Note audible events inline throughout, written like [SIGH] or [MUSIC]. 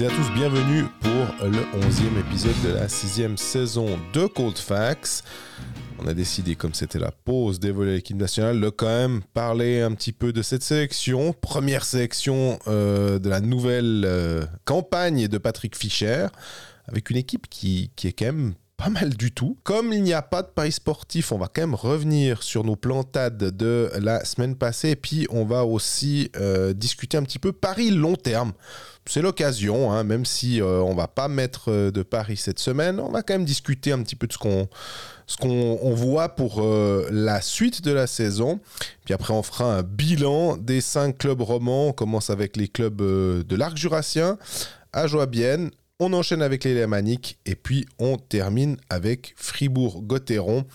et à tous, bienvenue pour le 11e épisode de la 6e saison de Cold Facts. On a décidé, comme c'était la pause de l'équipe nationale, de quand même parler un petit peu de cette sélection. Première sélection euh, de la nouvelle euh, campagne de Patrick Fischer, avec une équipe qui, qui est quand même pas mal du tout. Comme il n'y a pas de paris sportif, on va quand même revenir sur nos plantades de la semaine passée. Et puis, on va aussi euh, discuter un petit peu paris long terme. C'est l'occasion, hein, même si euh, on va pas mettre euh, de paris cette semaine, on va quand même discuter un petit peu de ce qu'on ce qu'on on voit pour la suite de la saison. Puis après, on fera un bilan des cinq clubs romans. On commence avec les clubs de l'Arc Jurassien, à Joabienne. On enchaîne avec les Lémaniques et puis on termine avec Fribourg-Gotteron.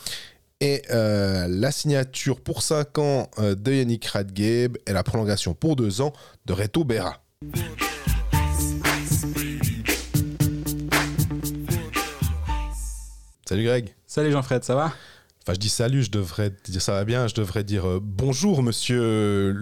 Et euh, la signature pour 5 ans euh, de Yannick Radgeb et la prolongation pour 2 ans de Reto Berra. Salut Greg. Salut Jean-Fred, ça va? Enfin, je dis salut, je devrais dire ça va bien, je devrais dire euh, bonjour, monsieur,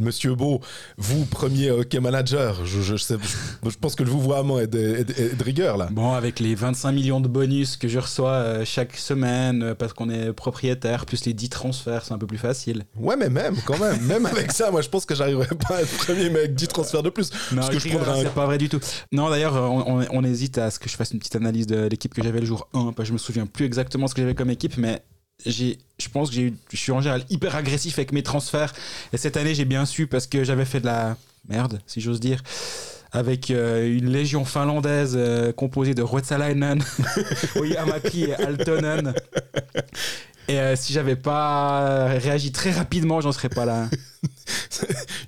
monsieur Beau, vous, premier hockey manager. Je, je, sais- je- je pense que le vouvoiement est de, est de- est de rigueur là. Bon, avec les 25 millions de bonus que je reçois euh, chaque semaine euh, parce qu'on est propriétaire, plus les 10 transferts, c'est un peu plus facile. Ouais, mais même, quand même, [LAUGHS] même avec ça, moi je pense que j'arriverai pas à être premier, mais avec 10 transferts de plus. parce que je un. c'est pas vrai du tout. Non, d'ailleurs, euh, on, on- on hésite à ce que je fasse une petite analyse de l'équipe que j'avais le jour 1, parce que je me souviens plus exactement ce que j'avais comme équipe, mais j'ai, je pense que j'ai je suis en général hyper agressif avec mes transferts. Et cette année, j'ai bien su parce que j'avais fait de la merde, si j'ose dire. Avec euh, une légion finlandaise euh, composée de Ruotsalainen, [LAUGHS] Oyamaki et Altonen. Et euh, si j'avais pas réagi très rapidement, j'en serais pas là. [LAUGHS]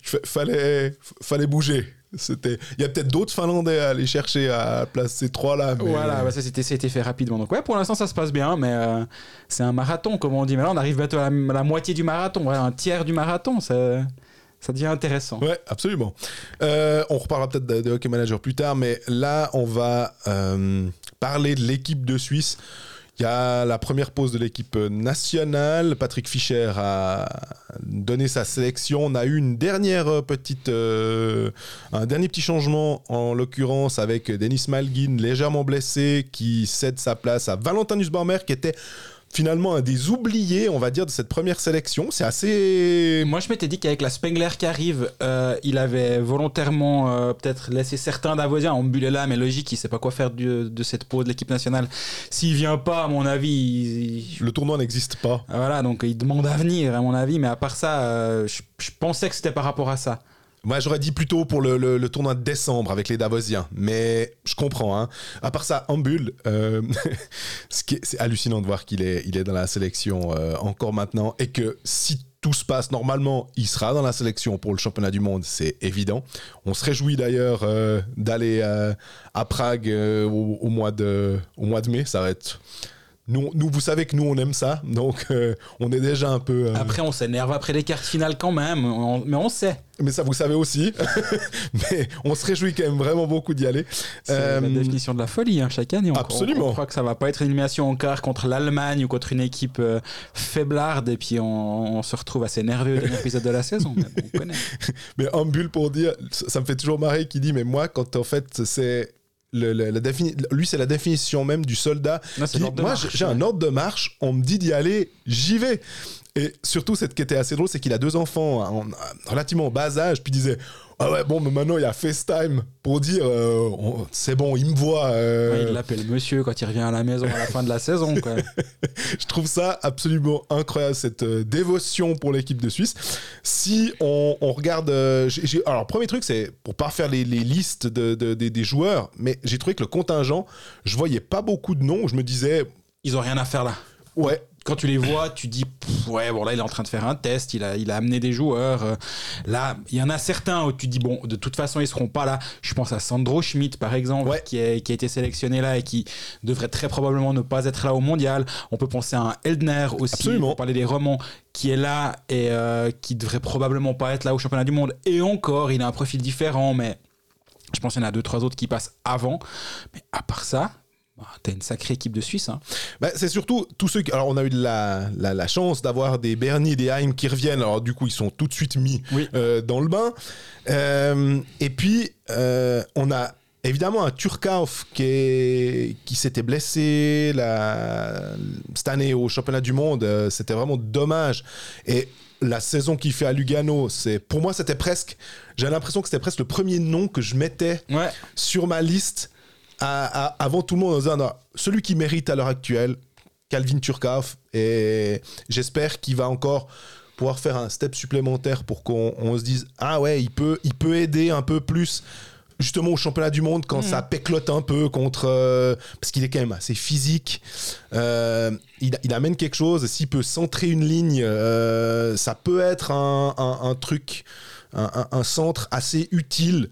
Fa- fallait, fallait bouger. C'était. Il y a peut-être d'autres Finlandais à aller chercher à placer trois là. Mais... Voilà, bah ça c'était été fait rapidement. Donc ouais, pour l'instant ça se passe bien, mais euh, c'est un marathon comme on dit. Mais là on arrive bientôt à la, la moitié du marathon, voilà, un tiers du marathon. Ça, ça devient intéressant. Ouais, absolument. Euh, on reparlera peut-être de, de Hockey Manager plus tard, mais là, on va euh, parler de l'équipe de Suisse. Il y a la première pause de l'équipe nationale. Patrick Fischer a donné sa sélection. On a eu une dernière petite, euh, un dernier petit changement, en l'occurrence avec Denis Malgin, légèrement blessé, qui cède sa place à Valentin Nussbaumer, qui était finalement un des oubliés, on va dire, de cette première sélection. C'est assez Moi je m'étais dit qu'avec la Spengler qui arrive, euh, il avait volontairement euh, peut-être laissé certains d'Avoisien en bulle là, mais logique, il sait pas quoi faire du- de cette pause de l'équipe nationale. S'il vient pas, à mon avis, il- Le tournoi n'existe pas. voilà, donc il demande à venir, à mon avis. Mais à part ça, euh, je, je pensais que c'était par rapport à ça. Moi, j'aurais dit plutôt pour le, le- tournoi de décembre avec les Davosiens. Mais je comprends. Hein. À part ça, Ambul, euh, [LAUGHS] c'est hallucinant de voir qu'il est, il est dans la sélection euh, encore maintenant. Et que si tout se passe normalement, il sera dans la sélection pour le championnat du monde, c'est évident. On se réjouit d'ailleurs euh, d'aller euh, à Prague au mois de, au mois de mai. Ça va être. Nous, nous, vous savez que nous, on aime ça. Donc, euh, on est déjà un peu. euh, Après, on s'énerve après les quarts finales quand même, on- mais on sait. Mais ça, vous savez aussi. [LAUGHS] Mais on se réjouit quand même vraiment beaucoup d'y aller. C'est Euh, la définition de la folie hein, chaque année. On, absolument. On, on croit que ça va pas être une élimination en quart contre l'Allemagne ou contre une équipe euh, faiblarde et puis on, se retrouve assez nerveux au dernier [LAUGHS] épisode de la saison. Mais bon, on connaît. [LAUGHS] Mais un bulle pour dire, ça ça me fait toujours marrer qui dit, mais moi, quand en fait, c'est. Le, le- la défini- lui, c'est la définition même du soldat. Non, qui de moi, j'ai un ordre de marche, on me dit d'y aller, j'y vais. Et surtout, ce qui était assez drôle, c'est qu'il a deux enfants en, en relativement bas âge, puis il disait Ah ouais, bon, mais maintenant il y a FaceTime pour dire euh, on- C'est bon, il me voit. euh, Ouais, il l'appelle monsieur quand il revient à la maison à la fin de la saison. Quoi. [LAUGHS] Je trouve ça absolument incroyable, cette euh, dévotion pour l'équipe de Suisse. Si on, on regarde... euh, j'ai- j'ai- alors, premier truc, c'est pour pas faire les, les listes de, de- des- des joueurs, mais j'ai trouvé que le contingent, je voyais pas beaucoup de noms. Je me disais, Ils ont rien à faire là. ouais, Quand tu les vois, tu dis ouais bon là il est en train de faire un test, il a il a amené des joueurs. euh, là il y en a certains où tu dis bon de toute façon ils seront pas là. Je pense à Sandro Schmidt par exemple Ouais. qui, est, qui a été sélectionné là et qui devrait très probablement ne pas être là au mondial. On peut penser à un Eldner aussi. Absolument. Pour parler des romans qui est là et euh, qui devrait probablement pas être là au championnat du monde. Et encore il a un profil différent mais je pense qu'il y en a deux trois autres qui passent avant. Mais à part ça. Bah, T'as une sacrée équipe de Suisse. Hein. Bah, c'est surtout tous ceux qui... Alors, on a eu la, la, la chance d'avoir des Bernie et des Haim qui reviennent. Alors, du coup, ils sont tout de suite mis Oui. euh, dans le bain. Euh, et puis, euh, on a évidemment, un Turkauf qui, est- qui s'était blessé la... cette année au championnat du monde, c'était vraiment dommage. Et la saison qu'il fait à Lugano, c'est pour moi, c'était presque. J'ai l'impression que c'était presque le premier nom que je mettais Ouais. sur ma liste à- à- avant tout le monde en disant non, celui qui mérite à l'heure actuelle, Calvin Turkov. Et j'espère qu'il va encore pouvoir faire un step supplémentaire pour qu'on on se dise ah ouais, il peut, il peut aider un peu plus. Justement au championnat du monde quand ça péclote un peu contre euh, parce qu'il est quand même assez physique Euh, il, il amène quelque chose s'il peut centrer une ligne euh, ça peut être un, un- un truc un centre assez utile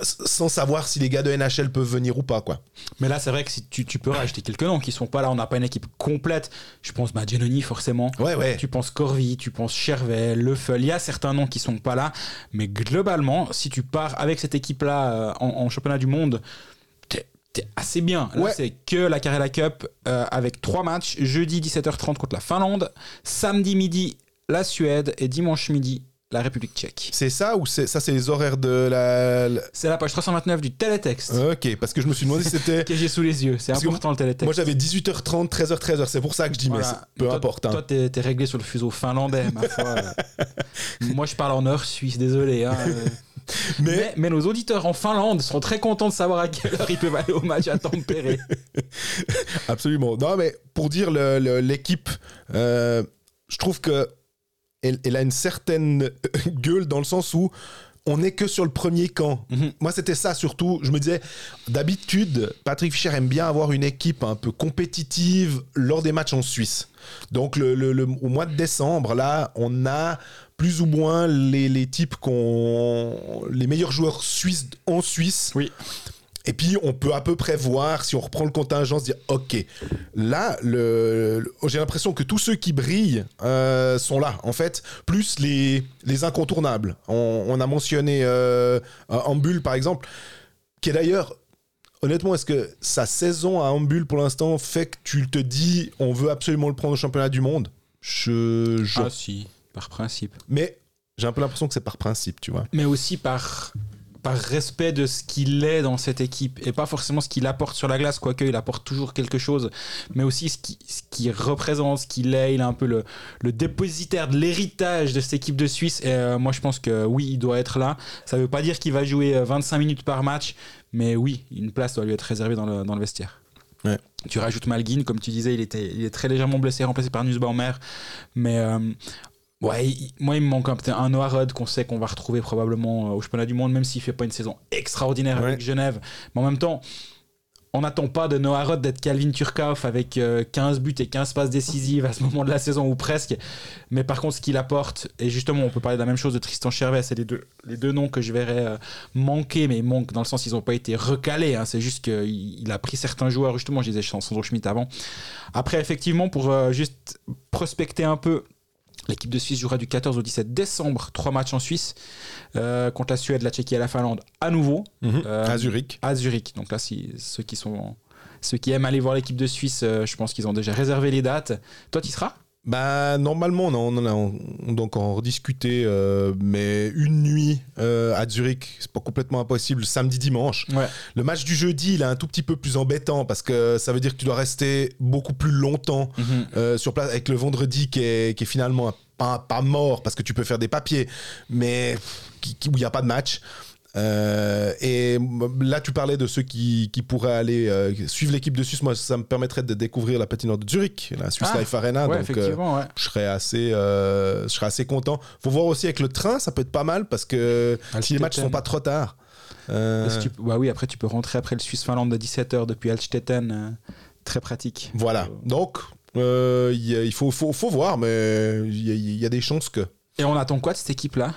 sans savoir si les gars de NHL peuvent venir ou pas quoi. Mais là, c'est vrai que si tu, tu peux rajouter quelques noms qui sont pas là, on n'a pas une équipe complète. Je pense bah, Giannoni, forcément. Ouais ouais. Tu penses Corvi, tu penses Chervet, Leffel, il y a certains noms qui sont pas là, mais globalement, si tu pars avec cette équipe-là euh, en, en championnat du monde, assez bien. Là, Ouais. c'est que la Carrera Cup euh, avec trois matchs, jeudi 17h30 contre la Finlande, samedi midi la Suède et dimanche midi la République tchèque. C'est ça ou c'est ça c'est les horaires de la, la- C'est la page 329 du télétexte OK parce que je me suis demandé si c'était [LAUGHS] que j'ai sous les yeux. C'est important le télétexte. moi j'avais 18h30 13h 13h c'est pour ça que je dis mais Voilà. peu Toi- importe hein. Toi, t'es t'es réglé sur le fuseau finlandais, ma foi. [LAUGHS] Moi, je parle en heure suisse, désolé. hein. [LAUGHS] mais, Mais, mais nos auditeurs en Finlande sont très contents de savoir à quelle heure ils peuvent aller au match à Tampere. absolument. Non mais pour dire le- le- l'équipe euh, je trouve que elle, elle a une certaine gueule dans le sens où on n'est que sur le premier camp. Mhm. Moi, c'était ça surtout. Je me disais, d'habitude, Patrick Fischer aime bien avoir une équipe un peu compétitive lors des matchs en Suisse. Donc, le, le- le- au mois de décembre, là, on a plus ou moins les, les types qu'on. les meilleurs joueurs suisses en Suisse. Oui. Et puis, on peut à peu près voir, si on reprend le contingent, se dire, OK, là, le, le- j'ai l'impression que tous ceux qui brillent euh, sont là, en fait, plus les, les incontournables. On, on a mentionné euh, euh, Ambul, par exemple, qui est d'ailleurs, honnêtement, est-ce que sa saison à Ambul, pour l'instant, fait que tu te dis, on veut absolument le prendre au championnat du monde? Je, je- Ah si, par principe. Mais j'ai un peu l'impression que c'est par principe, tu vois. Mais aussi par, par respect de ce qu'il est dans cette équipe. Et pas forcément ce qu'il apporte sur la glace, quoique il apporte toujours quelque chose. Mais aussi ce qu'il ce qu'il représente, ce qu'il est. Il est un peu le, le dépositaire de l'héritage de cette équipe de Suisse. Et euh, moi, je pense que oui, il doit être là. Ça veut pas dire qu'il va jouer euh, 25 minutes par match. Mais oui, une place doit lui être réservée dans le, dans le vestiaire. Ouais. Tu rajoutes Malguin, comme tu disais, il, était, il est très légèrement blessé, remplacé par Nussbaumer. Mais euh, ouais, il- moi, il me manque un, un Noah Rudd qu'on sait qu'on va retrouver probablement euh, au championnat du monde, même s'il fait pas une saison extraordinaire Ouais. avec Genève. Mais en même temps, on n'attend pas de Noah Rudd d'être Calvin Turkov avec euh, 15 buts et 15 passes décisives à ce moment de la saison ou presque. Mais par contre, ce qu'il apporte, et justement, on peut parler de la même chose de Tristan Chervet, c'est les deux, les deux noms que je verrais euh, manquer, mais manquent dans le sens ils n'ont pas été recalés. hein. c'est juste qu'il il a pris certains joueurs, justement, je disais Sandro Schmidt avant. Après, effectivement, pour euh, juste prospecter un peu, l'équipe de Suisse jouera du 14 au 17 décembre, trois matchs en Suisse, euh, contre la Suède, la Tchéquie et la Finlande à nouveau Euh, à Zurich. à Zurich. Donc là, si, ceux qui sont ceux qui aiment aller voir l'équipe de Suisse, euh, je pense qu'ils ont déjà réservé les dates. Toi, tu y seras? Bah normalement on en, a on- donc en rediscuté euh, mais une nuit euh, à Zurich c'est pas complètement impossible samedi dimanche. Ouais. le match du jeudi il est un tout petit peu plus embêtant parce que ça veut dire que tu dois rester beaucoup plus longtemps euh, sur place avec le vendredi qui est, qui est finalement pas, pas mort parce que tu peux faire des papiers mais qui- qui- où il n'y a pas de match Euh, et là, tu parlais de ceux qui, qui pourraient aller euh, suivre l'équipe de Suisse. Moi, ça me permettrait de découvrir la patinoire de Zurich, la Swiss Ah, Life Arena. ouais, donc, euh, ouais. je serais assez, je serais assez content. Faut voir aussi avec le train, ça peut être pas mal parce que si les matchs sont pas trop tard. Est-ce que tu- bah oui, après, tu peux rentrer après le Suisse-Finlande de 17h depuis Alstetten. euh, très pratique. Voilà. Donc, euh, il faut, faut, faut voir, mais il y, a- il y a des chances que. Et on attend quoi de cette équipe-là?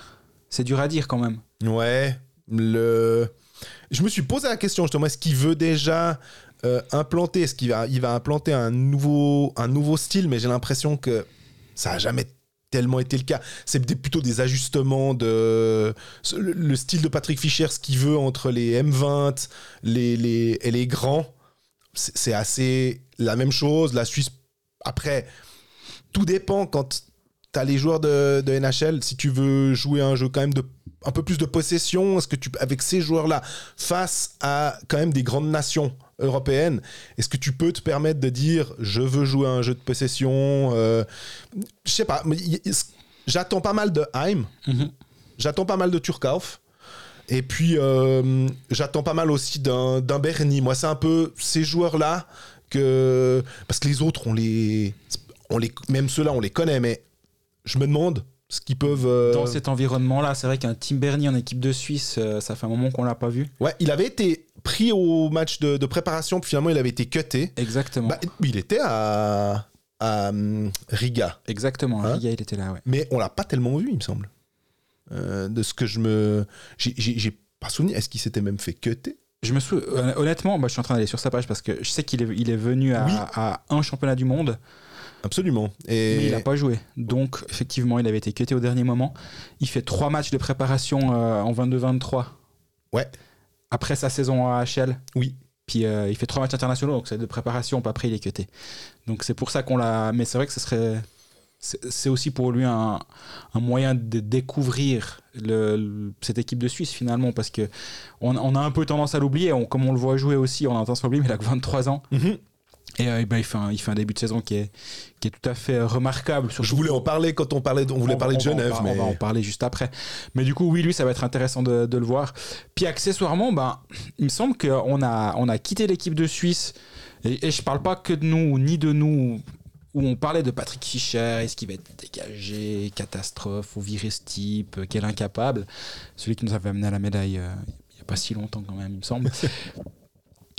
C'est dur à dire quand même. Ouais. Je me suis posé la question justement, est-ce qu'il veut déjà euh, implanter, est-ce qu'il va, il va implanter un nouveau, un nouveau style, mais j'ai l'impression que ça a jamais tellement été le cas. C'est plutôt des ajustements de le, le style de Patrick Fischer, ce qu'il veut entre les M20 les, les, et les grands. C'est assez la même chose. La Suisse, après, tout dépend quand as les joueurs de, de NHL, si tu veux jouer un jeu quand même de un peu plus de possession, est-ce que tu, avec ces joueurs-là, face à quand même des grandes nations européennes, est-ce que tu peux te permettre de dire je veux jouer un jeu de possession euh, Je sais pas, j'attends pas mal de Heim, Mhm. j'attends pas mal de Turkauf. Et puis, euh, j'attends pas mal aussi d'un d'un Bernie. Moi, c'est un peu ces joueurs-là que. Parce que les autres, on les. On les même ceux-là, on les connaît, mais je me demande ce qu'ils peuvent. euh, Dans cet environnement-là, c'est vrai qu'un Tim Bernie en équipe de Suisse, euh, ça fait un moment qu'on l'a pas vu. Ouais, il avait été pris au match de, de préparation, puis finalement, il avait été cuté. Exactement. Bah, il était à, à hum, Riga, Exactement. Hein Riga, il était là, ouais. mais on l'a pas tellement vu, il me semble. Euh, de ce que je me. j'ai- pas souvenir. Est-ce qu'il s'était même fait cuter? Je me souviens, hon- honnêtement, bah, je suis en train d'aller sur sa page parce que je sais qu'il est, il est venu à, Oui. à un championnat du monde, Absolument. Et mais il n'a pas joué. Donc, effectivement, il avait été cuté au dernier moment. Il fait trois matchs de préparation euh, en 22-23. Ouais. Après sa saison à HL. Oui. Puis euh, il fait trois matchs internationaux, donc c'est de préparation, puis après il est cuté. Donc c'est pour ça qu'on l'a. Mais c'est vrai que ce serait. C'est aussi pour lui un, un moyen de découvrir le, le- cette équipe de Suisse finalement, parce que on, on a un peu tendance à l'oublier. Comme on le voit jouer aussi, on a tendance à l'oublier, mais il a que 23 ans. Mhm. Et euh, ben, il, fait un, il fait un début de saison qui est, qui est tout à fait remarquable. Je voulais en parler quand on parlait, de- on voulait on- parler de on va Genève, mais On va en parler juste après. Mais du coup, oui, lui, ça va être intéressant de, de le voir. Puis accessoirement, ben, il me semble qu'on a, on a quitté l'équipe de Suisse. Et, et je parle pas que de nous, ni de nous, où on parlait de Patrick Fischer, est-ce qu'il va être dégagé, catastrophe, ou virer ce type, euh, quel incapable. Celui qui nous avait amené à la médaille euh, il n'y a pas si longtemps quand même, il me semble. [LAUGHS]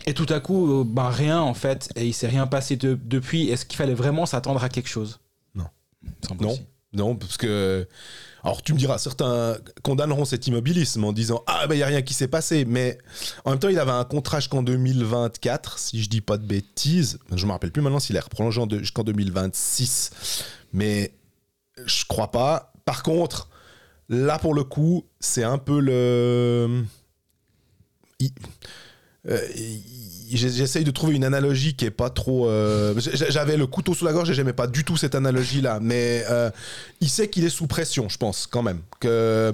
Et tout à coup, euh, ben, rien en fait, et il s'est rien passé de- depuis. Est-ce qu'il fallait vraiment s'attendre à quelque chose? Non. Non. non, parce que. Alors tu me diras, certains condamneront cet immobilisme en disant ah ben il y a rien qui s'est passé, mais en même temps il avait un contrat jusqu'en 2024, si je dis pas de bêtises. Je me rappelle plus maintenant s'il est deux- jusqu'en 2026, mais je crois pas. Par contre, là pour le coup, c'est un peu le. Il- J'essaye de trouver une analogie qui est pas trop. euh, J'avais le couteau sous la gorge et j'aimais pas du tout cette analogie-là, mais euh, il sait qu'il est sous pression, je pense, quand même. Que, euh,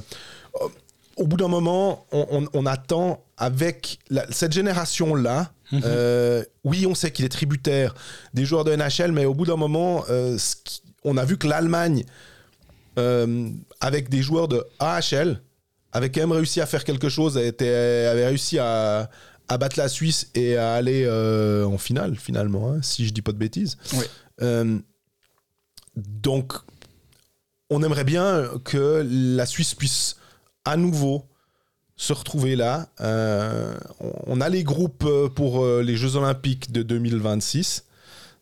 au bout d'un moment, on, on- on attend avec la- cette génération-là. Mhm. euh, oui, on sait qu'il est tributaire des joueurs de NHL, mais au bout d'un moment, euh, on a vu que l'Allemagne, euh, avec des joueurs de AHL, avait quand même réussi à faire quelque chose, était, avait réussi à, à battre la Suisse et à aller euh, en finale, finalement, hein, si je dis pas de bêtises. Oui. Euh, donc, on aimerait bien que la Suisse puisse à nouveau se retrouver là. Euh, on- a les groupes pour les Jeux Olympiques de 2026.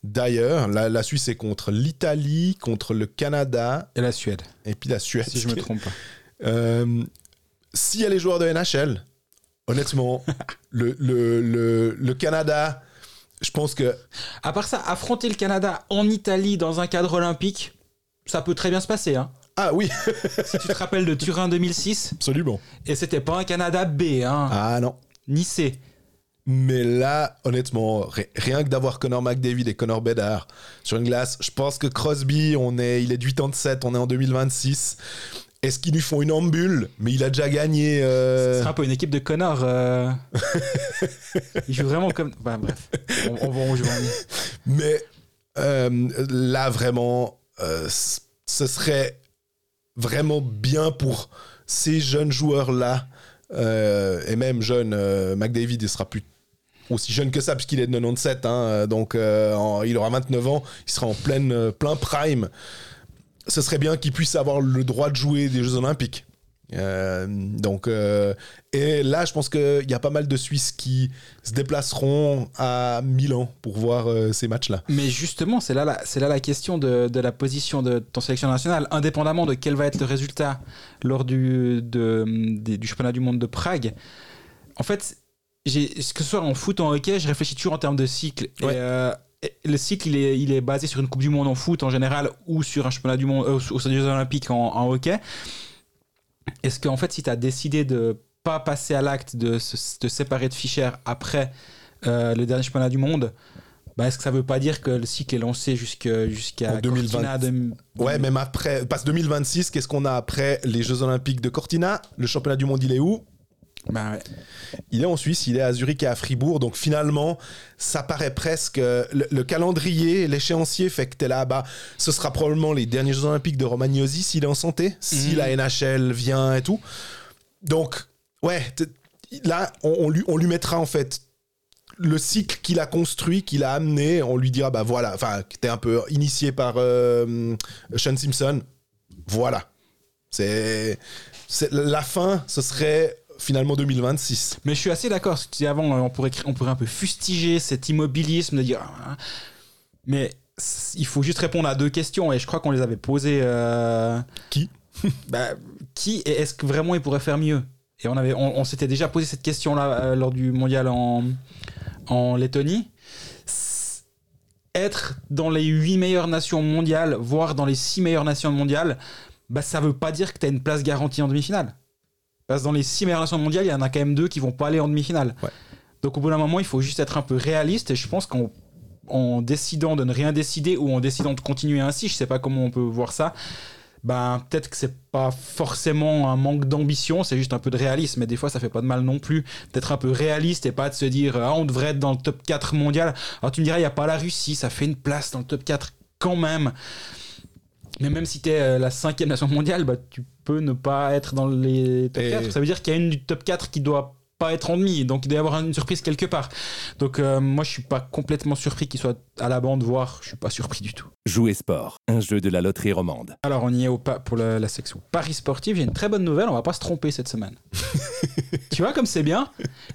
D'ailleurs, la, la Suisse est contre l'Italie, contre le Canada Et la Suède, et puis la Suède. si je me [LAUGHS] trompe pas. S'il y a les joueurs de NHL, honnêtement, [LAUGHS] le, le, le, le Canada, je pense que À part ça, affronter le Canada en Italie dans un cadre olympique, ça peut très bien se passer. Hein. Ah oui, [LAUGHS] Si tu te rappelles de Turin 2006, absolument. et c'était pas un Canada B, hein, Ah non. ni C. Mais là, honnêtement, ri- rien que d'avoir Connor McDavid et Connor Bedard sur une glace, je pense que Crosby, on est, il est de 87, on est en 2026. Est-ce qu'ils lui font une ambule? Mais il a déjà gagné. euh, C'est un peu une équipe de connards. euh. [LAUGHS] Il joue vraiment comme. Bah, bref, on, on en. Mais euh, là, vraiment, euh, ce serait vraiment bien pour ces jeunes joueurs-là, et même jeune, McDavid, il sera plus aussi jeune que ça, puisqu'il est de 97, hein, donc en- il aura 29 ans, il sera en pleine, plein prime. Ce serait bien qu'il puisse avoir le droit de jouer des Jeux Olympiques. Euh, donc, euh, et là, je pense qu'il y a pas mal de Suisses qui se déplaceront à Milan pour voir euh, ces matchs-là. Mais justement, c'est là, la- c'est là la question de, de la position de ton sélection nationale, indépendamment de quel va être le résultat lors du, de- du championnat du monde de Prague. En fait, que ce soit en foot ou en hockey, je réfléchis toujours en termes de cycle. Et, Ouais. et le cycle, il est, il est basé sur une Coupe du Monde en foot en général ou sur un championnat du monde, euh, au sein des Jeux Olympiques en, en hockey. Est-ce qu'en fait, si tu as décidé de pas passer à l'acte de se- te séparer de Fischer après euh, le dernier championnat du monde, Bah, Est-ce que ça veut pas dire que le cycle est lancé jusqu'à En 2020. Cortina de- Ouais, même après, passe 2026, qu'est-ce qu'on a après les Jeux Olympiques de Cortina? Le championnat du monde, il est où? Bah ouais. Il est en Suisse, il est à Zurich et à Fribourg. Donc finalement, ça paraît presque. euh, Le, le calendrier, l'échéancier fait que t'es là, bah, ce sera probablement les derniers Jeux Olympiques de Romagnosi s'il est en santé, si Mhm. la NHL vient et tout. Donc, ouais, là, on, on lui, on lui mettra en fait le cycle qu'il a construit, qu'il a amené. On lui dira, bah voilà, enfin, que t'es un peu initié par euh, Sean Simpson. Voilà. C'est- La fin, ce serait finalement 2026. Mais je suis assez d'accord. Ce que tu disais avant, on pourrait, on pourrait un peu fustiger cet immobilisme de dire. Ah, Mais c- il faut juste répondre à deux questions et je crois qu'on les avait posées. euh, Qui? [LAUGHS] Bah, Qui et est-ce que vraiment il pourrait faire mieux? Et on, avait, on, on s'était déjà posé cette question-là euh, lors du mondial en, en Lettonie. Être dans les 8 meilleures nations mondiales, voire dans les 6 meilleures nations mondiales, bah, ça veut pas dire que tu as une place garantie en demi-finale. Parce que dans les 6 meilleures nations mondiales, il y en a quand même deux qui vont pas aller en demi-finale. Ouais. Donc au bout d'un moment, il faut juste être un peu réaliste et je pense qu'en en décidant de ne rien décider ou en décidant de continuer ainsi, je sais pas comment on peut voir ça, ben peut-être que c'est pas forcément un manque d'ambition, c'est juste un peu de réalisme. Mais des fois, ça fait pas de mal non plus d'être un peu réaliste et pas de se dire ah, on devrait être dans le top 4 mondial. Alors tu me diras, il y a pas la Russie, ça fait une place dans le top 4 quand même. Mais même si tu es la cinquième nation mondiale, bah, tu peux ne pas être dans les top Et- 4. Ça veut dire qu'il y a une du top 4 qui doit pas être en demi, donc il doit y avoir une surprise quelque part. Donc euh, moi je suis pas complètement surpris qu'il soit à la bande, voire je suis pas surpris du tout. Jouer sport, un jeu de la loterie romande. Alors on y est au pa- pour la, la section Paris sportif. J'ai une très bonne nouvelle, on va pas se tromper cette semaine. [LAUGHS] tu vois comme c'est bien?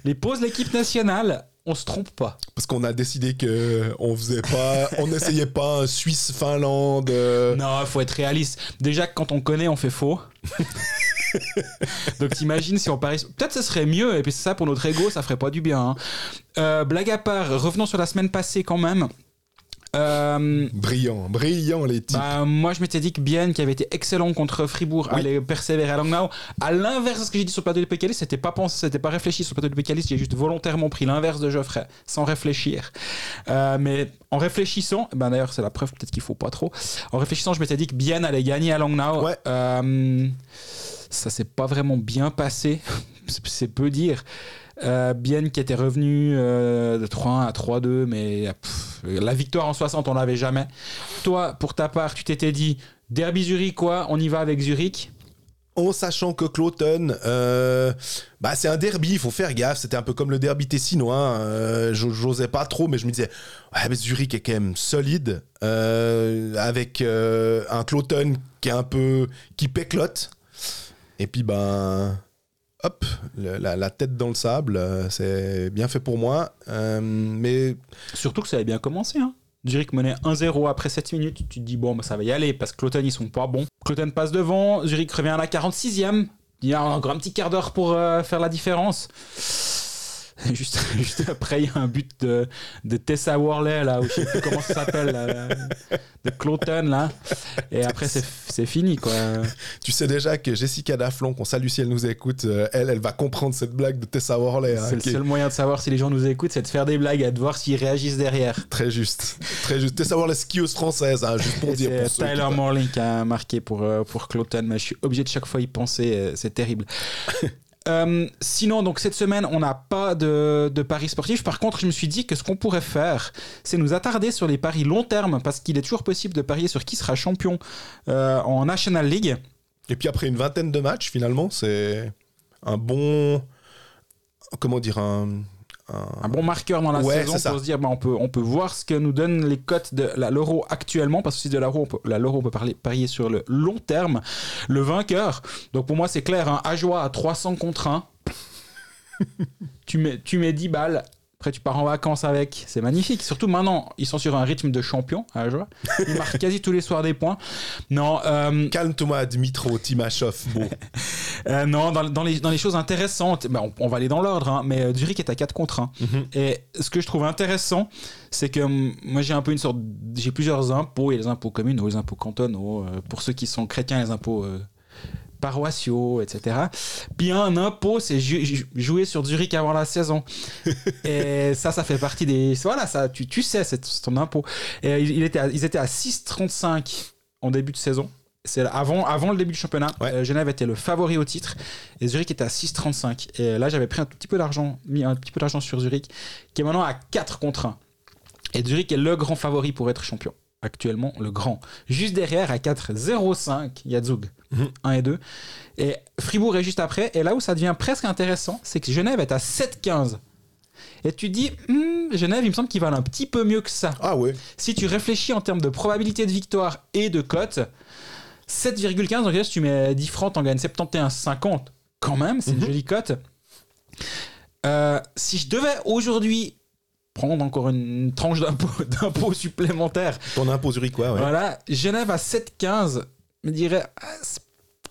Les pauses de l'équipe nationale, on se trompe pas. Parce qu'on a décidé que on faisait pas, on n'essayait pas un Suisse-Finlande. euh, Non, il faut être réaliste. Déjà quand on connaît, on fait faux. Donc t'imagines si on parie... Peut-être ce serait mieux, et puis c'est ça pour notre ego, ça ferait pas du bien. hein. Euh, blague à part, revenons sur la semaine passée quand même. Euh, Brillant, brillant les types. bah, moi, je m'étais dit que Bien, qui avait été excellent contre Fribourg, Oui. allait persévérer à Langnau. À l'inverse de ce que j'ai dit sur le plateau de Pécalis, c'était pas pensé, c'était pas réfléchi sur le plateau de Pécalis. J'ai juste volontairement pris l'inverse de Geoffrey, sans réfléchir. Euh, mais en réfléchissant, ben d'ailleurs, c'est la preuve peut-être qu'il faut pas trop. En réfléchissant, je m'étais dit que Bien allait gagner à Langnau. Ouais. Euh, ça s'est pas vraiment bien passé, [LAUGHS] c'est peu dire. Euh, Bien qui était revenu euh, de 3-1 à 3-2, mais la victoire en 60, on l'avait jamais. Toi, pour ta part, tu t'étais dit Derby Zurich, quoi, on y va avec Zurich? En sachant que Cloton, euh, bah c'est un derby, il faut faire gaffe. C'était un peu comme le derby tessinois. Euh, j'o- J'osais pas trop, mais je me disais, mais Zurich est quand même solide, euh, avec euh, un Cloton qui est un peu qui péclote. Et puis ben, hop, la tête dans le sable, euh, c'est bien fait pour moi. Euh, mais Surtout que ça avait bien commencé. Hein. Zurich menait 1-0 après 7 minutes. Tu te dis, bon, bah, ça va y aller parce que Cloton, ils sont pas bons. Cloton passe devant. Zurich revient à la 46e. Il y a encore un petit quart d'heure pour euh, faire la différence. [LAUGHS] Juste, juste après, il y a un but de, de Tessa Worley, là, ou je sais plus comment ça s'appelle, là, là, de Cloton, là. Et après, c'est c'est fini, quoi. [LAUGHS] tu sais déjà que Jessica Daflon, qu'on salue si elle nous écoute, euh, elle, elle va comprendre cette blague de Tessa Worley. hein, C'est le est- seul moyen de savoir si les gens nous écoutent, c'est de faire des blagues et de voir s'ils réagissent derrière. Très juste. Très juste. T'es savoir la skieuse française, hein, juste pour dire. Pour Tyler Morley qui a marqué pour, euh, pour Cloton, mais je suis obligé de chaque fois y penser, euh, c'est terrible. Euh, sinon, donc cette semaine, on n'a pas de, paris sportifs. Par contre, je me suis dit que ce qu'on pourrait faire, c'est nous attarder sur les paris long terme, parce qu'il est toujours possible de parier sur qui sera champion euh, en National League. Et puis après une vingtaine de matchs, finalement, c'est un bon. Comment dire un, un- bon marqueur dans la Ouais, saison pour se dire, bah, on, peut, on peut voir ce que nous donnent les cotes de la l'euro actuellement, parce que si de l'euro, on peut, la l'euro, on peut parler, parier sur le long terme. Le vainqueur, donc pour moi c'est clair, un Ajoie à 300 contre 1. [LAUGHS] tu, mets, tu mets 10 balles, après tu pars en vacances avec, c'est magnifique. Surtout maintenant, ils sont sur un rythme de champion à Ajoie. Ils marquent quasi tous les soirs des points. Non, euh, Calme-toi, Dmitro Timashov. Bon. [LAUGHS] euh, non dans, dans les, dans les choses intéressantes, bah, on, on va aller dans l'ordre, hein, mais euh, Zurich est à 4 contre 1. Mhm. Et ce que je trouve intéressant, c'est que hum, moi j'ai un peu une sorte. J'ai plusieurs impôts. Il y a les impôts communes ou les impôts cantonaux. euh, pour ceux qui sont chrétiens, les impôts paroissiaux, etc. Puis un impôt, c'est jouer sur Zurich avant la saison. [LAUGHS] et ça, ça fait partie des. Voilà, ça, tu, tu sais, c'est ton impôt. Et il, il était à- ils étaient à 6,35 en début de saison. C'est avant, avant le début du championnat. Ouais. Euh, Genève était le favori au titre et Zurich était à 6,35. Et là, j'avais pris un tout petit peu d'argent, mis un petit peu d'argent sur Zurich, qui est maintenant à 4 contre 1. Et Zurich est le grand favori pour être champion. Actuellement, le grand. Juste derrière, à 4,05, il y a Zug. Mhm. 1 et 2. Et Fribourg est juste après. Et là où ça devient presque intéressant, c'est que Genève est à 7,15. Et tu dis, Hmm, Genève, il me semble qu'ils valent un petit peu mieux que ça. Ah ouais. Si tu réfléchis en termes de probabilité de victoire et de cote, 7,15, donc là, si tu mets 10 francs, t'en gagnes 71,50. Quand même, c'est une Mhm. jolie cote. Euh, si je devais aujourd'hui prendre encore une tranche d'impôt [LAUGHS] d'impôt supplémentaire, Ton impôt zurichois, ouais. voilà, Genève à 7,15 me dirait, ah, ça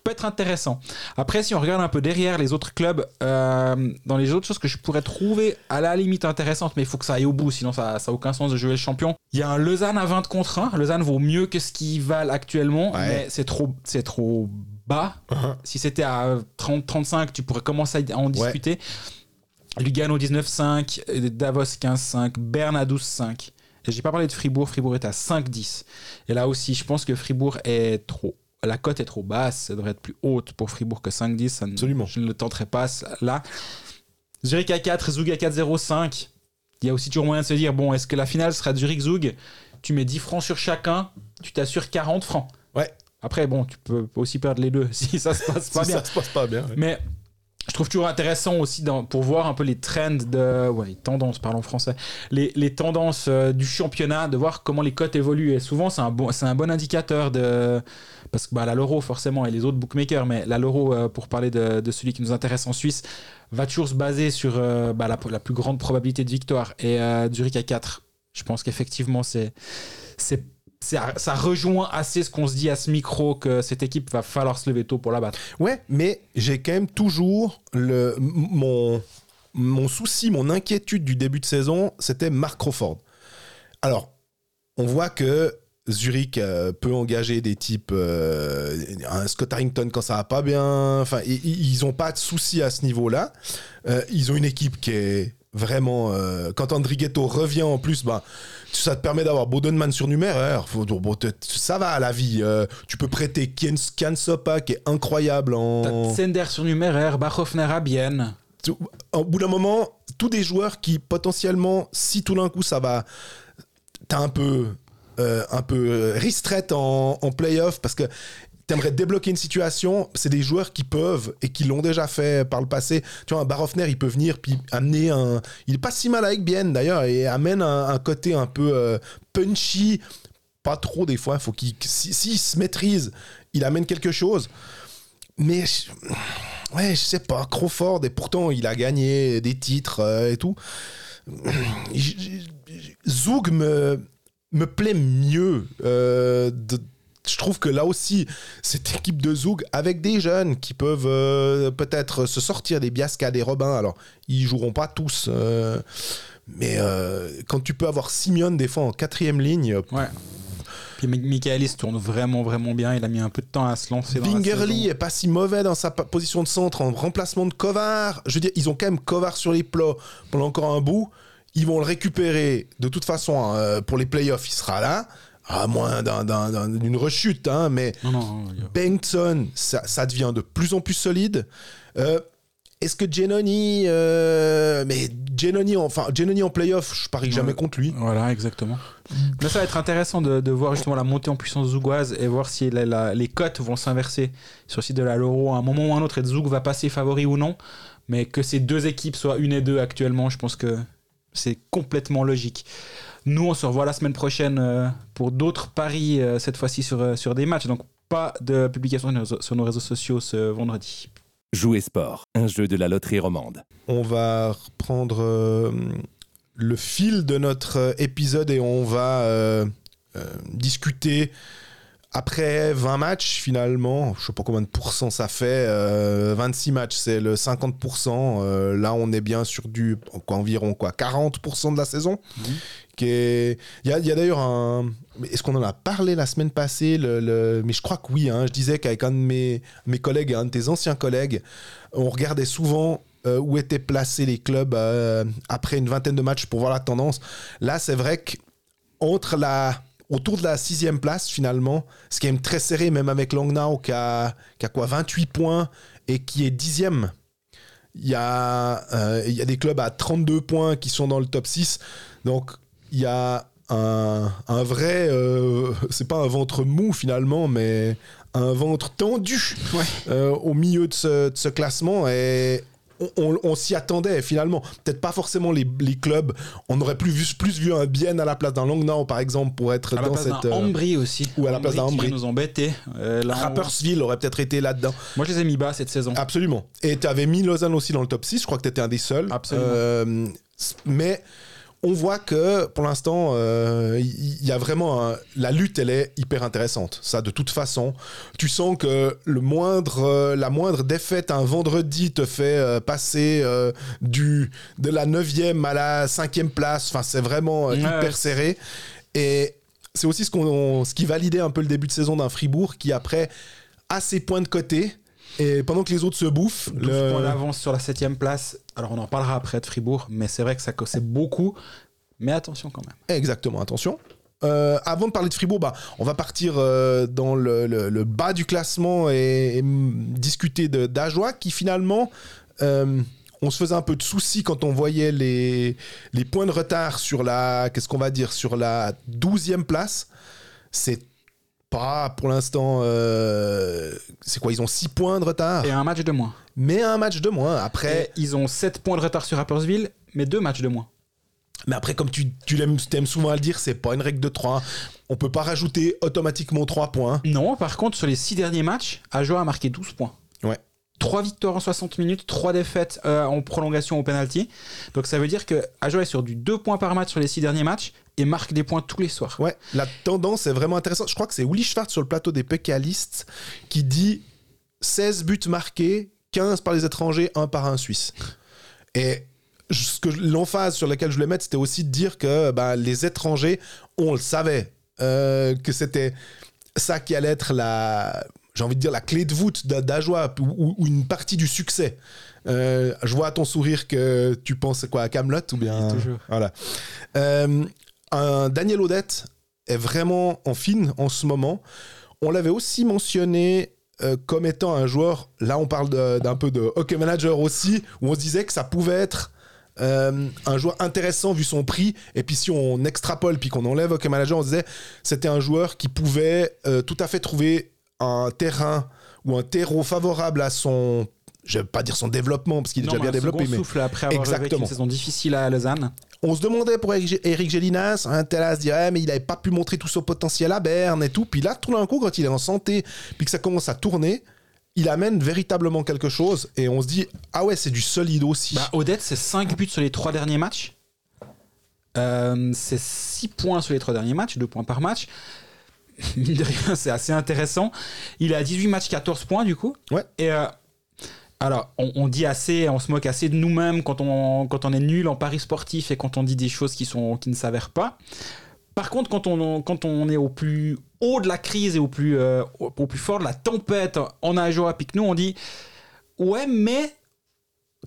peut être intéressant. Après, si on regarde un peu derrière les autres clubs, euh, dans les autres choses que je pourrais trouver à la limite intéressantes, mais il faut que ça aille au bout, sinon ça n'a aucun sens de jouer le champion. Il y a un Lausanne à 20 contre 1. Lausanne vaut mieux que ce qu'ils valent actuellement, Ouais. mais c'est trop, c'est trop bas. Uh-huh. Si c'était à 30-35, tu pourrais commencer à en discuter. Lugano 19-5, euh, Davos 15-5, Berne à 12-5. Et j'ai pas parlé de Fribourg, Fribourg est à 5-10. Et là aussi, je pense que Fribourg est trop. La cote est trop basse, ça devrait être plus haute pour Fribourg que 5-10. ça ne- Absolument. Je ne le tenterai pas là. Zurich à 4, Zug à 4-0-5. Il y a aussi toujours moyen de se dire bon, est-ce que la finale sera Zurich-Zug Tu mets 10 francs sur chacun, tu t'assures 40 francs. Ouais. Après, bon, tu peux aussi perdre les deux [LAUGHS] si ça se passe pas si bien. ça se passe pas bien. ouais. Mais je trouve toujours intéressant aussi pour voir un peu les trends tendances, parlons français. Les, tendances euh, du championnat, de voir comment les cotes évoluent. Et souvent, c'est un, bon, indicateur de. Parce que bah, la Loro, forcément, et les autres bookmakers, mais la Loro, euh, pour parler de, celui qui nous intéresse en Suisse, va toujours se baser sur euh, bah, la, plus grande probabilité de victoire. Et Zurich à 4. Je pense qu'effectivement, c'est ça rejoint assez ce qu'on se dit à ce micro que cette équipe va falloir se lever tôt pour la battre. Ouais, mais j'ai quand même toujours le, mon, mon souci, mon inquiétude du début de saison, c'était Mark Crawford. Alors, on voit que Zurich euh, peut engager des types, euh, un Scott Harrington quand ça va pas bien. Enfin, ils ont pas de souci à ce niveau-là. Euh, ils ont une équipe qui est vraiment. quand Andrighetto revient en plus, bah, ça te permet d'avoir Bodenman surnuméraire. Ça va à la vie. Euh, tu peux prêter Kian Sopa qui est incroyable en. T'as Sender sur numéraire, Bachhoffner à Bienne. Au bout d'un moment, tous des joueurs qui potentiellement, si tout d'un coup ça va, t'as un peu, euh, un peu ristret en, en playoff parce que t'aimerais débloquer une situation. C'est des joueurs qui peuvent et qui l'ont déjà fait par le passé. Tu vois, un Barofner, il peut venir puis amener un. Il est pas si mal avec Bien d'ailleurs et amène un, côté un peu euh, punchy. Pas trop des fois. Faut qu'il, si- s'il se maîtrise, il amène quelque chose. Mais je- ouais, je sais pas, Crawford, et pourtant il a gagné des titres euh, et tout. [CLEARS THROAT] Zoug me, me plaît mieux. euh, de- je trouve que là aussi, cette équipe de Zoug, avec des jeunes qui peuvent euh, peut-être se sortir des Biasca, des Robins, alors ils joueront pas tous. euh, mais euh, quand tu peux avoir Simeone des fois en quatrième ligne, Ouais. Puis Mi- Michaelis tourne vraiment, vraiment bien. Il a mis un peu de temps à se lancer. la Bingerly saison. est pas si mauvais dans sa position de centre en remplacement de Kovar. Je veux dire, ils ont quand même Kovar sur les plots pendant encore un bout. Ils vont le récupérer. De toute façon, euh, pour les playoffs, il sera là. À moins d'un- d'un- d'un- d'une rechute, hein, mais Non, non, non, Bengtson, ça, ça devient de plus en plus solide. Euh, Est-ce que Genoni, euh, mais Genoni, enfin Genoni en playoff, je parie jamais contre lui. Voilà, exactement. Là, ça va être intéressant de, de voir justement la montée en puissance zougoise et voir si la- la- les cotes vont s'inverser sur le site de la Loro à un moment ou un autre et Zoug va passer favori ou non. Mais que ces deux équipes soient une et deux actuellement, je pense que c'est complètement logique. Nous, on se revoit la semaine prochaine euh, pour d'autres paris, euh, cette fois-ci sur, euh, sur des matchs. Donc, pas de publication sur nos réseaux- sociaux ce vendredi. Jouer sport, un jeu de la loterie romande. on va reprendre euh, le fil de notre épisode et on va euh, euh, discuter après 20 matchs finalement. Je sais pas combien de pourcents ça fait. euh, 26 matchs, c'est le 50%. euh, là, on est bien sur du quoi, environ quoi, 40% de la saison. Il y a, d'ailleurs un. Est-ce qu'on en a parlé la semaine passée Mais je crois que oui. hein. Je disais qu'avec un de mes, mes collègues, un de tes anciens collègues, on regardait souvent euh, où étaient placés les clubs euh, après une vingtaine de matchs pour voir la tendance. Là, c'est vrai que entre la autour de la sixième place finalement, ce qui est très serré, même avec Langnau qui a, qui a quoi 28 points et qui est dixième. Il y, a, euh, il y a des clubs à 32 points qui sont dans le top 6. Donc il y a un, un vrai, euh, c'est pas un ventre mou finalement, mais un ventre tendu euh, au milieu de ce, de ce classement. Et on, on- on s'y attendait finalement. Peut-être pas forcément les, les clubs. On aurait plus vu, plus vu un Bien à la place d'un Langnau par exemple pour être À la dans place cette. d'un euh, Ambry aussi. ou à la place d'un Ambry. nous embêter. Euh, Rappersville aurait peut-être été là-dedans. Moi, je les ai mis bas cette saison. Absolument. Et tu avais mis Lausanne aussi dans le top 6. Je crois que tu étais un des seuls. Absolument. Euh, mais on voit que pour l'instant, euh, il il y, a vraiment. un- la lutte, elle est hyper intéressante. Ça, de toute façon. Tu sens que le moindre, euh, la moindre défaite un vendredi te fait euh, passer euh, du, de la 9e à la 5e place. Enfin, c'est vraiment euh, hyper serré. Et c'est aussi ce, qu'on, ce qui validait un peu le début de saison d'un Fribourg qui, après, a ses points de côté. Et pendant que les autres se bouffent, 12 le- points d'avance sur la 7 place. Alors, on en parlera après de Fribourg, mais c'est vrai que ça c'est beaucoup. Mais attention quand même. Exactement, attention. Euh, avant de parler de Fribourg, bah, on va partir euh, dans le, le- le bas du classement et, et, discuter d'Ajoie qui finalement, euh, on se faisait un peu de soucis quand on voyait les, les points de retard sur la, qu'est-ce qu'on va dire, sur la 12e place. C'est pas pour l'instant, euh, c'est quoi, ils ont 6 points de retard, Et un match de moins. mais un match de moins. Après, Et ils ont 7 points de retard sur Rappersville, mais 2 matchs de moins. Mais après, comme tu, tu l'aimes, t'aimes souvent à le dire, c'est pas une règle de 3. On peut pas rajouter automatiquement 3 points. Non, par contre, sur les 6 derniers matchs, Ajoa a marqué 12 points. Ouais. 3 victoires en 60 minutes, 3 défaites euh, en prolongation au penalty. Donc ça veut dire que Ajoa est sur du 2 points par match sur les 6 derniers matchs et marque des points tous les soirs. Ouais, la tendance est vraiment intéressante. Je crois que c'est Willy Schwartz sur le plateau des Pécalistes qui dit 16 buts marqués, 15 par les étrangers, 1 par un Suisse. Et l'emphase sur laquelle je voulais mettre, c'était aussi de dire que bah, les étrangers, on le savait, euh, que c'était ça qui allait être la, j'ai envie de dire, la clé de voûte d'A- d'Ajoie ou, ou une partie du succès. Euh, je vois à ton sourire que tu penses quoi à Camelot ou bien Toujours. voilà. Euh, un Daniel Odette est vraiment en fine en ce moment. On l'avait aussi mentionné euh, comme étant un joueur. Là, on parle d'un peu de hockey manager aussi, où on se disait que ça pouvait être euh, un joueur intéressant vu son prix. Et puis si on extrapole puis qu'on enlève hockey manager, on se disait c'était un joueur qui pouvait euh, tout à fait trouver un terrain ou un terreau favorable à son. Je vais pas dire son développement parce qu'il est Non, déjà bien développé, mais souffle après avoir Exactement. une saison difficile à Lausanne. on se demandait pour Eric Eric Gélinas, un tel à se dire, Ah, mais il n'avait pas pu montrer tout son potentiel à Berne et tout. Puis là, tout d'un coup, quand il est en santé, puis que ça commence à tourner, il amène véritablement quelque chose. Et on se dit, ah ouais, c'est du solide aussi. Bah, Odette, c'est 5 buts sur les 3 derniers matchs. Euh, c'est 6 points sur les 3 derniers matchs, 2 points par match. [LAUGHS] Mine de rien, c'est assez intéressant. Il a 18 matchs, 14 points du coup. Ouais. Et euh, alors, on, on dit assez, on se moque assez de nous-mêmes quand on, quand on est nul en paris sportif et quand on dit des choses qui, sont, qui ne s'avèrent pas. Par contre, quand on, quand on est au plus haut de la crise et au plus, euh, au, au plus fort de la tempête en Ajoa, puis que nous, on dit Ouais, mais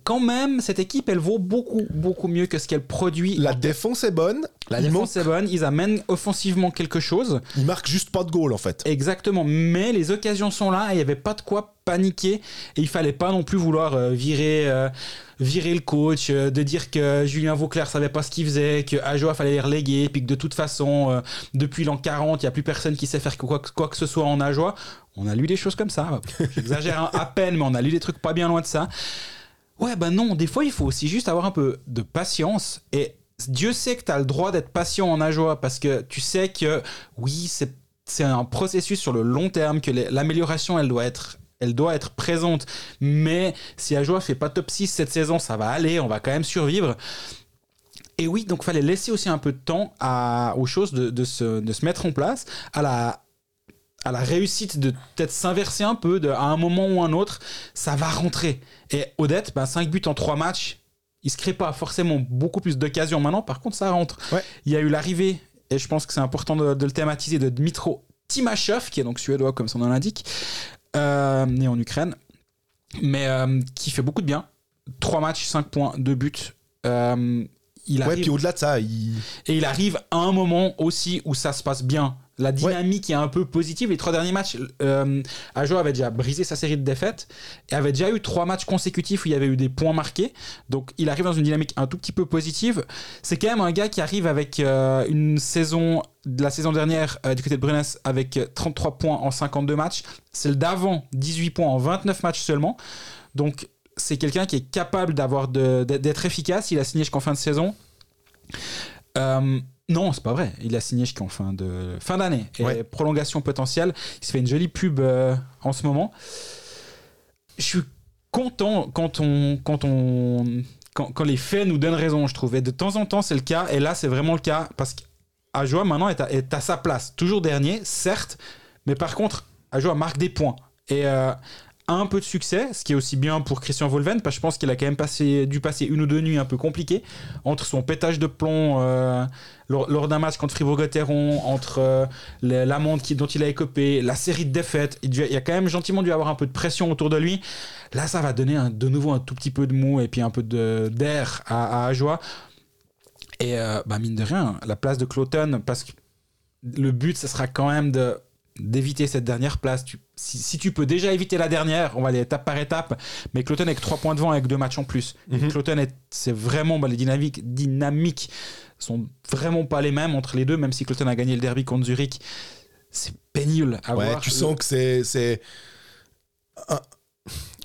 quand même, cette équipe, elle vaut beaucoup, beaucoup mieux que ce qu'elle produit. la défense est bonne. La défense est bonne, ils amènent offensivement quelque chose. manque- il marque juste pas de goal en fait. Exactement, mais les occasions sont là et il n'y avait pas de quoi paniquer. Et il fallait pas non plus vouloir euh, virer, euh, virer le coach, euh, de dire que Julien Vauclair savait pas ce qu'il faisait, que Ajoa fallait les reléguer, puis que de toute façon, depuis l'an 40, il n'y a plus personne qui sait faire quoi, que- quoi que ce soit en Ajoa. On a lu des choses comme ça. J'exagère un- à peine, mais on a lu des trucs pas bien loin de ça. Ouais, ben non, des fois, il faut aussi juste avoir un peu de patience. Et Dieu sait que tu as le droit d'être patient en Ajoa parce que tu sais que, oui, c'est un processus sur le long terme, que l'amélioration, elle doit être. Elle doit être présente, mais si Ajoa fait pas top 6 cette saison, ça va aller, on va quand même survivre. Et oui, donc fallait laisser aussi un peu de temps aux choses de, de se, de se mettre en place, à la, à la réussite de peut-être s'inverser un peu, de, à un moment ou un autre, ça va rentrer. Et Odette, ben, 5 buts en 3 matchs, il se crée pas forcément beaucoup plus d'occasions maintenant. Par contre, ça rentre. Ouais. Il y a eu l'arrivée, et je pense que c'est important de, de le thématiser, de Dmitro Timashov, qui est donc suédois comme son nom l'indique, euh, né en Ukraine, mais euh, qui fait beaucoup de bien. 3 matchs, 5 points, 2 buts. Euh, il Ouais, arrive, puis au-delà de ça, il... et il arrive à un moment aussi où ça se passe bien. La dynamique est un peu positive. Les trois derniers matchs, euh, Ajo avait déjà brisé sa série de défaites et avait déjà eu trois matchs consécutifs où il y avait eu des points marqués. Donc il arrive dans une dynamique un tout petit peu positive. C'est quand même un gars qui arrive avec euh, une saison de la saison dernière euh, du côté de Brunès avec 33 points en 52 matchs. Celle d'avant, 18 points en 29 matchs seulement. Donc c'est quelqu'un qui est capable d'avoir d'être efficace. Il a signé jusqu'en fin de saison. Euh, non, c'est pas vrai. Il a signé jusqu'en fin de fin d'année et Ouais. prolongation potentielle. Il se fait une jolie pub euh, en ce moment. Je suis content quand on quand on quand, quand les faits nous donnent raison, je trouve. Et de temps en temps, c'est le cas. Et là, c'est vraiment le cas parce qu'Ajoa maintenant est à, est à sa place, toujours dernier, certes, mais par contre, Ajoa marque des points et euh, un peu de succès, ce qui est aussi bien pour Christian Volven, parce que je pense qu'il a quand même passé, dû passer une ou deux nuits un peu compliquées entre son pétage de plomb euh, lors, d'un match contre Fribourg-Gotteron, entre euh, l'amende dont il a écopé, la série de défaites. Il, il a quand même gentiment dû avoir un peu de pression autour de lui. Là, ça va donner de nouveau un tout petit peu de mou et puis un peu d'air à, à Ajoie. Et euh, bah, mine de rien, la place de Cloton, parce que le but, ce sera quand même de d'éviter cette dernière place. Tu- si, si tu peux déjà éviter la dernière, on va aller étape par étape. Mais Cloton avec 3 points devant avec deux matchs en plus. Mhm. Cloton, est- c'est vraiment bah, les dynamiques, dynamiques sont vraiment pas les mêmes entre les deux, même si Cloton a gagné le derby contre Zurich. C'est pénible à Ouais, voir. tu sens que c'est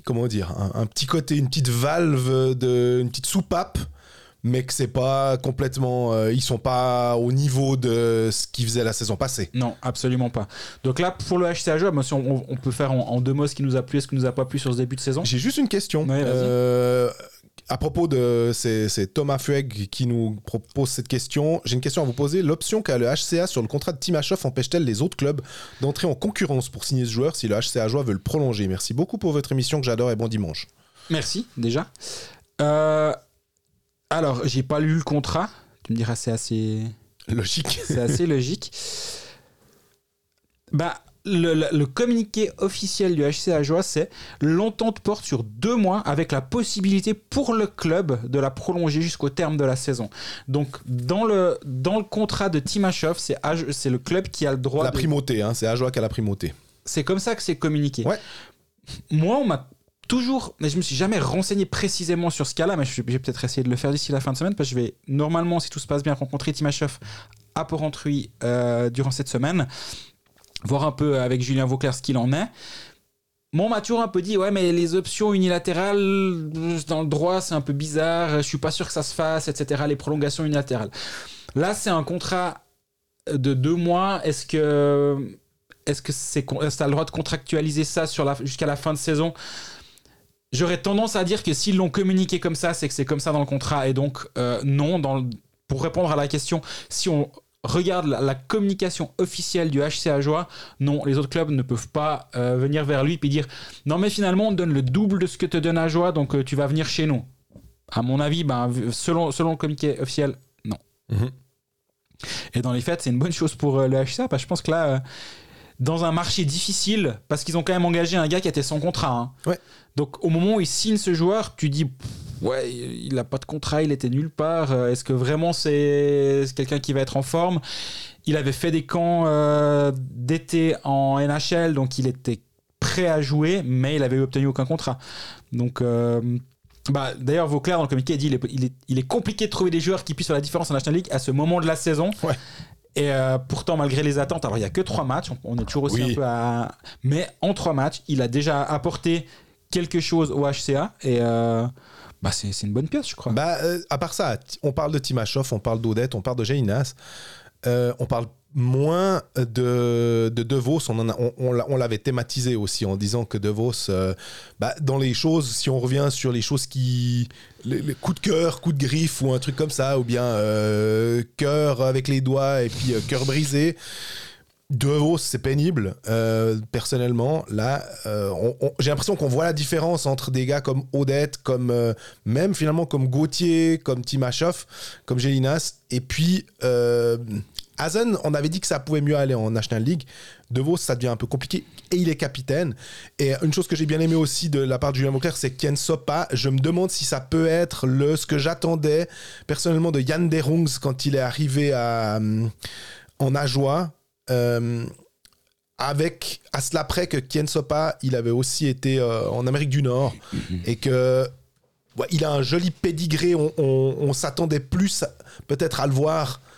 comment dire un, un petit côté une petite valve de une petite soupape mais que c'est pas complètement euh, ils sont pas au niveau de ce qu'ils faisaient la saison passée. Non, absolument pas. Donc là, pour le HCA Job, moi, si on, on peut faire en, en deux mots ce qui nous a plu et ce qui nous a pas plu sur ce début de saison. J'ai juste une question. Ouais. Euh, à propos de. C'est c'est Thomas Fueg qui nous propose cette question. J'ai une question à vous poser. L'option qu'a le HCA sur le contrat de Timashov empêche-t-elle les autres clubs d'entrer en concurrence pour signer ce joueur si le HCA Joie veut le prolonger? Merci beaucoup pour votre émission que j'adore et bon dimanche. Merci, déjà. Euh, alors, j'ai pas lu le contrat. Tu me diras, c'est assez. Logique. [LAUGHS] C'est assez logique. Bah, le, le- le communiqué officiel du HCA Joie, c'est l'entente porte sur deux mois avec la possibilité pour le club de la prolonger jusqu'au terme de la saison. Donc, dans le, dans le contrat de Timashov, c'est c'est le club qui a le droit. La de- primauté, hein, c'est Ajoie qui a la primauté. C'est comme ça que c'est communiqué. Ouais. Moi, on m'a toujours, mais je me suis jamais renseigné précisément sur ce cas-là, mais je vais peut-être essayer de le faire d'ici la fin de semaine, parce que je vais normalement, si tout se passe bien, rencontrer Timashov à Porrentruy euh, durant cette semaine, voir un peu avec Julien Vauclair ce qu'il en est. Moi, on m'a toujours un peu dit, ouais, mais les options unilatérales dans le droit, c'est un peu bizarre, je suis pas sûr que ça se fasse, etc. Les prolongations unilatérales. Là, c'est un contrat de deux mois. Est-ce que est-ce que c'est est-ce le droit de contractualiser ça jusqu'à la fin de saison? J'aurais tendance à dire que s'ils l'ont communiqué comme ça, c'est que c'est comme ça dans le contrat et donc euh, non. Dans le- pour répondre à la question, si on regarde la, la communication officielle du HCA Joie, non, les autres clubs ne peuvent pas euh, venir vers lui et dire non mais finalement on te donne le double de ce que te donne Ajoie donc euh, tu vas venir chez nous. À mon avis, ben, selon, selon le communiqué officiel, non. Mhm. Et dans les faits, c'est une bonne chose pour le HCA, parce que je pense que là, dans un marché difficile, parce qu'ils ont quand même engagé un gars qui était sans contrat. hein. Ouais. Donc au moment où ils signent ce joueur, tu dis, ouais, il n'a pas de contrat, il était nulle part. euh, Est-ce que vraiment c'est quelqu'un qui va être en forme? Il avait fait des camps euh, d'été en NHL, donc il était prêt à jouer, mais il avait obtenu aucun contrat. Donc. euh, bah, D'ailleurs, Vauclair, dans le communiqué, dit il est, il, est, il est compliqué de trouver des joueurs qui puissent faire la différence en National League à ce moment de la saison. Ouais. Et euh, pourtant, malgré les attentes, alors il n'y a que trois matchs, on, on est toujours aussi Oui. un peu à. Mais en trois matchs, il a déjà apporté quelque chose au HCA et euh, bah, c'est c'est une bonne pièce, je crois. Bah, euh, à part ça, on parle de Timashov, on parle d'Odette, on parle de Jainas. On parle moins de, de Vos. On, on, on l'a- on l'avait thématisé aussi en disant que De Vos, euh, bah, dans les choses, si on revient sur les choses qui. Les, coups de cœur, coups de griffe ou un truc comme ça, ou bien euh, cœur avec les doigts et puis euh, cœur brisé. De Vos, c'est pénible. Personnellement, là, j'ai l'impression qu'on voit la différence entre des gars comme Odette, comme même finalement comme Gauthier, comme Timashov, comme Gélinas. Et puis, Hazen, on avait dit que ça pouvait mieux aller en National League. De Vos, ça devient un peu compliqué. Et il est capitaine. Et une chose que j'ai bien aimé aussi de la part de Julien Vauclair, c'est Ken Sopa. Je me demande si ça peut être le, ce que j'attendais personnellement de Yann Derungs quand il est arrivé à, hum, en Ajoie. Euh, avec à cela près que Ken Sopa, il avait aussi été euh, en Amérique du Nord et que ouais, il a un joli pédigré. On, on- on s'attendait plus peut-être à le voir euh,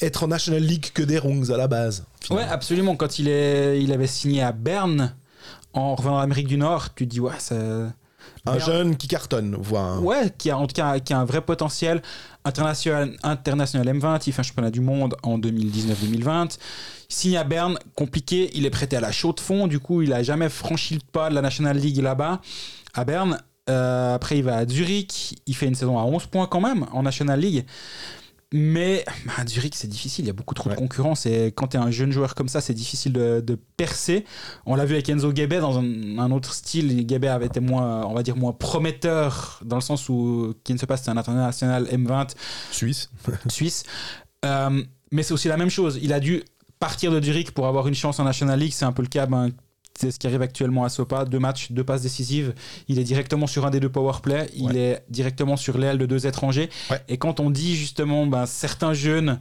être en National League que des Rungs à la base. Ouais, finalement. absolument. Quand il, est, il avait signé à Berne, en revenant d'Amérique du Nord, tu te dis, ouais, ça. un Berne- jeune qui cartonne, voire. Ouais, qui a en tout cas qui a un vrai potentiel international, international M20, il fait un championnat du monde en 2019-2020. Il signe à Berne, compliqué, il est prêté à la chaude de fond, du coup il a jamais franchi le pas de la National League là-bas, à Berne. Euh, après il va à Zurich, il fait une saison à 11 points quand même en National League. Mais bah, à Zurich, c'est difficile. Il y a beaucoup trop Ouais. de concurrence. Et quand tu es un jeune joueur comme ça, c'est difficile de, de percer. On l'a vu avec Enzo Guébé dans un, un autre style. Guébé avait été moins, on va dire, moins prometteur dans le sens où qui ne se passe, c'est un international M20 Suisse. [LAUGHS] suisse. Euh, mais c'est aussi la même chose. Il a dû partir de Zurich pour avoir une chance en National League. C'est un peu le cas. ben, c'est ce qui arrive actuellement à Sopa. Deux matchs, deux passes décisives. Il est directement sur un des deux powerplay. Il Ouais. est directement sur l'aile de deux étrangers. Ouais. Et quand on dit justement, ben, certains jeunes,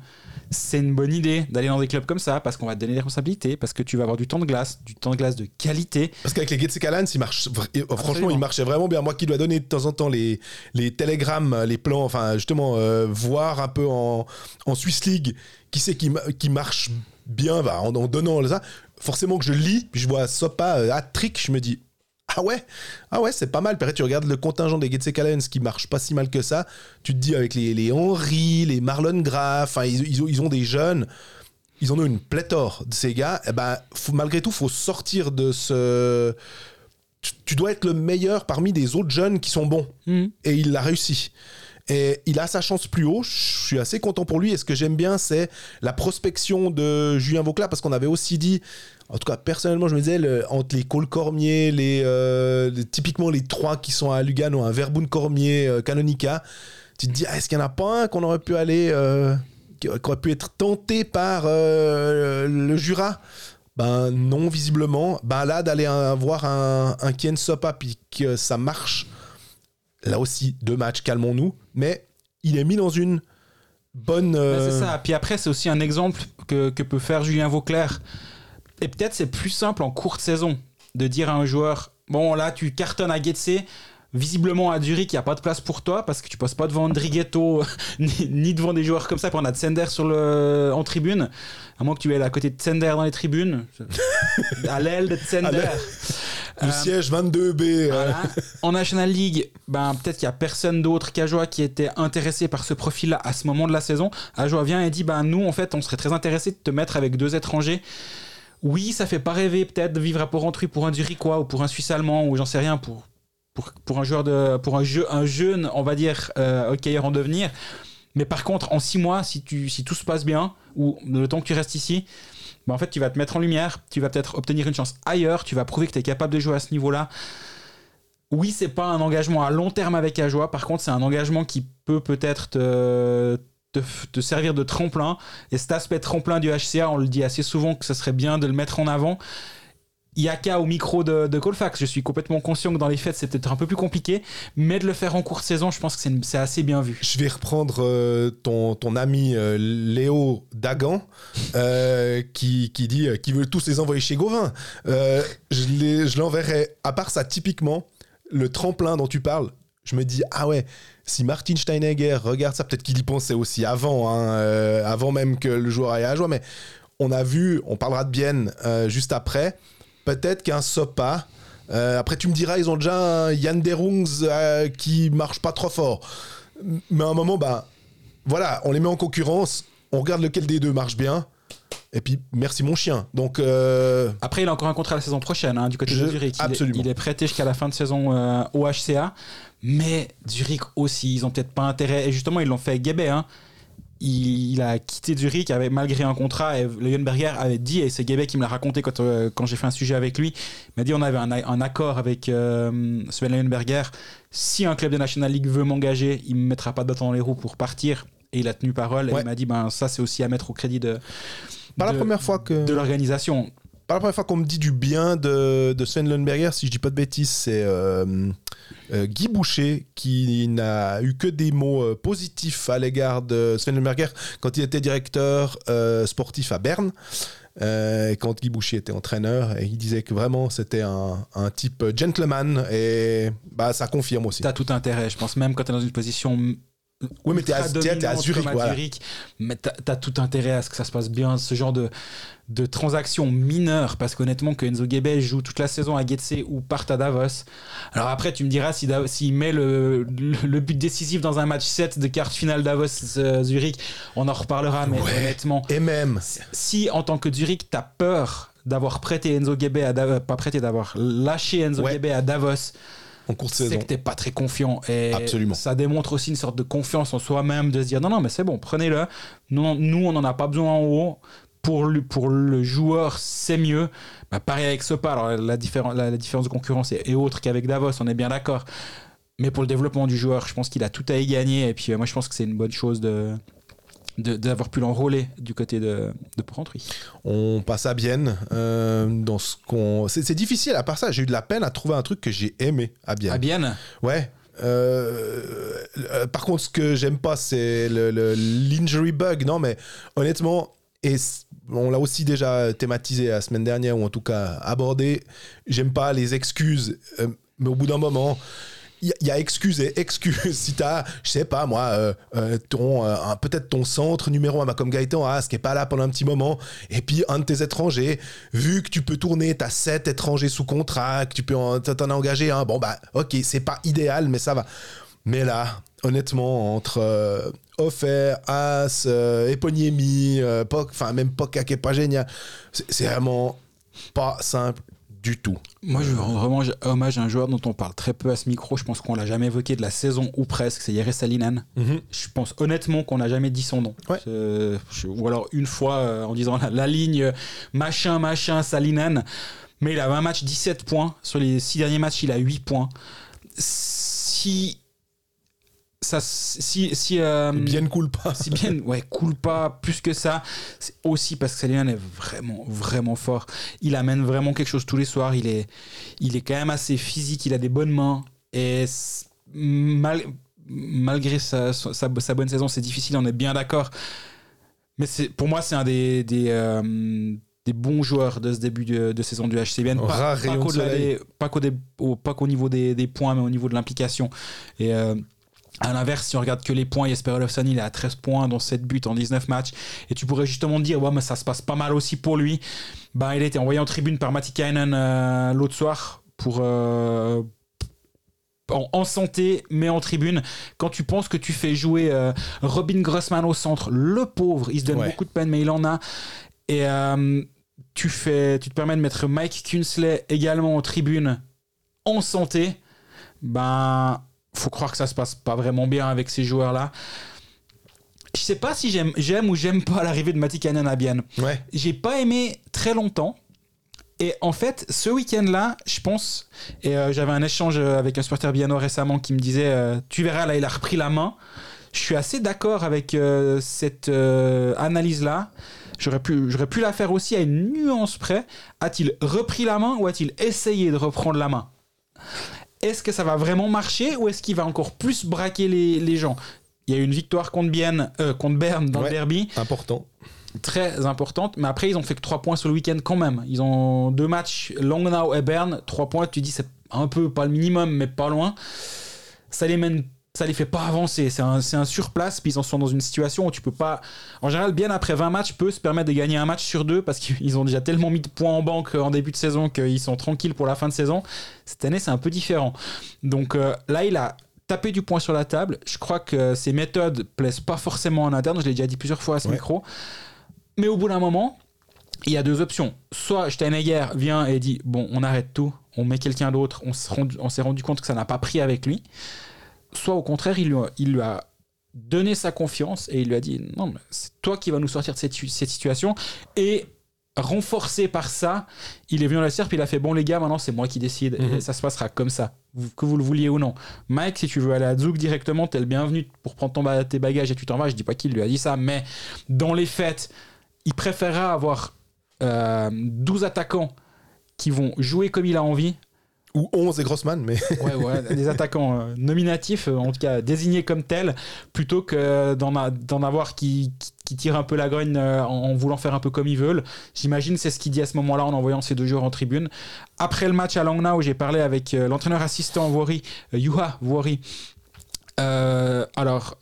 c'est une bonne idée d'aller dans des clubs comme ça parce qu'on va te donner des responsabilités, parce que tu vas avoir du temps de glace, du temps de glace de qualité. Parce qu'avec les Getse Calans, il marche, euh, franchement, il marchait vraiment bien. Moi qui dois donner de temps en temps les, les télégrammes, les plans, enfin, justement, euh, voir un peu en, en Swiss League qui c'est qui, qui marche bien bah, en, en donnant ça. Forcément que je lis, puis je vois Sopa euh, hat-trick, je me dis. Ah ouais, ah ouais, c'est pas mal. Puis après, tu regardes le contingent des Getse Calens qui marche pas si mal que ça. Tu te dis avec les, les Henry, les Marlon Graff, ils, ils ont, ils ont des jeunes ils en ont une pléthore de ces gars. Eh ben, faut- malgré tout, faut sortir de ce. Tu, tu dois être le meilleur parmi des autres jeunes qui sont bons. Et il l'a réussi. Et il a sa chance plus haut. Je suis assez content pour lui. Et ce que j'aime bien, c'est la prospection de Julien Vauclair, parce qu'on avait aussi dit. En tout cas, personnellement, je me disais, entre les Cole Cormier, les, euh, les- typiquement les trois qui sont à Lugano, un Verboon Cormier, euh, Canonica, tu te dis, ah, est-ce qu'il n'y en a pas un qu'on aurait pu aller, euh, qui aurait pu être tenté par le Jura? Ben non, visiblement. Ben là, d'aller voir un, un Kien Sopa, puis que ça marche, là aussi, deux matchs, calmons-nous, mais il est mis dans une bonne. Ouais, euh, c'est ça. Puis après, c'est aussi un exemple que, que peut faire Julien Vauclair. Et peut-être c'est plus simple en courte saison de dire à un joueur Bon, là, tu cartonnes à Getse. Visiblement, à Zurich, il n'y a pas de place pour toi parce que tu passes pas devant Drighetto [LAUGHS] ni, ni devant des joueurs comme ça. Puis on a Tsender sur le, en tribune. À moins que tu aies à côté de Tsender dans les tribunes. [LAUGHS] à l'aile de Tsender. Le Euh, siège 22B. euh, voilà. En National League, ben, peut-être qu'il n'y a personne d'autre qu'Ajoa qui était intéressé par ce profil-là à ce moment de la saison. Ajoa vient et dit ben, Nous, en fait, on serait très intéressé de te mettre avec deux étrangers. Oui, ça fait pas rêver peut-être de vivre à Porrentruy pour un Zurichois ou pour un Suisse allemand ou j'en sais rien pour, pour, un joueur de pour un, jeu, un jeune on va dire euh, hockeyeur en devenir. Mais par contre, en six mois, si, tu, si tout se passe bien ou le temps que tu restes ici, ben, en fait, tu vas te mettre en lumière, tu vas peut-être obtenir une chance ailleurs, tu vas prouver que tu es capable de jouer à ce niveau-là. Oui, c'est pas un engagement à long terme avec Ajoie. Par contre, c'est un engagement qui peut peut-être te servir de tremplin. Et cet aspect tremplin du HCA, on le dit assez souvent que ce serait bien de le mettre en avant. Il y a qu'à au micro de, Colfax. Je suis complètement conscient que dans les fêtes, c'est peut-être un peu plus compliqué. Mais de le faire en courte saison, je pense que c'est assez bien vu. Je vais reprendre euh, ton, ton ami euh, Léo Dagan euh, qui, qui dit qu'il veut tous les envoyer chez Gauvin. Je l'enverrai, à part ça, typiquement, le tremplin dont tu parles, je me dis, ah ouais, si Martin Steinegger regarde ça, peut-être qu'il y pensait aussi avant, hein, avant même que le joueur aille à joie, mais on a vu, on parlera de Bienne juste après, peut-être qu'un Sopa. euh, après, tu me diras, ils ont déjà un Yann Derungs euh, qui marche pas trop fort. Mais à un moment, bah, voilà, on les met en concurrence, on regarde lequel des deux marche bien, et puis merci mon chien. Donc, euh, Après, il a encore un contrat la saison prochaine hein, du côté Je- de Zurich. Il est- absolument. Il est, prêté jusqu'à la fin de saison euh, au HCA. Mais Zurich aussi, ils ont peut-être pas intérêt. Et justement, ils l'ont fait avec Guébé. Hein. Il, il a quitté Zurich avait, malgré un contrat. Et Leuenberger avait dit, et c'est Guébet qui me l'a raconté quand, euh, quand j'ai fait un sujet avec lui, il m'a dit on avait un, accord avec euh, Sven Leuenberger. Si un club de National League veut m'engager, il me mettra pas de bâton dans les roues pour partir. Et il a tenu parole. Et il m'a dit ben, ça, c'est aussi à mettre au crédit de, Pas la première fois que. de l'organisation. Pas la première fois qu'on me dit du bien de, de Sven Lundberger, si je dis pas de bêtises, c'est euh, euh, Guy Boucher qui n'a eu que des mots euh, positifs à l'égard de Sven Lundberger quand il était directeur sportif à Berne. Quand Guy Boucher était entraîneur, et il disait que vraiment c'était un, un type gentleman et bah ça confirme aussi. T'as tout intérêt, je pense, même quand t'es dans une position. Oui, mais t'es à, Zurich, à voilà. Zurich, mais t'as as tout intérêt à ce que ça se passe bien, ce genre de, de transactions mineures, parce qu'honnêtement, que Enzo Guebet joue toute la saison à Getse ou parte à Davos. Alors après, tu me diras si Da- s'il met le, le, le but décisif dans un match 7 de quart finale Davos-Zurich, on en reparlera, mais Ouais. honnêtement, Et même, si en tant que Zurich, t'as peur d'avoir prêté Enzo Guebet à Davos, pas prêté, d'avoir lâché Enzo Ouais. À Davos, en c'est saison. que t'es pas très confiant. Et Absolument. ça démontre aussi une sorte de confiance en soi-même, de se dire non, non, mais c'est bon, prenez-le. Nous, nous on n'en a pas besoin en haut. Pour le, pour le joueur, c'est mieux. Bah, pareil avec Sopa. Alors, la, différen- la, la différence de concurrence est, est autre qu'avec Davos, on est bien d'accord. Mais pour le développement du joueur, je pense qu'il a tout à y gagner. Et puis, euh, moi, je pense que c'est une bonne chose de- d'avoir pu l'enrôler du côté de, de Porrentruy. On passe à Bienne. euh, dans ce qu'on... c'est, difficile, à part ça, j'ai eu de la peine à trouver un truc que j'ai aimé à Bienne. Ah bien Ouais. Euh, euh, par contre, ce que j'aime pas, c'est le, l'injury bug. Non, mais honnêtement, et on l'a aussi déjà thématisé la semaine dernière, ou en tout cas abordé, j'aime pas les excuses, mais au bout d'un moment. Il y, a- excuses et excuses. [LAUGHS] Si t'as, je sais pas moi, euh, euh, ton, euh, peut-être ton centre numéro un, bah, comme Gaëtan Haas, qui est pas là pendant un petit moment, et puis un de tes étrangers, vu que tu peux tourner, t'as sept étrangers sous contrat, que tu peux en, t'en as engagé un, bon bah ok, c'est pas idéal, mais ça va. Mais là, honnêtement, entre Offer, Haas, euh, Eponiemi, Poc- enfin même Poca qui est pas génial, c'est vraiment pas simple du tout. Moi, je veux rendre vraiment hommage à un joueur dont on parle très peu à ce micro. Je pense qu'on l'a jamais évoqué de la saison ou presque. C'est Jere Salinen. Je pense honnêtement qu'on n'a jamais dit son nom. Ouais. C'est- je- ou alors une fois euh, en disant la, la ligne machin, machin, Salinen. Mais il a 20 matchs, 17 points. Sur les 6 derniers matchs, il a 8 points. Si. Ça, si, si, euh, Bien ne coule pas. si bien, ouais, coule pas plus que ça. C'est aussi parce que Salinan est vraiment, vraiment fort. Il amène vraiment quelque chose tous les soirs. Il est, il est quand même assez physique. Il a des bonnes mains. Et mal- malgré sa, sa, sa bonne saison, c'est difficile. On est bien d'accord. Mais c'est, pour moi, c'est un des, des, euh, des bons joueurs de ce début de, de saison du HCBN. Pas, de qu'au, des- au, pas qu'au niveau des, des points, mais au niveau de l'implication. Et. euh, à l'inverse, si on regarde que les points, Jesper Olofsson, il est à 13 points, dont 7 buts en 19 matchs. Et tu pourrais justement te dire, ouais, mais ça se passe pas mal aussi pour lui. Ben, il a été envoyé en tribune par Matikainen euh, l'autre soir pour. euh, en, santé, mais en tribune. Quand tu penses que tu fais jouer euh, Robin Grossman au centre, le pauvre, il se donne Ouais. beaucoup de peine, mais il en a. Et euh, tu, fais, tu te permets de mettre Mike Kunsley également en tribune en santé. Ben, faut croire que ça se passe pas vraiment bien avec ces joueurs-là. Je sais pas si j'aime, j'aime ou j'aime pas l'arrivée de Matikanen à Bienne. Ouais. J'ai pas aimé très longtemps. Et en fait, ce week-end-là, je pense, et euh, j'avais un échange avec un supporter biennois récemment qui me disait euh, Tu verras, là, il a repris la main. Je suis assez d'accord avec euh, cette euh, analyse-là. J'aurais pu, j'aurais pu la faire aussi à une nuance près. A-t-il repris la main ou a-t-il essayé de reprendre la main? Est-ce que ça va vraiment marcher ou est-ce qu'il va encore plus braquer les, les gens? Il y a eu une victoire contre, Bienne, euh, contre Berne dans Ouais. le derby Important. très importante. Mais après, ils ont fait que 3 points sur le week-end quand même. Ils ont deux matchs, Langnau et Berne. 3 points, tu dis, c'est un peu, pas le minimum, mais pas loin. Ça les mène. Ça les fait pas avancer. C'est un, un surplace. Puis ils en sont dans une situation où tu peux pas. En général, bien après 20 matchs, peut se permettre de gagner un match sur deux parce qu'ils ont déjà tellement mis de points en banque en début de saison qu'ils sont tranquilles pour la fin de saison. Cette année, c'est un peu différent. Donc euh, là, il a tapé du poing sur la table. Je crois que ses méthodes plaisent pas forcément en interne. Je l'ai déjà dit plusieurs fois à ce Ouais. micro. Mais au bout d'un moment, il y a deux options. Soit Steinegger vient et dit Bon, on arrête tout, on met quelqu'un d'autre, on s'est rendu, on s'est rendu compte que ça n'a pas pris avec lui. Soit au contraire, il lui a, il lui a donné sa confiance et il lui a dit non, mais c'est toi qui vas nous sortir de cette, cette situation. Et renforcé par ça, il est venu dans la serpe, il a fait bon les gars, maintenant c'est moi qui décide et Mhm. ça se passera comme ça, que vous le vouliez ou non. Mike, si tu veux aller à Zouk directement, t'es le bienvenu pour prendre ton tes bagages et tu t'en vas. Je dis pas qu'il lui a dit ça, mais dans les faits, il préférera avoir euh, 12 attaquants qui vont jouer comme il a envie Ou 11 et Grossman, mais [LAUGHS] Ouais, ouais, des attaquants euh, nominatifs, euh, en tout cas désignés comme tels, plutôt que d'en avoir qui, qui, tirent un peu la grogne euh, en, voulant faire un peu comme ils veulent. J'imagine c'est ce qu'il dit à ce moment-là en envoyant ces deux joueurs en tribune. Après le match à Langnau, j'ai parlé avec l'entraîneur assistant Wori, Juha Wori. Alors,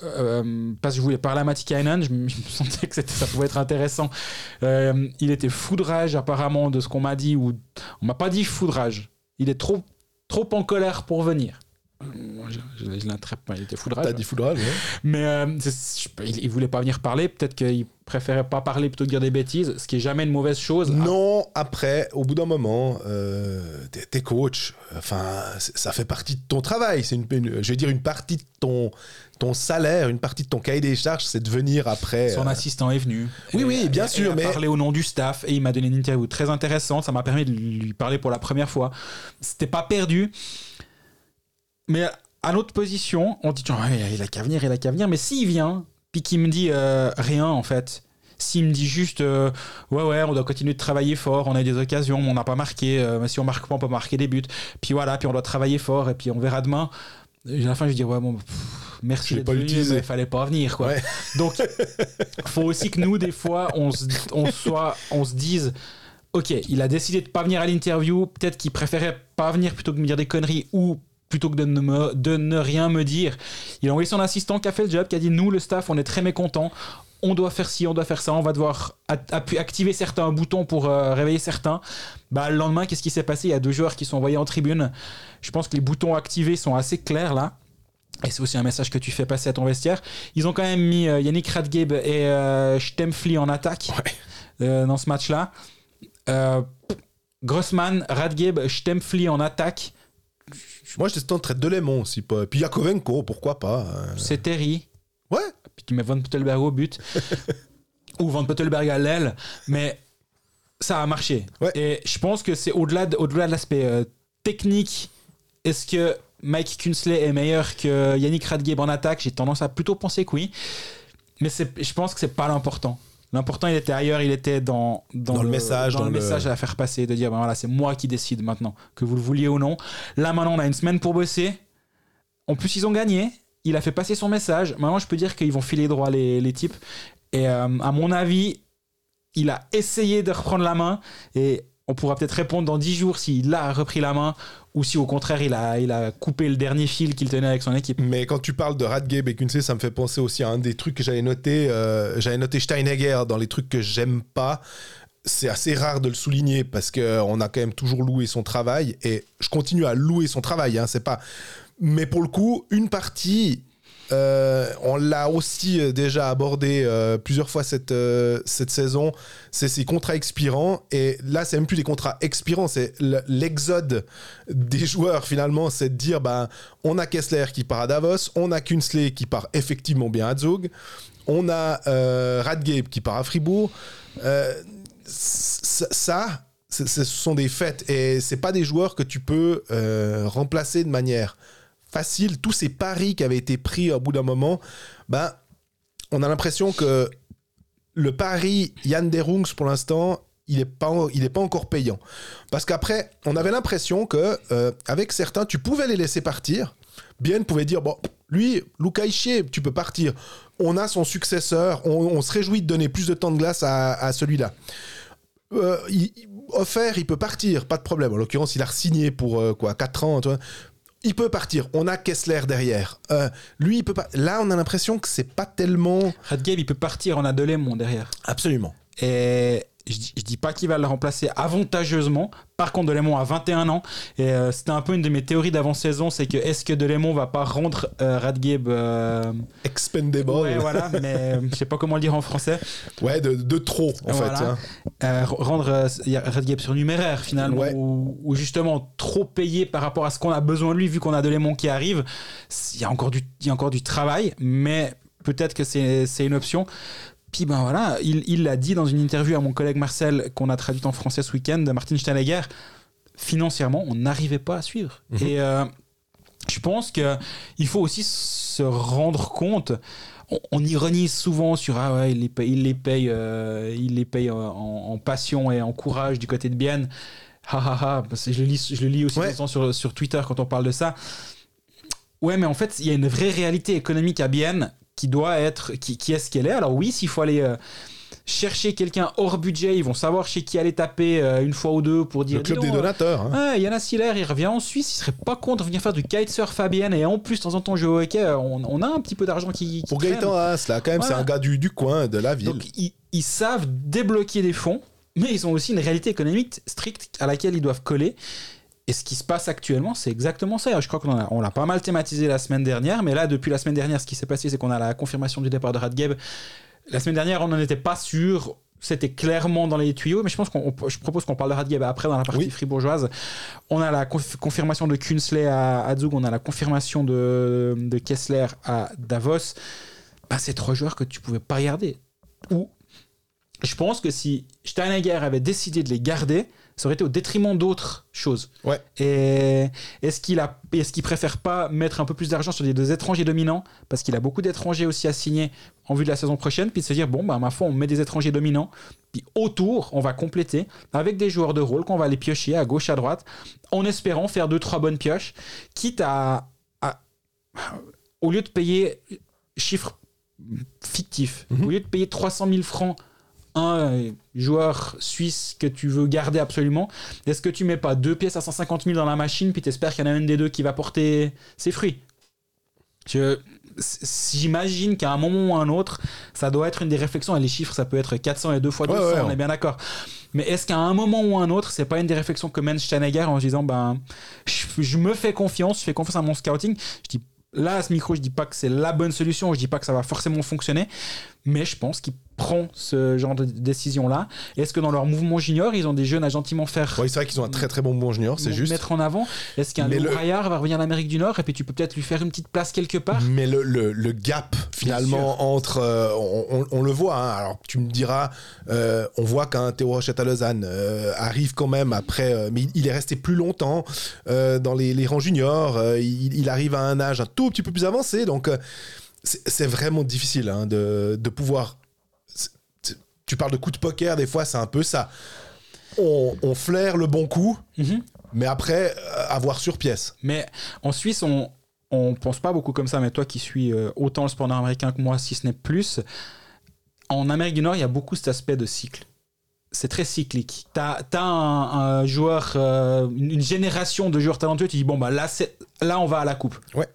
parce que je voulais parler à Matikainen, je, je me sentais que ça pouvait être intéressant. Il était foudrage apparemment de ce qu'on m'a dit, ou on m'a pas dit foudrage. Il est trop, trop en colère pour venir. Moi, Je, je, je l'interprète pas, il était foudrage. t'as dit foudrage. ouais. Mais euh, il, il voulait pas venir parler. Peut-être qu'il préférait pas parler plutôt que dire des bêtises, ce qui est jamais une mauvaise chose. Non, après, au bout d'un moment, euh, t'es t'es coach. Enfin, ça fait partie de ton travail. C'est une, une- je vais dire une partie de ton, ton salaire, une partie de ton cahier des charges, c'est de venir après. Son euh, assistant est venu. Oui, Et- oui, bien et- sûr, Il a mais- parlé au nom du staff et il m'a donné une interview très intéressante. Ça m'a permis de lui parler pour la première fois. C'était pas perdu. Mais à notre position, on dit il a qu'à venir, il a qu'à venir. Mais s'il vient, puis qu'il me dit euh, rien, en fait. S'il me dit juste euh, ouais ouais on doit continuer de travailler fort on a eu des occasions mais on n'a pas marqué euh, mais si on marque pas on peut marquer des buts puis voilà puis on doit travailler fort et puis on verra demain et à la fin je dis ouais bon pff, merci d'être pas venu, mais fallait pas venir quoi. Ouais. donc faut aussi que nous des fois on se, on soit on se dise ok il a décidé de pas venir à l'interview peut-être qu'il préférait pas venir plutôt que de me dire des conneries ou plutôt que de ne, me- de ne rien me dire. Il a envoyé son assistant qui a fait le job qui a dit nous le staff on est très mécontents on doit faire ci, on doit faire ça, on va devoir activer certains boutons pour euh, réveiller certains. Bah, le lendemain, qu'est-ce qui s'est passé? Il y a deux joueurs qui sont envoyés en tribune. Je pense que les boutons activés sont assez clairs là. Et c'est aussi un message que tu fais passer à ton vestiaire. Ils ont quand même mis euh, Yannick Radgeb et euh, Stempfli en attaque euh, dans ce match-là. Grossman, Radgeb, Stempfli en attaque. Moi, je tenterais de Lemon aussi. pas- Puis Yakovenko, pourquoi pas. euh. C'est Terry. Ouais. Puis tu mets Van Pottelberg au but. [LAUGHS] ou Van Pottelberg à l'aile. Mais ça a marché. Ouais. Et je pense que c'est au-delà de, au-delà de l'aspect euh, technique. Est-ce que Mike Kunsley est meilleur que Yannick Radgeb en attaque J'ai tendance à plutôt penser que oui. Mais je pense que c'est pas l'important. L'important, il était ailleurs, il était dans, Dans le message, dans, dans le le- message à faire passer, de dire ben voilà, c'est moi qui décide maintenant, que vous le vouliez ou non. Là, maintenant, on a une semaine pour bosser. En plus, ils ont gagné. Il a fait passer son message. Maintenant, je peux dire qu'ils vont filer droit les, types. Et euh, à mon avis, il a essayé de reprendre la main. Et on pourra peut-être répondre dans 10 jours s'il a repris la main ou si au contraire, il a, il a coupé le dernier fil qu'il tenait avec son équipe. Mais quand tu parles de Radgeb et Kunze, ça me fait penser aussi à un des trucs que j'avais noté. euh, j'avais noté Steinegger dans les trucs que j'aime pas. C'est assez rare de le souligner parce qu'on a quand même toujours loué son travail et je continue à louer son travail. Hein, c'est pas. Mais pour le coup, une partie, euh, on l'a aussi euh, déjà abordé euh, plusieurs fois cette, cette saison, c'est ses contrats expirants. Et là, c'est même plus des contrats expirants, c'est l'exode des joueurs finalement. C'est de dire, ben, on a Kessler qui part à Davos, on a Kunsley qui part effectivement bien à Zug, on a Radgeb qui part à Fribourg. Ça, ce sont des faits et c'est pas des joueurs que tu peux remplacer de manière facile. Tous ces paris qui avaient été pris au bout d'un moment, ben, on a l'impression que le pari Yann Derungs pour l'instant, il n'est pas, il pas encore payant. Parce qu'après, on avait l'impression que euh, avec certains, tu pouvais les laisser partir. Bien pouvait dire, bon, lui, Luca Ischier, tu peux partir. On a son successeur, on, se réjouit de donner plus de temps de glace à, à celui-là. Euh, il- offert, il peut partir, pas de problème. En l'occurrence, il a signé pour euh, quoi, 4 ans. tu vois. Il peut partir. On a Kessler derrière. Euh, lui, il peut pas. Là, on a l'impression que c'est pas tellement. Radgeb, il peut partir, on a Delémont derrière. Absolument. Et je dis, je dis pas qu'il va le remplacer avantageusement. Par contre, Delémont a 21 ans. Et euh, c'était un peu une de mes théories d'avant-saison c'est que est-ce que Delémont va pas rendre euh, Radgeb. euh, Expendable. Ouais, voilà, mais euh, je sais pas comment le dire en français. Ouais, de, de trop, en Voilà. fait. hein. Euh, rendre euh, Radgeb surnuméraire finalement. Ouais. Ou, ou justement trop payé par rapport à ce qu'on a besoin de lui, vu qu'on a Delémont qui arrive. Il y, a encore du, il y a encore du travail, mais peut-être que c'est une option. Puis ben voilà, il il l'a dit dans une interview à mon collègue Marcel qu'on a traduit en français ce week-end de Martin Steinegger. Financièrement, on n'arrivait pas à suivre. Mhm. Et euh, je pense que il faut aussi se rendre compte. On, on ironise souvent sur ah ouais il les paye, il les paye, euh, il les paye en, en passion et en courage du côté de Bienne. Ha ha ha. Parce que je le lis, je le lis aussi Ouais. sur, sur Twitter quand on parle de ça. Ouais, mais en fait, il y a une vraie réalité économique à Bienne qui doit être, qui, qui est ce qu'elle est. Alors oui, s'il faut aller euh, chercher quelqu'un hors budget, ils vont savoir chez qui aller taper euh, une fois ou deux pour dire. Le club des donateurs. hein. Ouais, Yana Siller, il revient en Suisse, il serait pas contre de venir faire du kitesurf à Bienne et en plus, de temps en temps, jouer au hockey, euh, on, on a un petit peu d'argent qui, qui Pour traîne. Gaëtan Haas, là, quand même, c'est un gars du, du coin, de la ville. Donc, ils, ils savent débloquer des fonds, mais ils ont aussi une réalité économique stricte à laquelle ils doivent coller. Et ce qui se passe actuellement, c'est exactement ça. Je crois qu'on l'a pas mal thématisé la semaine dernière, mais là, depuis la semaine dernière, ce qui s'est passé, c'est qu'on a la confirmation du départ de Radgeb. La semaine dernière, on n'en était pas sûr. C'était clairement dans les tuyaux, mais je pense qu'on, on- je propose qu'on parle de Radgeb après dans la partie Oui. fribourgeoise. On a la conf- confirmation de Kunsley à, à Zug, on a la confirmation de, de Kessler à Davos. Bah, c'est trois joueurs que tu pouvais pas garder. Ou je pense que si Steinegger avait décidé de les garder, ça aurait été au détriment d'autres choses. Ouais. Et est-ce qu'il a, est-ce qu'il préfère pas mettre un peu plus d'argent sur des, étrangers dominants? Parce qu'il a beaucoup d'étrangers aussi à signer en vue de la saison prochaine, puis de se dire bon bah ma foi on met des étrangers dominants, puis autour on va compléter avec des joueurs de rôle qu'on va aller piocher à gauche à droite, en espérant faire deux trois bonnes pioches, quitte à, à- au lieu de payer chiffre fictif, Mhm. au lieu de payer 300 000 francs un euh, joueur suisse que tu veux garder absolument, est-ce que tu mets pas deux pièces à 150 000 dans la machine puis t'espères qu'il y en a une des deux qui va porter ses fruits? J'imagine qu'à un moment ou à un autre, ça doit être une des réflexions, et les chiffres, ça peut être 400 et deux fois 200, Ouais, ouais, on ouais. est bien d'accord. Mais est-ce qu'à un moment ou à un autre, c'est pas une des réflexions que mène Steinegger en se disant, ben, je, je me fais confiance, je fais confiance à mon scouting. Je dis, là, à ce micro, je dis pas que c'est la bonne solution, je dis pas que ça va forcément fonctionner, mais je pense qu'il prend ce genre de décision-là. Est-ce que dans leur mouvement junior, ils ont des jeunes à gentiment faire Ouais, c'est vrai qu'ils ont un très très bon bon junior, c'est juste. mettre en avant Est-ce qu'un le- Braillard va revenir d'Amérique du Nord et puis tu peux peut-être lui faire une petite place quelque part? Mais le, le, le gap finalement entre, euh, on, on- on le voit. hein. alors tu me diras, euh, on voit qu'un Théo Rochette à Lausanne euh, arrive quand même après, mais il, est resté plus longtemps dans les, les rangs juniors. il, il arrive à un âge un tout petit peu plus avancé, donc c'est vraiment difficile hein, de, de pouvoir. Tu parles de coup de poker, des fois c'est un peu ça. On, on flaire le bon coup, Mhm. mais après euh, avoir sur pièce. Mais en Suisse, on on pense pas beaucoup comme ça. Mais toi qui suis euh, autant le sport nord-américain que moi, si ce n'est plus, en Amérique du Nord, il y a beaucoup cet aspect de cycle. C'est très cyclique. Tu as, un, un joueur, euh, une génération de joueurs talentueux, tu dis, bon, bah là, là on va à la coupe. Ouais.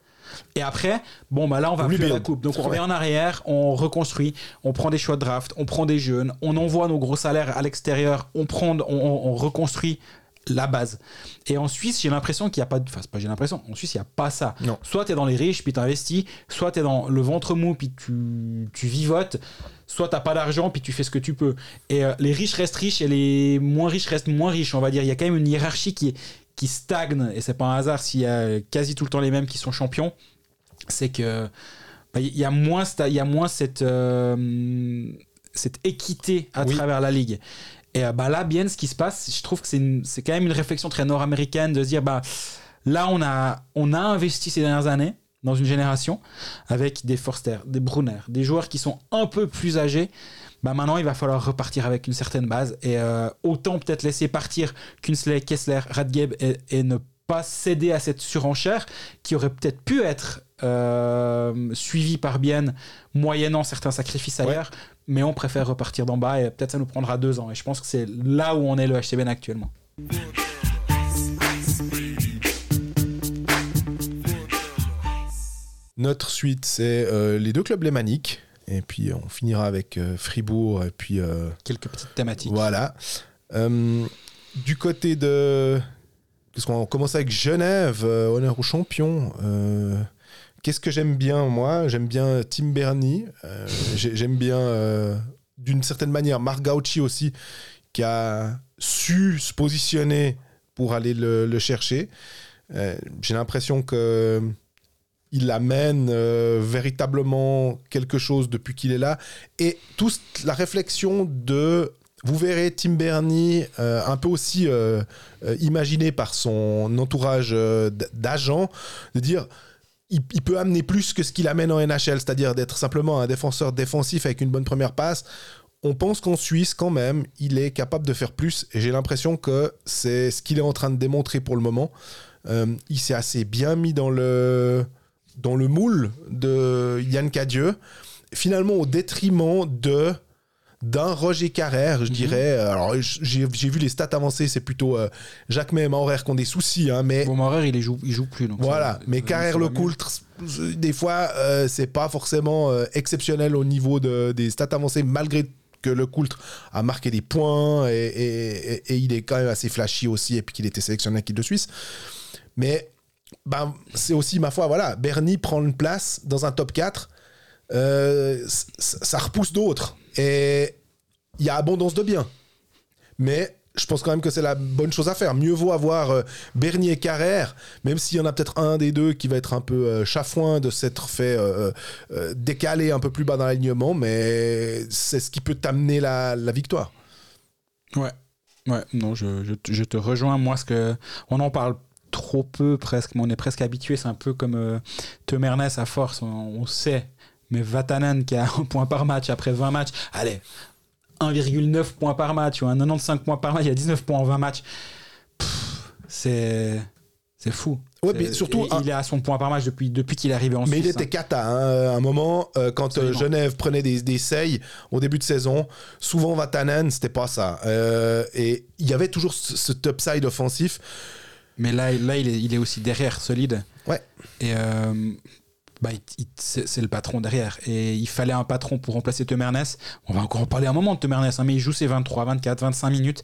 Et après, bon, bah là, on va plus à la coupe. Donc, on revient en arrière, on reconstruit, on prend des choix de draft, on prend des jeunes, on envoie nos gros salaires à l'extérieur, on, prend, on, on- on reconstruit la base. Et en Suisse, j'ai l'impression qu'il n'y a pas de. Enfin, pas j'ai l'impression. En Suisse, il n'y a pas ça. Non. Soit tu es dans les riches, puis tu investis, soit tu es dans le ventre mou, puis tu, tu vivotes, soit tu pas d'argent, puis tu fais ce que tu peux. Et euh, les riches restent riches et les moins riches restent moins riches, on va dire. Il y a quand même une hiérarchie qui, est- qui stagne, et c'est pas un hasard s'il y a quasi tout le temps les mêmes qui sont champions. C'est que. bah, Il y a moins, y a moins cette, euh, cette équité à Oui. travers la ligue. Et euh, bah, là, bien, ce qui se passe, je trouve que c'est quand même une réflexion très nord-américaine de se dire, bah, là, on a, on a investi ces dernières années dans une génération avec des Forster, des Brunner, des joueurs qui sont un peu plus âgés. Bah maintenant, il va falloir repartir avec une certaine base et euh, autant peut-être laisser partir Kunsley, Kessler, Radgeb et, et ne pas céder à cette surenchère qui aurait peut-être pu être euh, suivie par Bien moyennant certains sacrifices ailleurs, mais on préfère repartir d'en bas et peut-être ça nous prendra deux ans. Et je pense que c'est là où on est le HCBN actuellement. Notre suite, c'est euh, les deux clubs lémaniques. Et puis on finira avec euh, Fribourg. Et puis euh, Quelques petites thématiques. voilà. Euh, du côté de. Qu'est-ce qu'on commence avec Genève, honneur aux champions. Qu'est-ce que j'aime bien, moi? J'aime bien Tim Bernie. Euh, j'ai- j'aime bien, euh, d'une certaine manière, Marc Gauchi aussi, qui a su se positionner pour aller le, le chercher. Euh, j'ai l'impression que il amène euh, véritablement quelque chose depuis qu'il est là. Et toute la réflexion de vous verrez Tim Bernie, euh, un peu aussi euh, imaginé par son entourage d'agents, de dire il, il peut amener plus que ce qu'il amène en NHL, c'est-à-dire d'être simplement un défenseur défensif avec une bonne première passe. On pense qu'en Suisse, quand même, il est capable de faire plus. Et j'ai l'impression que c'est ce qu'il est en train de démontrer pour le moment. Il s'est assez bien mis dans le, dans le moule de Yann Cadieux. Finalement, au détriment de d'un Roger Carrère, je dirais. Alors, j'ai vu les stats avancées, c'est plutôt euh, Jacques et Maurer qui ont des soucis, hein, mais Bon, Maurer, il, joue, il joue plus. Donc voilà. ça- mais Carrère le coultre, des fois, euh, c'est pas forcément euh, exceptionnel au niveau de, des stats avancées, malgré que le coultre a marqué des points et, et- et- et il est quand même assez flashy aussi, et puis qu'il était sélectionné équipe de Suisse. Mais ben, c'est aussi, ma foi, voilà, Bernie prend une place dans un top 4, euh, ça repousse d'autres. Et il y a abondance de biens. Mais je pense quand même que c'est la bonne chose à faire. Mieux vaut avoir euh, Bernier et Carrère, même s'il y en a peut-être un des deux qui va être un peu euh, chafouin de s'être fait euh, euh, décaler un peu plus bas dans l'alignement, mais c'est ce qui peut t'amener la, victoire. Ouais, ouais, non, je, je te rejoins. Moi, ce que on en parle trop peu presque, mais on est presque habitué. C'est un peu comme euh, à force, on, on sait. Mais Vatanen qui a [LAUGHS] un point par match après 20 matchs, allez, 1,9 points par match ou un 95 points par match, il y a 19 points en 20 matchs. C'est c'est fou. Ouais, mais surtout, il, il est à son point par match depuis, depuis qu'il est arrivé en Mais il Suisse, était hein. cata. hein. À un moment, euh, quand euh, Absolument. Genève prenait des, des seils au début de saison, souvent Vatanen, c'était pas ça. Euh, et il y avait toujours ce, ce upside offensif. Mais là, là il, est, il est aussi derrière, solide. Ouais. Et euh, bah, il- il- c'est le patron derrière. Et il fallait un patron pour remplacer Temernes. On va encore en parler un moment de Temernes, hein, mais il joue ses 23, 24, 25 minutes.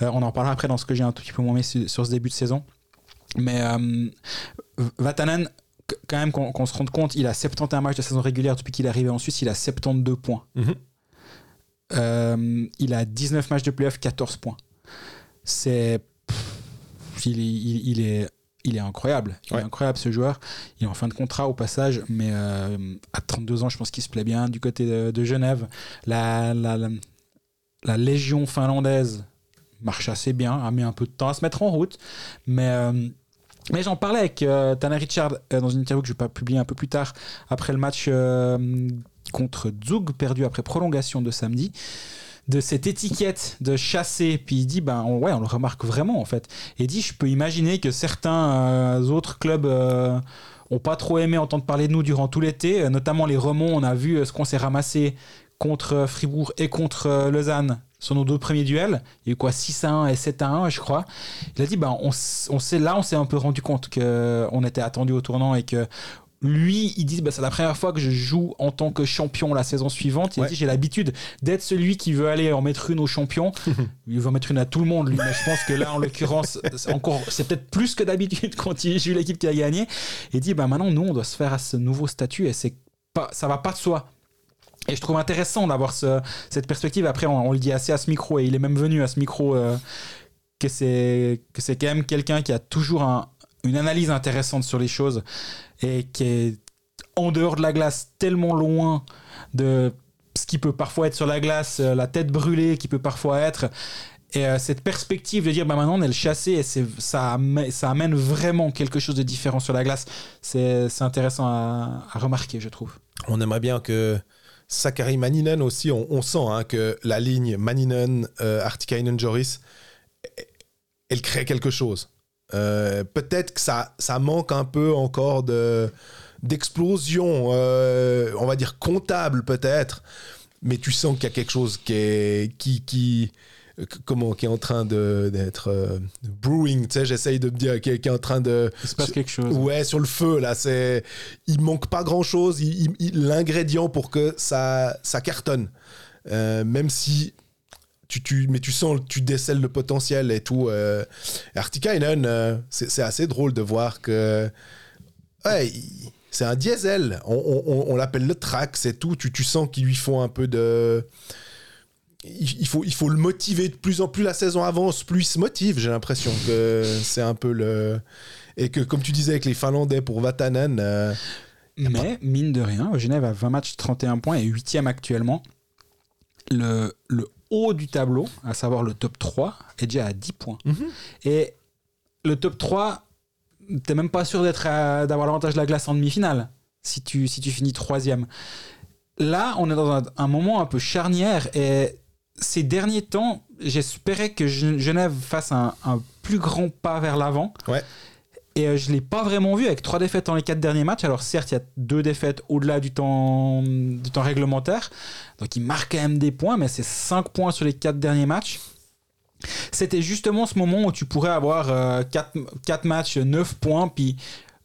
Euh, on en parlera après dans ce que j'ai un tout petit peu moins mis sur, sur ce début de saison. Mais euh, Vatanen, qu- quand même qu'on qu'on se rende compte, il a 71 matchs de saison régulière depuis qu'il est arrivé en Suisse, il a 72 points. Mhm. Euh, il a 19 matchs de playoff, 14 points. C'est. Il est, il, il est, il est incroyable. Il Ouais. est incroyable ce joueur. Il est en fin de contrat au passage, mais euh, à 32 ans, je pense qu'il se plaît bien. Du côté de, de Genève, la, la, la, la Légion finlandaise marche assez bien, a mis un peu de temps à se mettre en route. Mais. euh, mais j'en parlais avec euh, Tanner Richard dans une interview que je vais pas publier un peu plus tard après le match contre Zug perdu après prolongation de samedi de cette étiquette de chasser. Puis il dit ben on, ouais on le remarque vraiment en fait. Et il dit je peux imaginer que certains euh, autres clubs euh, ont pas trop aimé entendre parler de nous durant tout l'été. Notamment les remons on a vu euh, ce qu'on s'est ramassé contre euh, Fribourg et contre Lausanne sur nos deux premiers duels. Il y a eu quoi 6 à 1 et 7 à 1 je crois. Il a dit ben on, on là on s'est un peu rendu compte que on était attendu au tournant et que lui, il dit bah, c'est la première fois que je joue en tant que champion la saison suivante. Il Ouais. dit j'ai l'habitude d'être celui qui veut aller en mettre une aux champions. [LAUGHS] il veut en mettre une à tout le monde, lui. Mais je pense que là, en l'occurrence, c'est encore, c'est peut-être plus que d'habitude quand il joue l'équipe qui a gagné. Et il dit bah maintenant, nous, on doit se faire à ce nouveau statut et c'est pas, ça va pas de soi. Et je trouve intéressant d'avoir ce- cette perspective. Après, on, on le dit assez à ce micro et il est même venu à ce micro euh, que c'est que c'est quand même quelqu'un qui a toujours un- une analyse intéressante sur les choses et qui est en dehors de la glace tellement loin de ce qui peut parfois être sur la glace, euh, la tête brûlée qui peut parfois être. Et euh, cette perspective de dire bah maintenant on est le chassé et ça, amène, ça amène vraiment quelque chose de différent sur la glace, c'est, c'est intéressant à, remarquer, je trouve. On aimerait bien que Sakari Maninen aussi, on, on sent hein, que la ligne Maninen, euh, Artikainen, Joris, elle crée quelque chose. Euh, Peut-être que ça, ça manque un peu encore de d'explosion, euh, on va dire comptable peut-être, mais tu sens qu'il y a quelque chose qui est, qui, qui, comment, qui est en train de- d'être euh, brewing, tu sais, j'essaye de me dire, qui est, qui est en train de... Il se passe quelque chose. Ouais, sur le feu, là, c'est... Il manque pas grand-chose, il- il- il- l'ingrédient pour que ça, ça cartonne. Euh, même si... Tu, tu, mais tu sens, tu décèles le potentiel et tout. Euh, Artikainen, euh, c'est assez drôle de voir que... Ouais, c'est un diesel. On, on- on- on l'appelle le track, c'est tout. Tu, tu sens qu'il lui faut un peu de... Il, il faut, il faut le motiver de plus en plus la saison avance, plus il se motive. J'ai l'impression que c'est un peu le... et que, comme tu disais avec les Finlandais pour Vatanen, euh, Mais, mine de rien, Genève a 20 matchs, 31 points et 8 actuellement. Le, le haut du tableau, à savoir le top 3, est déjà à 10 points. Mhm. Et le top 3, t'es même pas sûr d'être d'avoir l'avantage de la glace en demi-finale si tu, si tu finis troisième. Là, on est dans un, un moment un peu charnière et ces derniers temps, j'espérais que Gen- Genève fasse un, un plus grand pas vers l'avant. Ouais. Et euh, je ne l'ai pas vraiment vu avec trois défaites dans les quatre derniers matchs. Alors certes, il y a deux défaites au-delà du temps, du temps réglementaire. Donc il marque quand même des points, mais c'est 5 points sur les quatre derniers matchs. C'était justement ce moment où tu pourrais avoir 4, matchs, 9 points, puis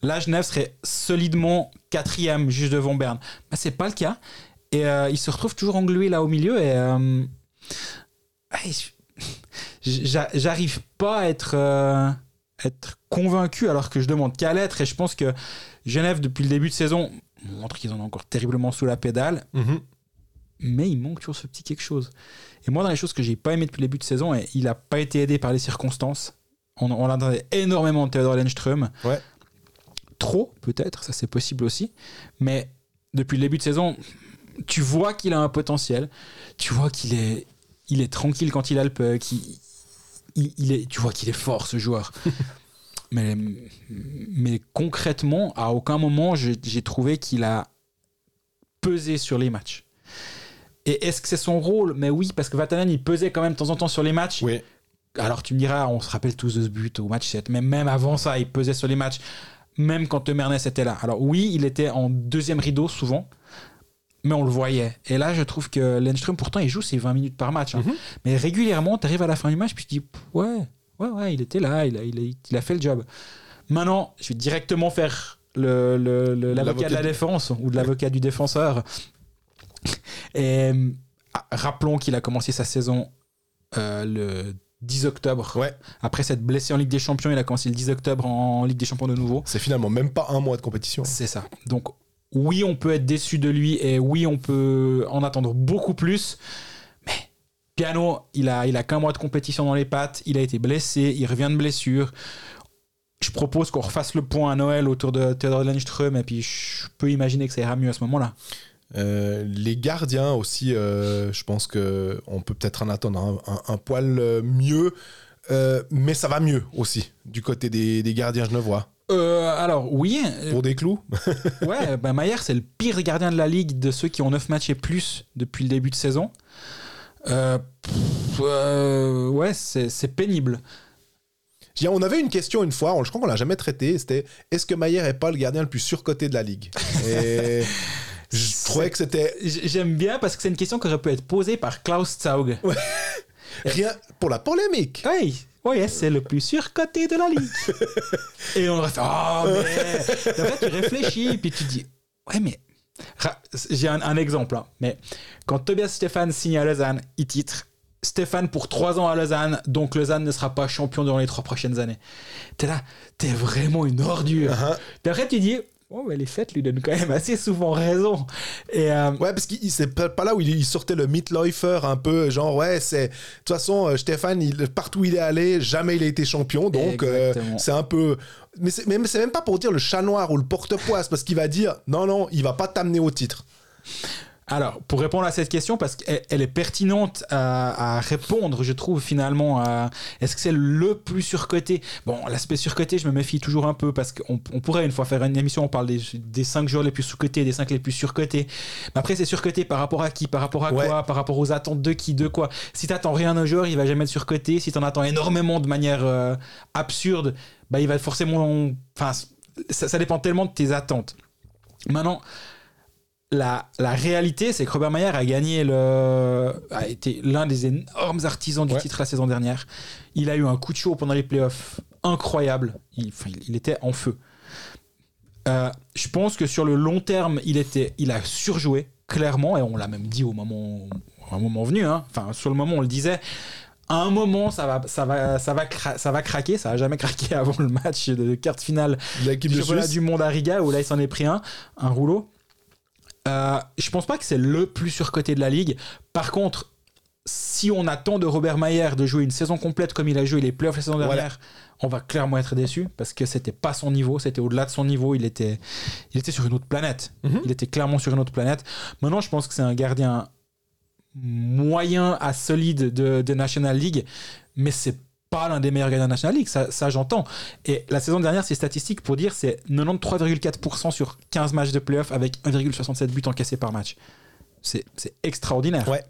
là, Genève serait solidement quatrième, juste devant Berne. Mais c'est pas le cas. Et euh, il se retrouve toujours englué là au milieu. Et euh, [LAUGHS] j'arrive pas à être, euh, être convaincu alors que je demande qu'à l'être. Et je pense que Genève, depuis le début de saison, montre qu'ils en ont encore terriblement sous la pédale mhm. mais il manque toujours ce petit quelque chose. Et moi, dans les choses que j'ai pas aimé depuis le début de saison, et il a pas été aidé par les circonstances. On, on attendait énormément de Theodor Lennström. Ouais. Trop, peut-être, ça c'est possible aussi. Mais depuis le début de saison, tu vois qu'il a un potentiel. Tu vois qu'il est, il est tranquille quand il a le puck. Il, il- il est, tu vois qu'il est fort, ce joueur. [LAUGHS] mais, mais concrètement, à aucun moment, j'ai j'ai trouvé qu'il a pesé sur les matchs. Et est-ce que c'est son rôle? Mais oui, parce que Vatanen, il pesait quand même de temps en temps sur les matchs. Oui. Alors tu me diras, on se rappelle tous de ce but au match 7, mais même avant ça, il pesait sur les matchs, même quand Mernès était là. Alors oui, il était en deuxième rideau souvent, mais on le voyait. Et là, je trouve que Lenström, pourtant, il joue ses 20 minutes par match. hein. Mhm. Mais régulièrement, tu arrives à la fin du match, puis tu dis, ouais, ouais, ouais, il était là, il a, il a, il a fait le job. Maintenant, je vais directement faire le- le- le- l'avocat de la défense ou de l'avocat du défenseur. Et ah, rappelons qu'il a commencé sa saison euh, le 10 octobre. Ouais. Après s'être blessé en Ligue des Champions, il a commencé le 10 octobre en Ligue des Champions de nouveau. C'est finalement même pas un mois de compétition. C'est ça. Donc oui, on peut être déçu de lui et oui, on peut en attendre beaucoup plus. Mais Piano, il a, il a qu'un mois de compétition dans les pattes. Il a été blessé, il revient de blessure. Je propose qu'on refasse le point à Noël autour de Theodor Lennström et puis je peux imaginer que ça ira mieux à ce moment-là. Euh, les gardiens aussi, euh, je pense que on peut peut-être en attendre un, poil mieux, euh, mais ça va mieux aussi du côté des, des gardiens genevois. Euh, alors oui, Pour des clous [LAUGHS] ouais, bah Maillard c'est le pire gardien de la ligue de ceux qui ont 9 matchs et plus depuis le début de saison. Euh, pff, euh, ouais, c'est c'est pénible. On avait une question une fois, je crois qu'on l'a jamais traité, c'était est-ce que Maillère est pas le gardien le plus surcoté de la ligue? Et [LAUGHS] je trouvais que c'était J'aime bien parce que c'est une question qui aurait pu être posée par Klaus Zaug. rien pour la polémique. Oui, ouais, c'est le plus surcoté de la ligue. Et on fait Oh, mais. Après, tu réfléchis, puis tu dis Ouais, mais. J'ai un, un exemple, hein, mais quand Tobias Stéphane signe à Lausanne, il titre Stéphane pour trois ans à Lausanne, donc Lausanne ne sera pas champion durant les trois prochaines années. T'es là, t'es vraiment une ordure. Puis après, tu dis Oh, mais les fêtes lui donnent quand même assez souvent raison. Et. euh, Ouais, parce qu'il c'est pas là où il, il sortait le Mitläufer un peu, genre, ouais, c'est. De toute façon, euh, Stéphane, il- partout où il est allé, jamais il a été champion, donc euh, c'est un peu. Mais c'est mais c'est même pas pour dire le chat noir ou le porte-poisse, parce qu'il va dire, non, non, il va pas t'amener au titre. Alors, pour répondre à cette question, parce qu'elle elle est pertinente à, à répondre, je trouve finalement, à est-ce que c'est le plus surcoté? Bon, l'aspect surcoté, je me méfie toujours un peu, parce qu'on on pourrait une fois faire une émission, on parle des, des 5 joueurs les plus sous-cotés, des 5 les plus surcotés. Mais après, c'est surcoté par rapport à qui? Par rapport à Ouais. quoi? Par rapport aux attentes de qui? De quoi? Si t'attends rien d'un joueur, il va jamais être surcoté. Si t'en attends énormément de manière euh, absurde, bah, il va forcément... Enfin, ça, ça dépend tellement de tes attentes. Maintenant, la, la réalité, c'est que Robert Mayer a gagné le, a été l'un des énormes artisans du Ouais. titre la saison dernière. Il a eu un coup de chaud pendant les playoffs incroyable. Il, enfin, il- il était en feu. Euh, je pense que sur le long terme, il, était, il a surjoué, clairement, et on l'a même dit au moment, au moment venu. hein. Enfin, sur le moment, on le disait. À un moment, ça va, ça va, ça va, cra- ça va craquer. Ça a jamais [LAUGHS] craqué avant le match de carte finale du championnat du monde à Riga où là il s'en est pris un, un rouleau. Euh, je pense pas que c'est le plus surcoté de la ligue. Par contre, si on attend de Robert Mayer de jouer une saison complète comme il a joué les playoffs la saison Voilà. dernière, on va clairement être déçu parce que c'était pas son niveau, c'était au-delà de son niveau, il était, il était sur une autre planète. Mhm. Il était clairement sur une autre planète. Maintenant, je pense que c'est un gardien moyen à solide de, de National League, mais c'est pas l'un des meilleurs gardiens de National League, ça, ça j'entends. Et la saison dernière, c'est statistique pour dire c'est 93,4% sur 15 matchs de playoff avec 1,67 buts encaissés par match. C'est c'est extraordinaire. Ouais.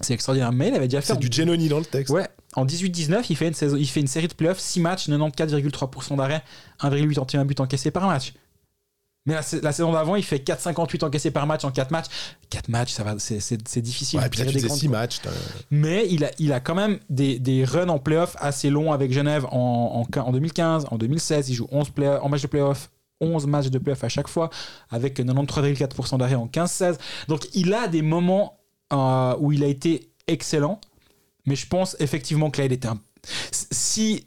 C'est extraordinaire. Mais il avait déjà fait. C'est du Genoni dans le texte. Ouais, en 18-19, il, fait une saison- il fait une série de playoffs, 6 matchs, 94,3% d'arrêt, 1,81 buts encaissés par match. Mais la, la saison d'avant, il fait 4,58 encaissés par match en 4 matchs. 4 matchs, ça va, c'est- difficile. Ouais, puis là, tu des faisais grandes 6 courses. matchs. Mais il a, il a quand même des, des runs en playoff assez longs avec Genève en, en, en 2015, en 2016. Il joue 11 play en match de playoff. 11 matchs de playoff à chaque fois, avec 93,4% d'arrêt en 15-16. Donc il a des moments euh, où il a été excellent, mais je pense effectivement que là, il était un... Si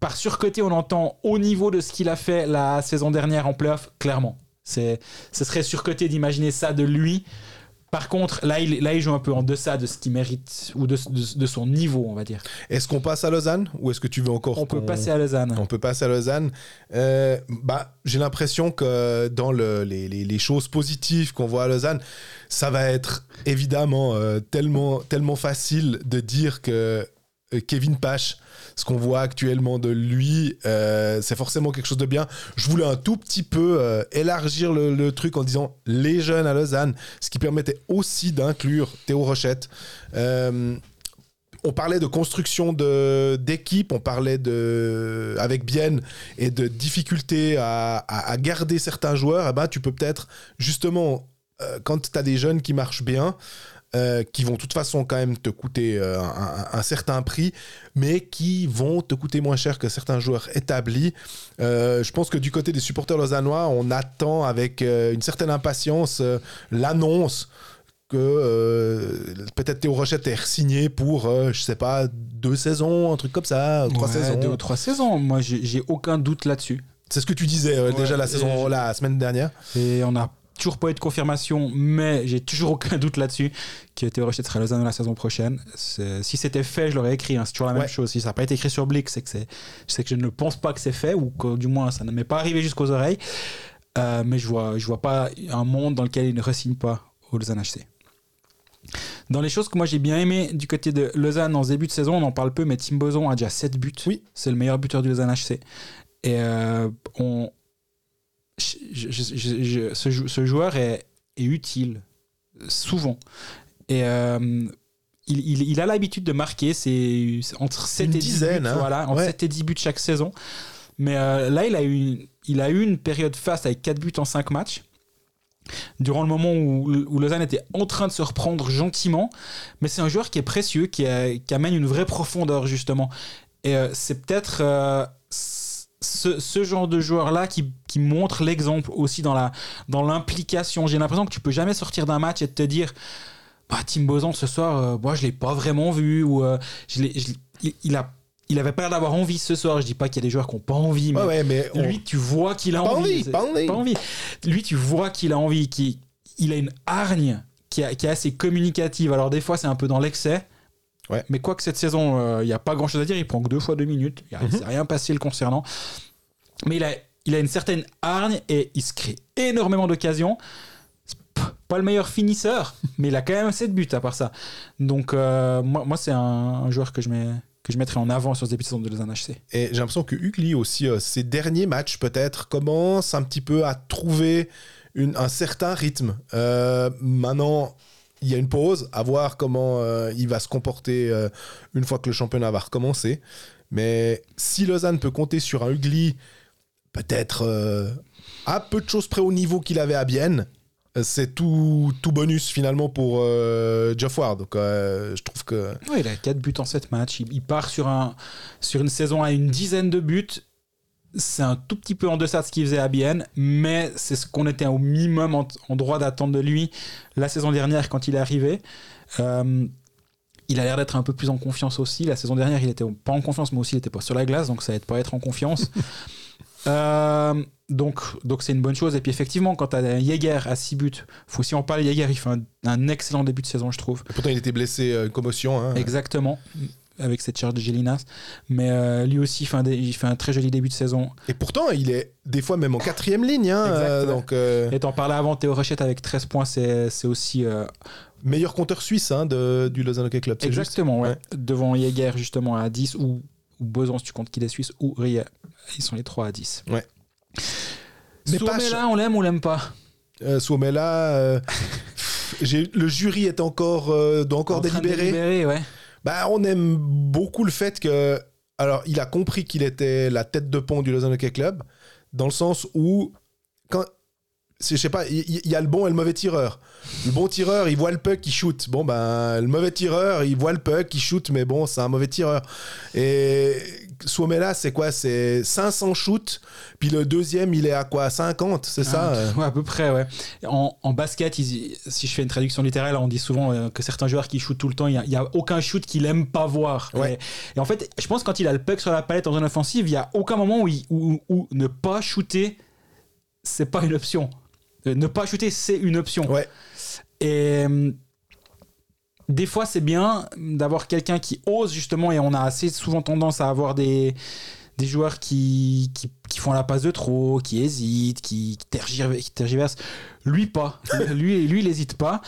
par surcoté, on entend au niveau de ce qu'il a fait la saison dernière en playoff, clairement. C'est, ce serait surcoté d'imaginer ça de lui. Par contre, là il, là, il joue un peu en deçà de ce qu'il mérite, ou de, de- de son niveau, on va dire. Est-ce qu'on passe à Lausanne ou est-ce que tu veux encore On peut passer à Lausanne. On peut passer à Lausanne. Euh, bah, j'ai l'impression que dans le- les, les- les choses positives qu'on voit à Lausanne, ça va être évidemment euh, tellement, tellement facile de dire que euh, Kevin Pache, ce qu'on voit actuellement de lui, euh, c'est forcément quelque chose de bien. Je voulais un tout petit peu euh, élargir le, truc en disant les jeunes à Lausanne, ce qui permettait aussi d'inclure Théo Rochette. Euh, on parlait de construction d'équipe, on parlait de, avec Bienne et de difficulté à, garder certains joueurs. Eh ben, tu peux peut-être, justement, quand tu as des jeunes qui marchent bien, euh, qui vont de toute façon quand même te coûter euh, un, certain prix, mais qui vont te coûter moins cher que certains joueurs établis. Euh, je pense que du côté des supporters lausannois, on attend avec une certaine impatience l'annonce que euh, peut-être Théo Rochette est signé pour, euh, je sais pas, deux saisons, un truc comme ça, trois Ouais, saisons. Deux ou trois saisons. Moi, j'ai aucun doute là-dessus. C'est ce que tu disais euh, Ouais, déjà la et saison, je- la semaine dernière. Et on n'a toujours pas eu de confirmation, mais j'ai toujours aucun doute là-dessus que Théo Rochette sera à Lausanne la saison prochaine. Si c'était fait, je l'aurais écrit. hein. C'est toujours la même chose. Si ça n'a pas été écrit sur Blick, c'est que, c'est que je ne pense pas que c'est fait, ou que du moins ça ne m'est pas arrivé jusqu'aux oreilles. Euh, mais je vois, je vois pas un monde dans lequel il ne re-signe pas au Lausanne HC. Dans les choses que moi j'ai bien aimé du côté de Lausanne en début de saison, on en parle peu, mais Tim Boson a déjà 7 buts. Oui. C'est le meilleur buteur du Lausanne HC. Et euh, on, je- je- je- je- ce, jou- ce joueur est, est utile, souvent. Et euh, il, il- il a l'habitude de marquer, c'est c'est entre 7 Une et 10 dizaine, buts, hein. voilà, entre Ouais. 7 et 10 buts chaque saison. Mais euh, là, il a, eu, il a eu une période faste avec 4 buts en 5 matchs. Durant le moment où, où Lausanne était en train de se reprendre gentiment, mais c'est un joueur qui est précieux, qui, a- qui amène une vraie profondeur justement. Et euh, c'est peut-être ce, ce genre de joueur-là qui, qui montre l'exemple aussi dans la dans l'implication. J'ai l'impression que tu peux jamais sortir d'un match et te dire bah, Tim Boson ce soir, euh, moi je l'ai pas vraiment vu ou euh, je je il, il a il avait l'air d'avoir envie ce soir. Je dis pas qu'il y a des joueurs qui ont pas envie, mais Ouais, ouais, mais on- lui tu vois qu'il a Pas envie. pas envie. Lui tu vois qu'il a envie, qu'il il a une hargne qui est assez communicative. Alors des fois c'est un peu dans l'excès. Ouais. Mais quoi que cette saison, euh, il n'y a pas grand chose à dire. Il prend que deux fois deux minutes. Il Mhm. ne s'est rien passé le concernant. Mais il a, il a une certaine hargne et il se crée énormément d'occasions. Pas le meilleur finisseur, [LAUGHS] mais il a quand même 7 buts à part ça. Donc, euh, moi, moi c'est un, un joueur que je, mets, que je mettrai en avant sur ce début de saison de Lausanne HC. Et j'ai l'impression que Ugly aussi, euh, ses derniers matchs peut-être, commence un petit peu à trouver une- un certain rythme. Euh, maintenant, il y a une pause, à voir comment euh, il va se comporter euh, une fois que le championnat va recommencer. Mais si Lausanne peut compter sur un Ugly, peut-être euh, à peu de choses près au niveau qu'il avait à Bienne, c'est tout, bonus finalement pour Geoff Ward. Il a 4 buts en 7 matchs. Il, part sur une saison à une dizaine de buts. C'est un tout petit peu en deçà de ce qu'il faisait à Bienne, mais c'est ce qu'on était au minimum en, en droit d'attendre de lui la saison dernière quand il est arrivé. Euh, il a l'air d'être un peu plus en confiance aussi. La saison dernière, il était pas en confiance, mais aussi il était pas sur la glace, donc ça aide pas à être en confiance. [LAUGHS] Euh, donc, donc c'est une bonne chose. Et puis effectivement, quand tu as Jäger à 6 buts, faut aussi en parler. Jäger, il fait un, un excellent début de saison, je trouve. Et pourtant, il était blessé, euh, une commotion. hein. Exactement. Avec cette charge de Gélinas. Mais euh, lui aussi, il fait, un, dé- il fait un très joli début de saison. Et pourtant, il est des fois même en quatrième ligne. Hein, Exact, euh, donc, euh, Et t'en parlais avant, Théo Rochette avec 13 points, c'est aussi. euh, meilleur compteur suisse hein, de, du Lausanne Hockey Club. exactement, ouais. Ouais. Devant Jäger, justement, à 10, ou, ou Besançon, si tu comptes qu'il est suisse, ou Rie. Ils sont les trois à 10. Ouais. Mais pas là, on l'aime ou on l'aime pas? [LAUGHS] J'ai- le jury est encore, doit encore En train de délibérer. délibérer, ouais. Bah, on aime beaucoup le fait que. Alors, il a compris qu'il était la tête de pont du Lausanne Hockey Club, dans le sens où. Quand, je sais pas, il il y, a le bon et le mauvais tireur. Le bon tireur, il voit le puck, il shoot. Bon, ben, le mauvais tireur, il voit le puck, il shoot, mais bon, c'est un mauvais tireur. Et Suomela, c'est quoi? C'est 500 shoots, puis le deuxième, il est à quoi? 50, c'est ça? Euh ouais, à peu près, ouais. En, en basket, ils- si je fais une traduction littérale, on dit souvent euh, que certains joueurs qui shootent tout le temps, il n'y a, aucun shoot qu'il aime pas voir. Ouais. Et, et en fait, je pense que quand il a le puck sur la palette en zone offensive, il n'y a aucun moment où, il- où- où ne pas shooter, c'est pas une option. Euh, Ne pas shooter, c'est une option. Ouais. Et euh, des fois, c'est bien d'avoir quelqu'un qui ose justement, et on a assez souvent tendance à avoir des, des joueurs qui, qui, font la passe de trop, qui hésitent, qui, qui tergiver- qui tergiversent. Lui, pas. [LAUGHS] lui, lui, il n'hésite pas.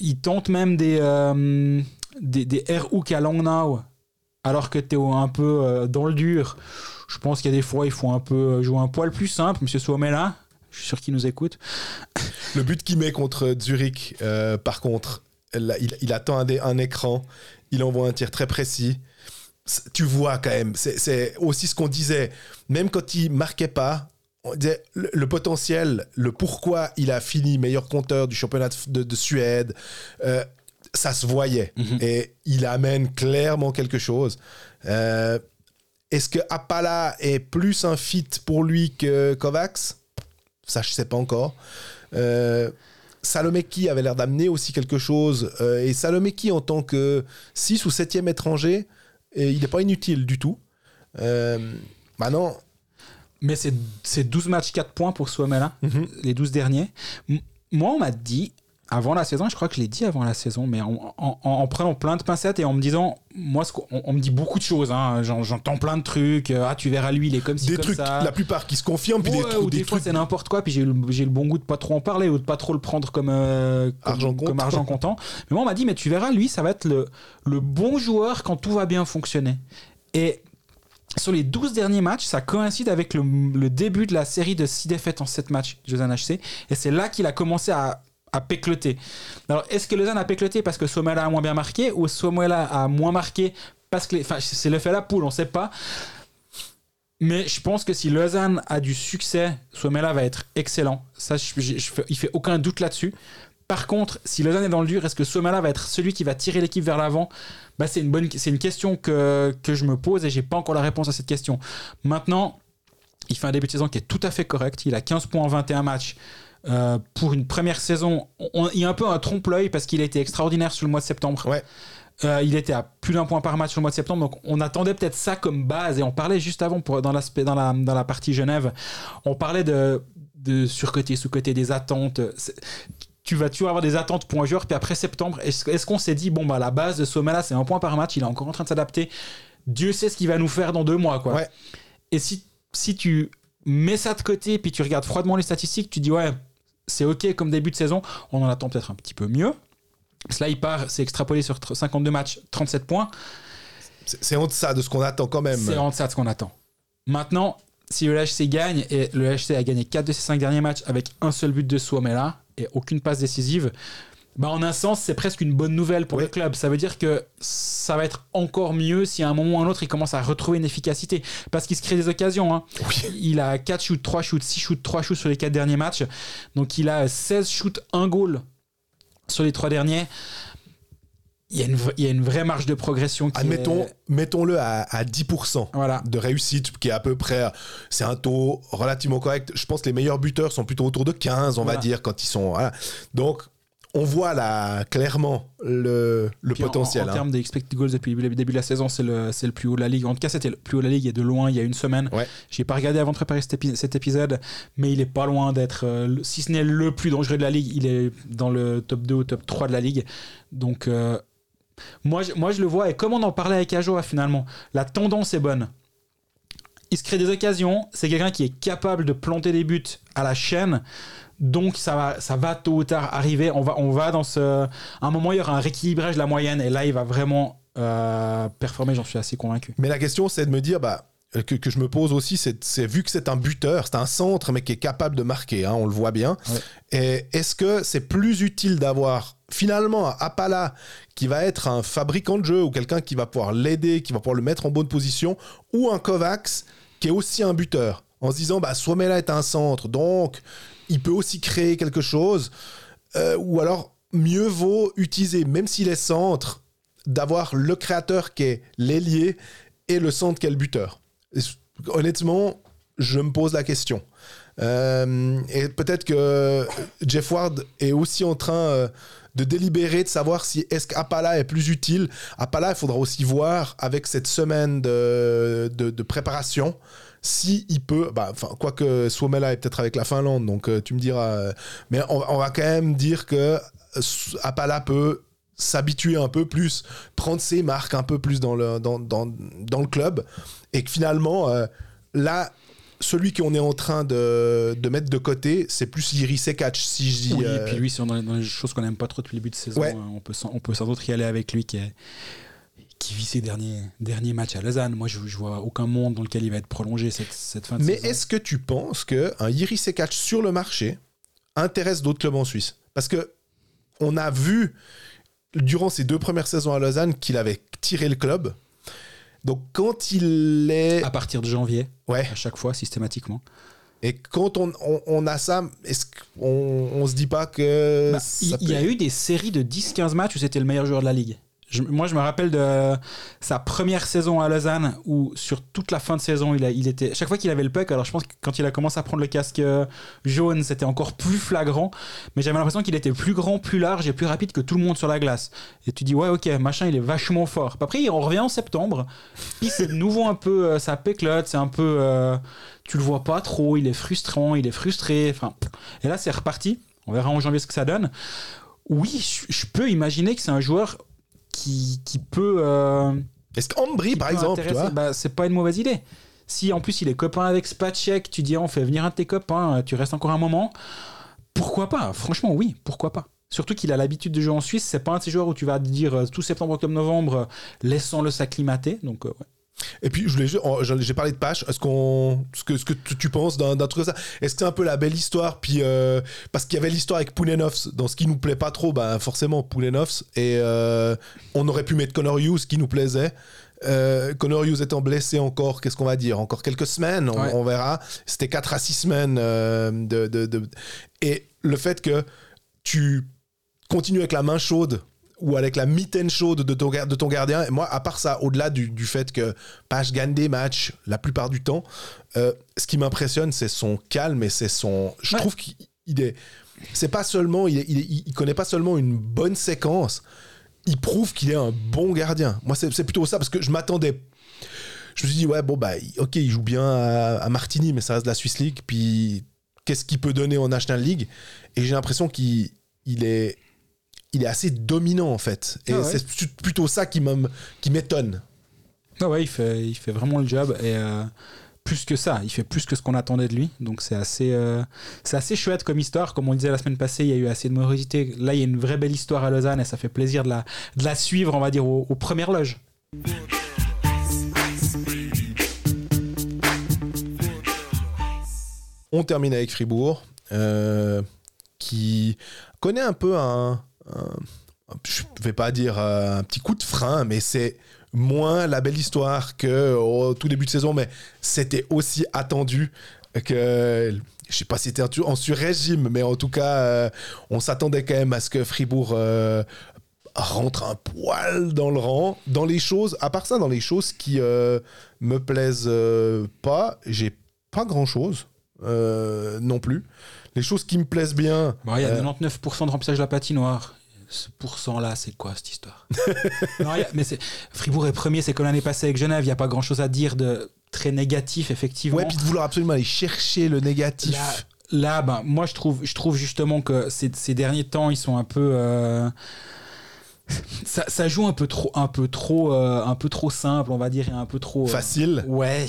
Il tente même des, euh, des, des air hook à long now, alors que tu es un peu euh, dans le dur. Je pense qu'il y a des fois, il faut un peu jouer un poil plus simple. Monsieur Suomela, je suis sûr qu'il nous écoute. Le but qu'il met contre Zurich, euh, par contre, il, il attend un, écran, il envoie un tir très précis. Tu vois quand même, c'est- aussi ce qu'on disait. Même quand il marquait pas, on disait le, le potentiel, le pourquoi il a fini meilleur compteur du championnat de, de- de Suède, euh, ça se voyait. Mhm. Et il amène clairement quelque chose. Euh, Est-ce que Appala est plus un fit pour lui que Kovacs? Ça, je sais pas encore. Euh, Salomeki avait l'air d'amener aussi quelque chose. euh, et Salomeki, en tant que 6 ou 7e étranger, et il n'est pas inutile du tout. Euh, maintenant, Mais c'est c'est 12 matchs, 4 points pour Suomela, Mhm. les 12 derniers. M- moi, on m'a dit, avant la saison, je crois que je l'ai dit avant la saison, mais en, en- en- en prenant plein de pincettes et en me disant, moi, ce on, on me dit beaucoup de choses, hein, j'en- j'entends plein de trucs, euh, ah, tu verras, lui, il est comme ci, des comme trucs, ça. la plupart qui se confirment, puis Ouais, des, trous- ou des, des fois trucs. c'est n'importe quoi, puis j'ai le- bon goût de pas trop en parler ou de pas trop le prendre comme, euh, comme, Argent comme argent comptant. Mais moi on m'a dit, mais tu verras, lui, ça va être le, le bon joueur quand tout va bien fonctionner. Et sur les 12 derniers matchs, ça coïncide avec le, le début de la série de 6 défaites en 7 matchs de Lausanne HC. Et c'est là qu'il a commencé à, à pécloter. Alors, est-ce que Lausanne a pécloté parce que Somela a moins bien marqué ou Somela a moins marqué parce que. Enfin, c'est le fait la poule, on sait pas. Mais je pense que si Lausanne a du succès, Suomela va être excellent. Ça, il fait aucun doute là-dessus. Par contre, si Lausanne est dans le dur, est-ce que Suomela va être celui qui va tirer l'équipe vers l'avant? Bah, C'est une, une question que, que je me pose et j'ai pas encore la réponse à cette question. Maintenant, il fait un début de saison qui est tout à fait correct. Il a 15 points en 21 matchs. Euh, pour une première saison, on- il y a un peu un trompe-l'œil parce qu'il a été extraordinaire sur le mois de septembre. Ouais. Euh, il était à plus d'un point par match sur le mois de septembre, donc on attendait peut-être ça comme base. Et on parlait juste avant, pour, dans, l'aspect, dans, la, dans la partie Genève, on parlait de, de surcoté, sous-côté, des attentes. C'est- Tu vas toujours avoir des attentes pour un joueur, puis après septembre, est-ce, est-ce qu'on s'est dit, bon, bah, la base de Somela, c'est un point par match, il est encore en train de s'adapter. Dieu sait ce qu'il va nous faire dans deux mois, quoi. Ouais. Et si, si tu mets ça de côté, puis tu regardes froidement les statistiques, tu dis, ouais, c'est ok comme début de saison, on en attend peut-être un petit peu mieux. Parce là, il part, c'est extrapolé sur 52 matchs, 37 points. C'est en deçà de ce qu'on attend quand même. C'est en deçà de ce qu'on attend. Maintenant, si le LHC gagne, et le LHC a gagné 4 de ses 5 derniers matchs avec un seul but de Suomela et aucune passe décisive, bah en un sens, c'est presque une bonne nouvelle pour Oui. le club. Ça veut dire que ça va être encore mieux si à un moment ou à un autre, il commence à retrouver une efficacité. Parce qu'il se crée des occasions. hein. Il a 4 shoots, 3 shoots, 6 shoots, 3 shoots sur les 4 derniers matchs. Donc il a 16 shoots, 1 goal sur les 3 derniers. Il y, a une, il y a une vraie marge de progression. Qui Admettons, est- mettons-le à, à 10%. Voilà. de réussite qui est à peu près c'est un taux relativement correct je pense que les meilleurs buteurs sont plutôt autour de 15 on va dire quand ils sont voilà. donc on voit là clairement le, le Puis en- potentiel. En, hein. termes d'expected goals depuis le début de la saison, c'est le, le plus haut de la ligue. En tout cas, c'était le plus haut de la ligue il y a de loin, il y a une semaine. Ouais. J'ai pas regardé avant de préparer cet, épi- cet épisode, mais il est pas loin d'être, euh, si ce n'est le plus dangereux de la ligue, il est dans le top 2 ou top 3 de la ligue. Donc, euh, moi, je, moi, je le vois. Et comme on en parlait avec Ajoa finalement, la tendance est bonne. Il se crée des occasions. C'est quelqu'un qui est capable de planter des buts à la chaîne. Donc ça va, ça va tôt ou tard arriver. On va, on va dans ce. À un moment, il y aura un rééquilibrage de la moyenne. Et là, il va vraiment euh, performer. J'en suis assez convaincu. Mais la question, c'est de me dire, bah, que, que je me pose aussi, c'est vu que c'est un buteur, c'est un centre, mais qui est capable de marquer, hein, on le voit bien. Et est-ce que c'est plus utile d'avoir finalement un Appala qui va être un fabricant de jeu ou quelqu'un qui va pouvoir l'aider, qui va pouvoir le mettre en bonne position, ou un Kovacs qui est aussi un buteur en se disant, bah, Swamela est un centre, donc il peut aussi créer quelque chose, Euh, ou alors mieux vaut utiliser, même s'il est centre, d'avoir le créateur qui est l'ailier et le centre qui est le buteur. Honnêtement, je me pose la question. Euh, et peut-être que Jeff Ward est aussi en train euh, de délibérer, de savoir si est-ce qu'Apala est plus utile. Apala, il faudra aussi voir avec cette semaine de préparation si il peut, bah, enfin, quoique Suomela est peut-être avec la Finlande, donc euh, tu me diras, euh, mais on, on va quand même dire que euh, Apala peut s'habituer un peu plus, prendre ses marques un peu plus dans le, dans, dans, dans le club, et que finalement, euh, là, celui qu'on est en train de, de mettre de côté, c'est plus Liri Sekach, si je dis... Oui, et puis lui, c'est dans les, dans les choses qu'on n'aime pas trop depuis le début de saison. Ouais. hein, On peut sans, on peut sans doute y aller avec lui qui, est- qui vit ses derniers, derniers matchs à Lausanne. Moi, je, je vois aucun monde dans lequel il va être prolongé cette, cette fin de Mais est-ce que tu penses qu'un Yiri Sekach sur le marché intéresse d'autres clubs en Suisse? Parce que on a vu durant ses deux premières saisons à Lausanne qu'il avait tiré le club. Donc quand il est... À partir de janvier, Ouais. à chaque fois, systématiquement. Et quand on, on, on a ça, est-ce qu'on on se dit pas que... Bah, il, y a eu des séries de 10-15 matchs où c'était le meilleur joueur de la ligue. Moi, je me rappelle de sa première saison à Lausanne où, sur toute la fin de saison, il, était. Chaque fois qu'il avait le puck, alors je pense que quand il a commencé à prendre le casque euh, jaune, c'était encore plus flagrant. Mais j'avais l'impression qu'il était plus grand, plus large et plus rapide que tout le monde sur la glace. Et tu dis, ouais, ok, machin, il est vachement fort. Après, on revient en septembre. Puis c'est de nouveau un peu. euh, ça péclote, c'est un peu. euh, tu le vois pas trop, il est frustrant, il est frustré. Enfin, et là, c'est reparti. On verra en janvier ce que ça donne. Oui, je peux imaginer que c'est un joueur qui, qui peut. euh, Est-ce qu'Ambry, par exemple, tu Bah, c'est pas une mauvaise idée. Si en plus il est copain avec Spacek, tu dis on fait venir un de tes copains, euh, tu restes encore un moment. Pourquoi pas? Franchement, oui, pourquoi pas Surtout qu'il a l'habitude de jouer en Suisse, c'est pas un de ces joueurs où tu vas te dire euh, tout septembre, octobre, novembre, laissons-le s'acclimater. Donc, euh, ouais. Et puis, je voulais j'ai parlé de Pache. Est-ce qu'on, ce que, ce que tu, tu penses d'un, truc comme ça? Est-ce que c'est un peu la belle histoire? Puis euh, parce qu'il y avait l'histoire avec Poulenovs, dans ce qui nous plaît pas trop, bah forcément Poulenovs. Et euh, on aurait pu mettre Connor Hughes, qui nous plaisait. Euh, Connor Hughes étant blessé encore, qu'est-ce qu'on va dire? Encore quelques semaines, on, Ouais. on verra. C'était 4 à 6 semaines euh, de, de- de- Et le fait que tu continues avec la main chaude ou avec la mitaine chaude de ton, gar- de ton gardien. Et moi, à part ça, au-delà du, du fait que Page gagne des matchs la plupart du temps, euh, ce qui m'impressionne, c'est son calme et c'est son. Je Ouais. trouve qu'il il est. C'est pas seulement. Il, est- il, est- il connaît pas seulement une bonne séquence, il prouve qu'il est un bon gardien. Moi, c'est c'est plutôt ça, parce que je m'attendais. Je me suis dit, ouais, bon, bah, ok, il joue bien à, à Martigny, mais ça reste de la Swiss League. Puis, qu'est-ce qu'il peut donner en National League? Et j'ai l'impression qu'il il est, il est assez dominant, en fait. Et Ah ouais. c'est plut- plutôt ça qui m'étonne. Ah ouais, il fait, il fait vraiment le job et euh, plus que ça, il fait plus que ce qu'on attendait de lui. Donc c'est assez, euh, c'est assez chouette comme histoire. Comme on le disait la semaine passée, il y a eu assez de morosité. Là, il y a une vraie belle histoire à Lausanne et ça fait plaisir de la, de la suivre, on va dire, aux, aux premières loges. On termine avec Fribourg, euh, qui connaît un peu un- je vais pas dire euh, un petit coup de frein, mais c'est moins la belle histoire que au tout début de saison, mais c'était aussi attendu que je sais pas si c'était en sur-régime, mais en tout cas, euh, on s'attendait quand même à ce que Fribourg euh, rentre un poil dans le rang. Dans les choses, à part ça, dans les choses qui euh, me plaisent euh, pas, j'ai pas grand-chose. euh, non plus. Les choses qui me plaisent bien. Bon, il y a euh, 99% de remplissage de la patinoire. Ce pourcent-là, c'est quoi cette histoire? [LAUGHS] Non, a- mais c'est- Fribourg est premier, c'est comme l'année passée avec Genève. Il n'y a pas grand-chose à dire de très négatif, effectivement. ouais, puis de vouloir absolument aller chercher le négatif. Là, là, ben, moi, je trouve, je trouve justement que ces, ces derniers temps, ils sont un peu. euh, [LAUGHS] ça, ça joue un peu trop, un peu trop, euh, un peu trop simple, on va dire, et un peu trop. euh, Facile. Ouais.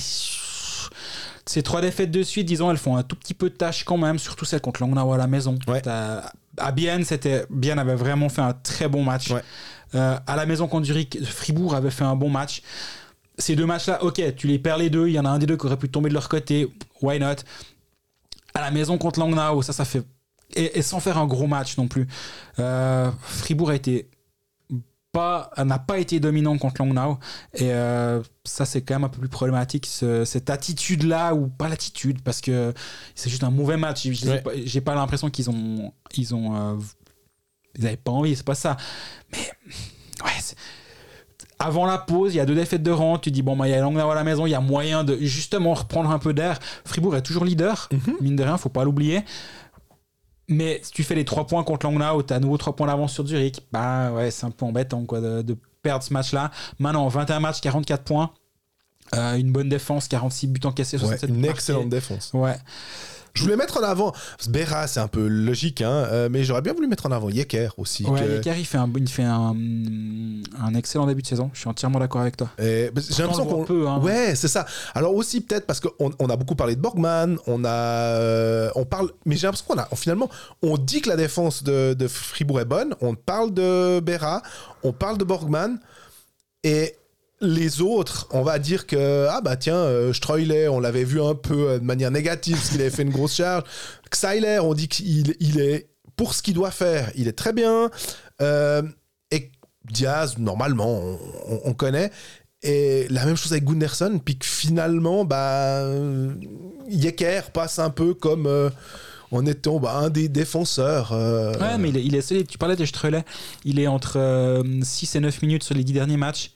Ces trois défaites de suite, disons, elles font un tout petit peu de tâche quand même, surtout celle contre Langnau à la maison. Ouais. T'as- À Bienne, c'était Bienne avait vraiment fait un très bon match. Ouais. Euh, à la maison contre Zurich, Fribourg avait fait un bon match. Ces deux matchs-là, ok, tu les perds les deux. Il y en a un des deux qui aurait pu tomber de leur côté. Why not? À la maison contre Langnau, ça, ça fait et, et sans faire un gros match non plus. Euh, Fribourg a été pas n'a pas été dominant contre Langnau et euh, ça c'est quand même un peu plus problématique ce- cette attitude là ou pas l'attitude parce que c'est juste un mauvais match j'ai Ouais. pas, l'impression qu'ils ont ils ont euh, ils avaient pas envie c'est pas ça mais ouais avant la pause, il y a deux défaites de rang. Tu dis, bon, bah, il y a Langnau à la maison, il y a moyen de justement reprendre un peu d'air. Fribourg est toujours leader, mine de rien, faut pas l'oublier. Mais si tu fais les 3 points contre Langnau, tu as à nouveau 3 points d'avance sur Zurich. Bah ouais, c'est un peu embêtant quoi, de, de perdre ce match-là. Maintenant, 21 matchs, 44 points. Euh, une bonne défense, 46 buts encaissés, Ouais, 67 une buts excellente défense. Ouais. Je voulais mettre en avant. Berra, c'est un peu logique, hein, euh, mais j'aurais bien voulu mettre en avant Yeker aussi. Ouais, que- il fait, un, il fait un, un excellent début de saison. Je suis entièrement d'accord avec toi. Bah, j'ai l'impression qu'on. peu, hein. Ouais, c'est ça. Alors aussi peut-être parce qu'on on a beaucoup parlé de Borgman, on a, euh, on parle, mais j'ai l'impression qu'on a, finalement, on dit que la défense de, de Fribourg est bonne, on parle de Berra, on parle de Borgman, et les autres, on va dire que ah bah tiens, euh, Streuler, on l'avait vu un peu euh, de manière négative parce qu'il avait fait une grosse charge. Xyler, on dit qu'il il est pour ce qu'il doit faire, il est très bien. Euh, et Diaz, normalement, on, on- on connaît. Et la même chose avec Gunderson, puis que finalement, bah, euh, Yecker passe un peu comme en étant bah, un des défenseurs. Ouais, mais il est. Tu parlais de Strelay. Il est entre euh, 6 et 9 minutes sur les 10 derniers matchs.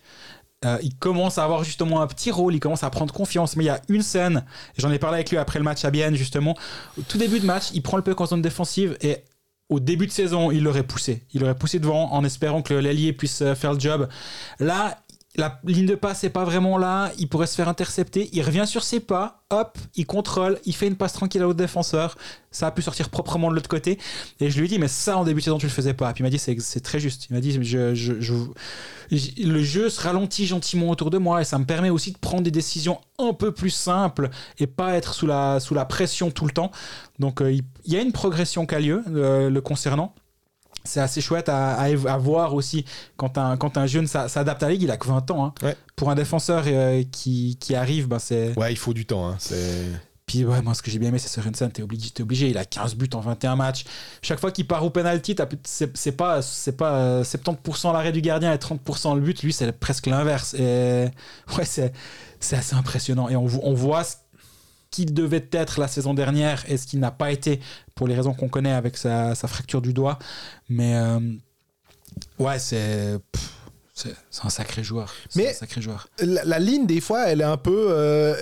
Euh, il commence à avoir justement un petit rôle, il commence à prendre confiance. Mais il y a une scène, j'en ai parlé avec lui après le match à Bienne, justement. Au tout début de match, il prend le puck en zone défensive et au début de saison, il l'aurait poussé. Il l'aurait poussé devant en espérant que l'ailier puisse euh, faire le job. Là, la ligne de passe n'est pas vraiment là. Il pourrait se faire intercepter. Il revient sur ses pas. Hop, il contrôle. Il fait une passe tranquille à l'autre défenseur. Ça a pu sortir proprement de l'autre côté. Et je lui ai dit, mais ça, en début de saison, tu le faisais pas. Puis il m'a dit, c'est très juste. Il m'a dit, le jeu se ralentit gentiment autour de moi et ça me permet aussi de prendre des décisions un peu plus simples et pas être sous la, pression tout le temps. Donc euh, il il y a une progression qui a lieu euh, le concernant. C'est assez chouette à, à év- à voir aussi quand un, quand un jeune s'a- s'adapte à la ligue. Il a que 20 ans. hein. Ouais. Pour un défenseur euh, qui, qui arrive, ben c'est. Ouais, il faut du temps. hein. Puis ouais, moi ce que j'ai bien aimé c'est Sorensen, t'es obligé, t'es obligé, il a 15 buts en 21 matchs. Chaque fois qu'il part au penalty, c'est pas, c'est pas euh, 70% l'arrêt du gardien et 30% le but, lui c'est presque l'inverse. Et ouais, c'est assez impressionnant. Et on voit ce qu'il devait être la saison dernière et ce qu'il n'a pas été pour les raisons qu'on connaît avec sa, sa fracture du doigt. Mais euh, ouais, c'est c'est un sacré joueur. Mais- un sacré joueur. la, la ligne, des fois, elle est un peu. euh,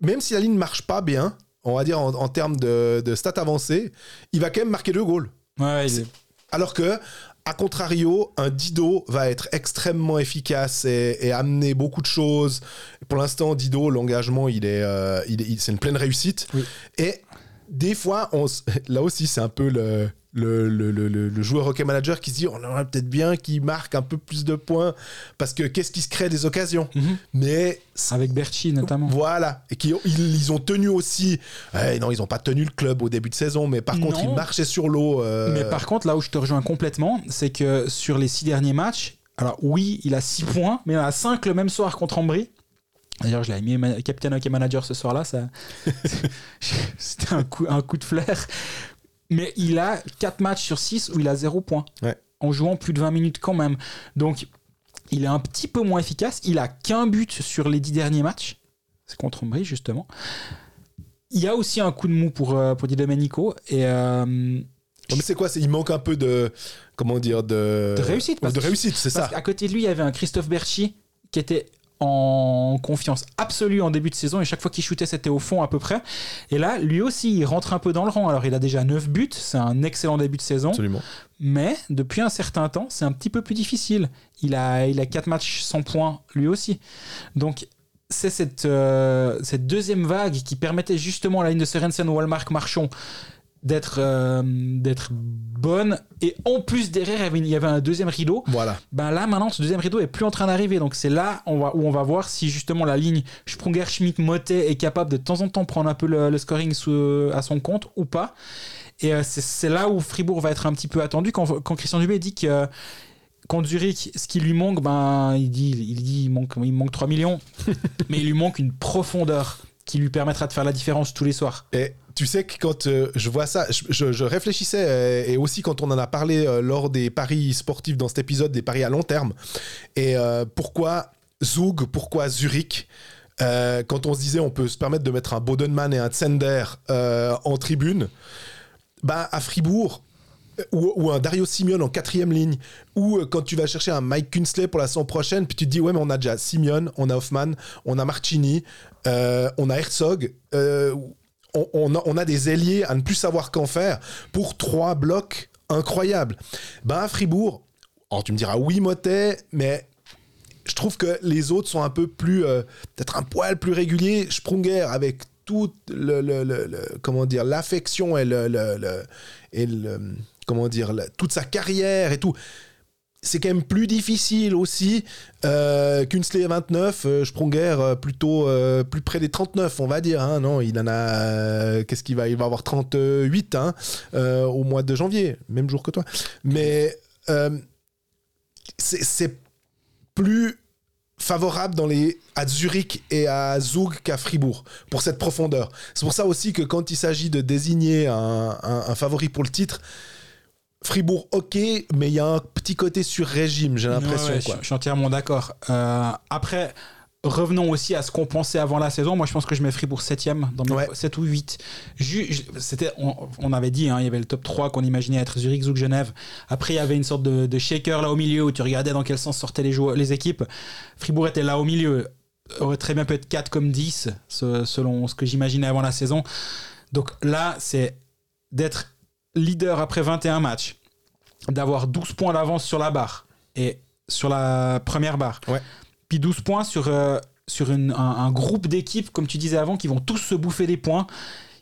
même si la ligne marche pas bien, on va dire en, en termes de, de stats avancées, il va quand même marquer deux goals. Ouais, il est- Alors que, à contrario, un Dido va être extrêmement efficace et, et amener beaucoup de choses. Pour l'instant, Dido, l'engagement, il est, euh, il est- il- c'est une pleine réussite. Oui. Et des fois, on, s- [LAUGHS] là aussi, c'est un peu le, le, le, le- le- le joueur hockey manager qui se dit on aimerait peut-être bien qu'il marque un peu plus de points parce que qu'est-ce qui se crée des occasions? Mhm. Mais avec Berchi notamment. voilà, et qui ils, ils ont tenu aussi. Ouais, non, ils n'ont pas tenu le club au début de saison, mais par contre, ils marchaient sur l'eau. euh, Mais par contre, là où je te rejoins complètement, c'est que sur les six derniers matchs, alors oui, il a 6 points, mais il en a 5 le même soir contre Ambry. D'ailleurs, je l'avais mis ma- capitaine hockey manager ce soir-là. Ça... [LAUGHS] [LAUGHS] C'était un coup, un coup de flair. Mais il a 4 matchs sur 6 où il a 0 points. Ouais. En jouant plus de 20 minutes quand même. Donc, il est un petit peu moins efficace. Il a qu'un but sur les 10 derniers matchs. C'est contre Ambry, justement. Il y a aussi un coup de mou pour, euh, pour Di Domenico. Et. euh, Non, mais c'est quoi? Il manque un peu de. Comment dire De, De réussite, parce De réussite, c'est ça. qu'à côté de lui, il y avait un Christophe Berchi qui était en confiance absolue en début de saison et chaque fois qu'il shootait c'était au fond à peu près. Et là lui aussi il rentre un peu dans le rang. Alors il a déjà 9 buts c'est un excellent début de saison. Absolument. mais depuis un certain temps c'est un petit peu plus difficile. Il a il a 4 matchs sans points lui aussi. Donc c'est cette, euh, cette deuxième vague qui permettait justement à la ligne de Sorensen Walmark Marchon d'être euh, d'être bonne. Et en plus derrière il y avait- il y avait un deuxième rideau. Voilà. ben là maintenant ce deuxième rideau est plus en train d'arriver. Donc c'est là on va, où on va voir si justement la ligne Sprunger Schmidt Motet est capable de temps en temps prendre un peu le, le scoring sous- à son compte ou pas. Et euh, c'est là où Fribourg va être un petit peu attendu. Quand, quand Christian Dubé dit que euh, contre Zurich ce qui lui manque ben il dit il dit il manque il manque 3 millions. [LAUGHS] Mais il lui manque une profondeur qui lui permettra de faire la différence tous les soirs. Et tu sais que quand euh, je vois ça, je, réfléchissais, euh, et aussi quand on en a parlé euh, lors des paris sportifs dans cet épisode, des paris à long terme, et pourquoi Zug, pourquoi Zurich quand on se disait on peut se permettre de mettre un Bodenman et un euh, en tribune, bah à Fribourg, ou, un Dario Simeone en quatrième ligne, ou quand tu vas chercher un Mike Kunsley pour la saison prochaine, puis tu te dis ouais mais on a déjà Simeone, on a Hoffman, on a Marcini, on a Herzog, on, a, des ailiers à ne plus savoir qu'en faire pour trois blocs incroyables. Ben à Fribourg, alors tu me diras oui Motet, mais je trouve que les autres sont un peu plus, euh, peut-être un poil plus réguliers. Sprunger avec toute le, le- le- comment dire, l'affection et le, et le- comment dire, toute sa carrière et tout. C'est quand même plus difficile aussi. Euh, Kunsley 29, euh, Sprunger euh, plutôt euh, plus près des 39, on va dire. hein. Non, il en a. euh, Qu'est-ce qu'il va Il va avoir 38 hein, au mois de janvier, même jour que toi. Mais c'est- plus favorable dans les, à Zurich et à Zug qu'à Fribourg pour cette profondeur. C'est pour ça aussi que quand il s'agit de désigner un favori pour le titre, Fribourg, ok, mais il y a un petit côté sur régime, j'ai l'impression. Ouais, je, je suis entièrement d'accord. Euh, après, revenons aussi à ce qu'on pensait avant la saison. Moi, je pense que je mets Fribourg 7ème, dans Ouais. 7 ou 8. Ju- ju- c'était, on, on avait dit, hein, il y avait le top 3 qu'on imaginait être Zurich, Zug, Genève. Après, il y avait une sorte de, de shaker là au milieu où tu regardais dans quel sens sortaient les, joueurs, les équipes. Fribourg était là au milieu. Aurait très bien pu être 4 comme 10, ce- selon ce que j'imaginais avant la saison. Donc là, c'est d'être leader après 21 matchs, d'avoir 12 points d'avance sur la barre et sur la première barre. Ouais. Puis 12 points sur, euh, sur une- un, un groupe d'équipes, comme tu disais avant, qui vont tous se bouffer des points.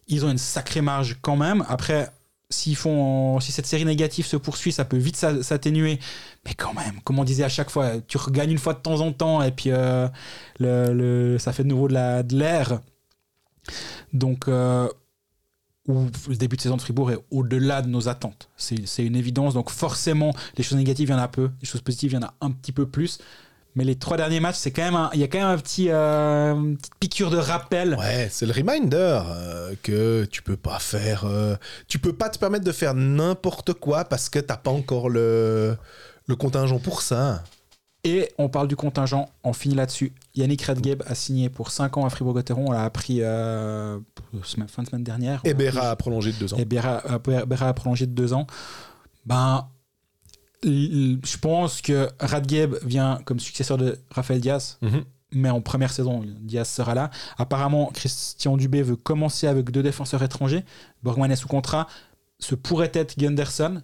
Ils ont une sacrée marge quand même. Après, s'ils font, si cette série négative se poursuit, ça peut vite s'a- s'atténuer. Mais quand même, comme on disait à chaque fois, tu regagnes une fois de temps en temps et puis euh, le, le- ça fait de nouveau de la- de l'air. Donc, euh, où le début de saison de Fribourg est au-delà de nos attentes. C'est une évidence. Donc forcément, les choses négatives, il y en a peu. Les choses positives, il y en a un petit peu plus. Mais les trois derniers matchs, c'est quand même un- il y a quand même un petit, euh, une petite piqûre de rappel. Ouais, c'est le reminder euh, que tu peux pas faire. euh, tu peux pas te permettre de faire n'importe quoi parce que t'as pas encore le, le contingent pour ça. Et on parle du contingent, on finit là-dessus. Yannick Redgeb a signé pour 5 ans à Fribourg-Gotteron. On l'a appris euh, fin de semaine dernière. Et a prolongé de deux ans. Et euh, a prolongé de deux ans. Ben, je pense que Radgeb vient comme successeur de Raphaël Diaz, Mhm. mais en première saison, Diaz sera là. Apparemment, Christian Dubé veut commencer avec deux défenseurs étrangers. Borgman est sous contrat. Ce pourrait être Gunderson.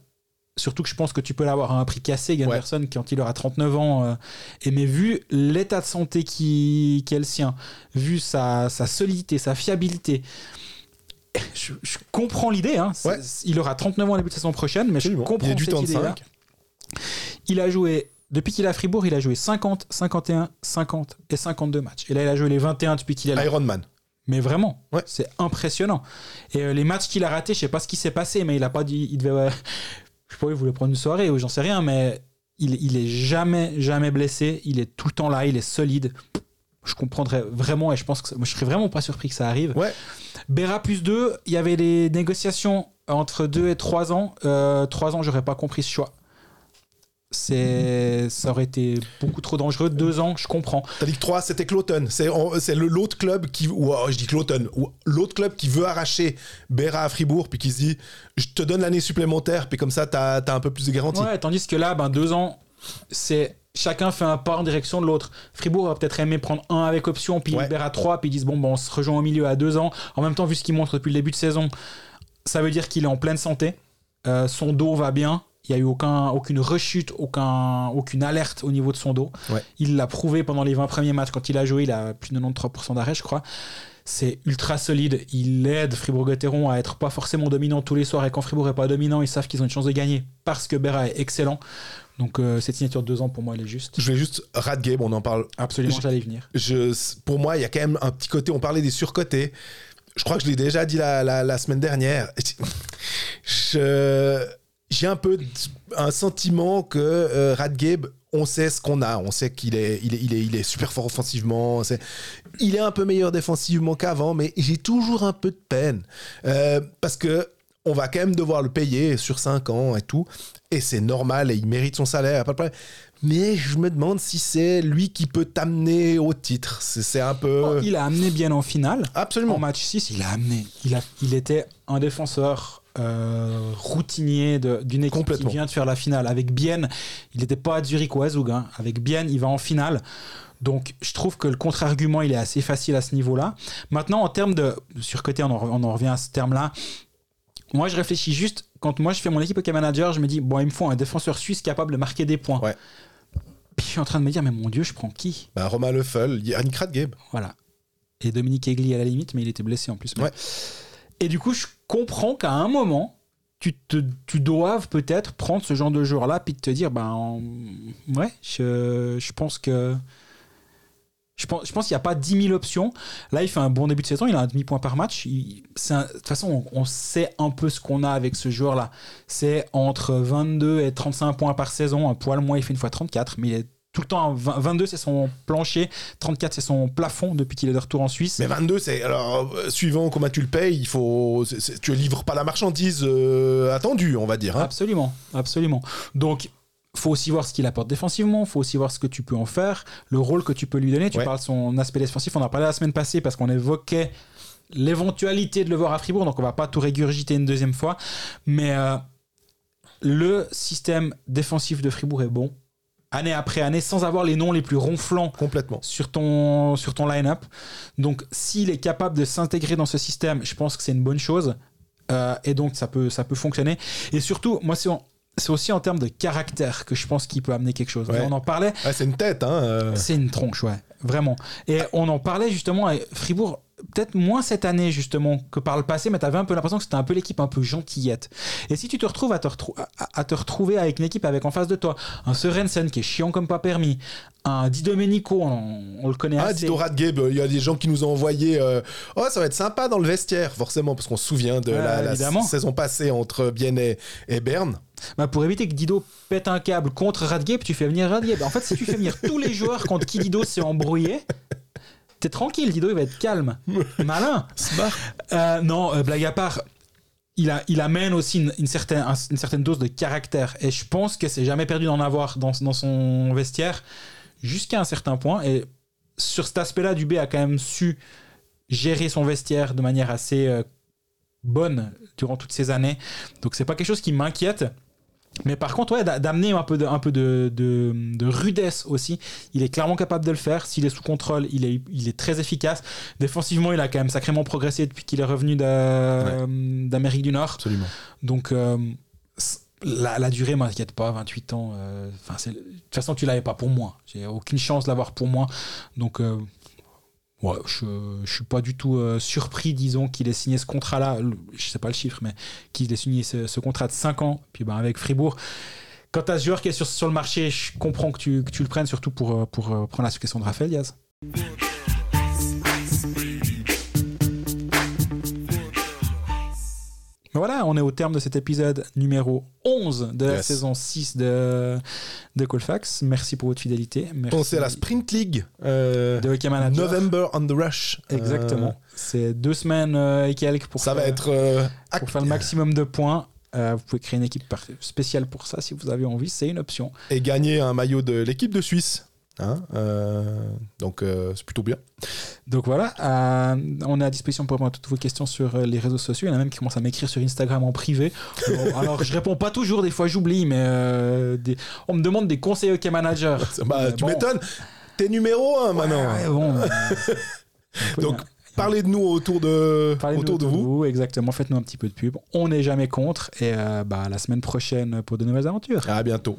Surtout que je pense que tu peux l'avoir à un prix cassé, Gunderson, quand il aura 39 ans. euh, et mais vu l'état de santé qui, qui est le sien, vu sa, sa solidité, sa fiabilité, je, je comprends l'idée. Hein. Ouais. Il aura 39 ans au début de saison prochaine, mais je comprends Il du cette idée-là. 5. Il a joué, depuis qu'il est à Fribourg, il a joué 50, 51, 50 et 52 matchs. Et là, il a joué les 21 depuis qu'il est là. Iron Man. Mais vraiment, Ouais. c'est impressionnant. Et euh, les matchs qu'il a ratés, je sais pas ce qui s'est passé, mais il a pas dit. Il devait. euh, je sais pas, il voulait prendre une soirée ou j'en sais rien, mais il, il est jamais, jamais blessé. Il est tout le temps là, il est solide. Je comprendrais vraiment, et je pense que ça- moi, je serais vraiment pas surpris que ça arrive. Ouais. Béra plus 2, il y avait les négociations entre 2 et 3 ans. 3 ans, j'aurais pas compris ce choix. C'est, ça aurait été beaucoup trop dangereux. 2 ans, je comprends. Tandis que 3, c'était Cloton. C'est l'autre club qui. Ou oh, je dis Cloton. L'autre club qui veut arracher Berra à Fribourg, puis qui se dit Je te donne l'année supplémentaire, puis comme ça, t'as as un peu plus de garantie. Ouais, tandis que là, ben, deux ans, c'est chacun fait un pas en direction de l'autre. Fribourg va peut-être aimé prendre un avec option, puis Ouais. à 3, puis ils disent bon, bon, on se rejoint au milieu à deux ans. En même temps, vu ce qu'il montre depuis le début de saison, ça veut dire qu'il est en pleine santé. Euh, son dos va bien. Il n'y a eu aucun, aucune rechute, aucun, aucune alerte au niveau de son dos. Ouais. Il l'a prouvé pendant les 20 premiers matchs. Quand il a joué, il a plus de 93% d'arrêt, je crois. C'est ultra solide. Il aide Fribourg-Gotteron à être pas forcément dominant tous les soirs. Et quand Fribourg est pas dominant, ils savent qu'ils ont une chance de gagner parce que Berra est excellent. Donc euh, cette signature de deux ans, pour moi, elle est juste. Je vais juste Radgame, on en parle. Absolument, j'allais venir. Je, pour moi, il y a quand même un petit côté. On parlait des surcotés. Je crois que je l'ai déjà dit la, la- la semaine dernière. [LAUGHS] Je- J'ai un peu un sentiment que euh, on sait ce qu'on a. On sait qu'il est, il est, il est, il est super fort offensivement. Il est un peu meilleur défensivement qu'avant, mais j'ai toujours un peu de peine. Euh, parce que on va quand même devoir le payer sur 5 ans et tout. Et c'est normal et il mérite son salaire, pas de problème. Mais je me demande si c'est lui qui peut t'amener au titre. C'est c'est un peu. Oh, il a amené bien en finale. Absolument. En match 6, il a amené. Il, a, il était un défenseur euh, routinier d'une équipe qui vient de faire la finale. Avec Bien, il n'était pas à Zurich ou à Zug. hein. Avec Bien, il va en finale. Donc, je trouve que le contre-argument, il est assez facile à ce niveau-là. Maintenant, en termes de surcoté, on en, on en revient à ce terme-là. Moi, je réfléchis juste, quand moi je fais mon équipe OK Manager, je me dis, bon, il me faut un défenseur suisse capable de marquer des points. Ouais. Puis je suis en train de me dire, mais mon Dieu, je prends qui? Bah, Romain Leffel, Yannick Radgabe. voilà. Et Dominique Egli à la limite, mais il était blessé en plus. Mais- Ouais. Et du coup, je comprends qu'à un moment, tu, doives peut-être prendre ce genre de joueur-là, puis te dire, ben, ouais, je, pense que. Je pense, qu'il n'y a pas 10 000 options. Là, il fait un bon début de saison, il a un demi-point par match. De toute façon, on, sait un peu ce qu'on a avec ce joueur-là. C'est entre 22 et 35 points par saison. Un poil moins, il fait une fois 34, mais il est tout le temps. à 20 22, c'est son plancher. 34, c'est son plafond depuis qu'il est de retour en Suisse. Mais 22, c'est. Alors, euh, suivant comment tu le payes, il faut. tu livres pas la marchandise euh, attendue, on va dire. hein. Absolument, absolument. Donc, faut aussi voir ce qu'il apporte défensivement, faut aussi voir ce que tu peux en faire, le rôle que tu peux lui donner. Tu Ouais. parles de son aspect défensif, on en a parlé la semaine passée parce qu'on évoquait l'éventualité de le voir à Fribourg, donc on va pas tout régurgiter une deuxième fois. Mais euh, le système défensif de Fribourg est bon, année après année, sans avoir les noms les plus ronflants Complètement. sur ton, sur ton line-up. Donc, s'il est capable de s'intégrer dans ce système, je pense que c'est une bonne chose. Euh, et donc, ça peut, ça peut fonctionner. Et surtout, moi, c'est en- c'est aussi en termes de caractère que je pense qu'il peut amener quelque chose. Ouais. On en parlait, Ouais, c'est une tête, hein. euh. c'est une tronche, ouais, vraiment. Et on en parlait justement à Fribourg, peut-être moins cette année justement que par le passé, mais tu avais un peu l'impression que c'était un peu l'équipe un peu gentillette. Et si tu te retrouves à te, retrou- à- à te retrouver avec une équipe avec en face de toi un Sorensen qui est chiant comme pas permis, un Di Domenico, on, on le connaît Ah, assez. Dito Radgabe, il y a des gens qui nous ont envoyé. euh, oh, ça va être sympa dans le vestiaire, forcément, parce qu'on se souvient de la, saison passée entre Bienne et, et Berne. Bah, pour éviter que Dido pète un câble contre Radgeb, tu fais venir Radgeb. En fait, si tu fais venir tous les joueurs contre qui Dido s'est embrouillé, t'es tranquille, Dido il va être calme. [LAUGHS] Malin. Euh, non, euh, blague à part, il, a, il amène aussi une, une certaine, un- une certaine dose de caractère. Et je pense que c'est jamais perdu d'en avoir dans, dans son vestiaire jusqu'à un certain point. Et sur cet aspect-là, Dubé a quand même su gérer son vestiaire de manière assez euh, bonne durant toutes ces années. Donc c'est pas quelque chose qui m'inquiète. Mais par contre, ouais, d'a- d'amener un peu, de, un peu de, de- de rudesse aussi. Il est clairement capable de le faire. S'il est sous contrôle, il est, il est très efficace. Défensivement, il a quand même sacrément progressé depuis qu'il est revenu d'a- d'Amérique du Nord. Absolument. Donc, euh, la, la durée m'inquiète pas. 28 ans. euh, de toute façon, tu l'avais pas pour moi. J'ai aucune chance de l'avoir pour moi. Donc, euh, ouais, je, je suis pas du tout euh, surpris, disons, qu'il ait signé ce contrat-là. Je sais pas le chiffre, mais qu'il ait signé ce, ce contrat de 5 ans. Puis, ben, avec Fribourg. Quand tu as ce joueur qui est sur, sur le marché, je comprends que tu, que tu le prennes, surtout pour, euh, pour euh, prendre la succession de Raphaël Diaz. Voilà, on est au terme de cet épisode numéro 11 de la saison 6 de, de Colfax. Merci pour votre fidélité. Merci Pensez à la Sprint League. euh, de Hockey Manager. November on the Rush. Euh, Exactement. C'est deux semaines euh, et quelques pour, ça va faire- être. euh, pour faire le maximum de points. Euh, vous pouvez créer une équipe spéciale pour ça si vous avez envie. C'est une option. et gagner un maillot de l'équipe de Suisse. Hein, euh, donc euh, c'est plutôt bien. Donc voilà, euh, on est à disposition pour répondre à toutes vos questions sur les réseaux sociaux. Il y en a même qui commencent à m'écrire sur Instagram en privé. Alors, [LAUGHS] alors, je réponds pas toujours, des fois j'oublie, mais des- on me demande des conseils OK Manager. [LAUGHS] Bah, tu bon. m'étonnes. T'es numéro un maintenant. Ouais, bon, [LAUGHS] Donc, bien. Parlez de nous autour de, Parlez-nous autour de vous. Exactement, faites-nous un petit peu de pub. On n'est jamais contre. Et bah, à la semaine prochaine pour de nouvelles aventures. À bientôt.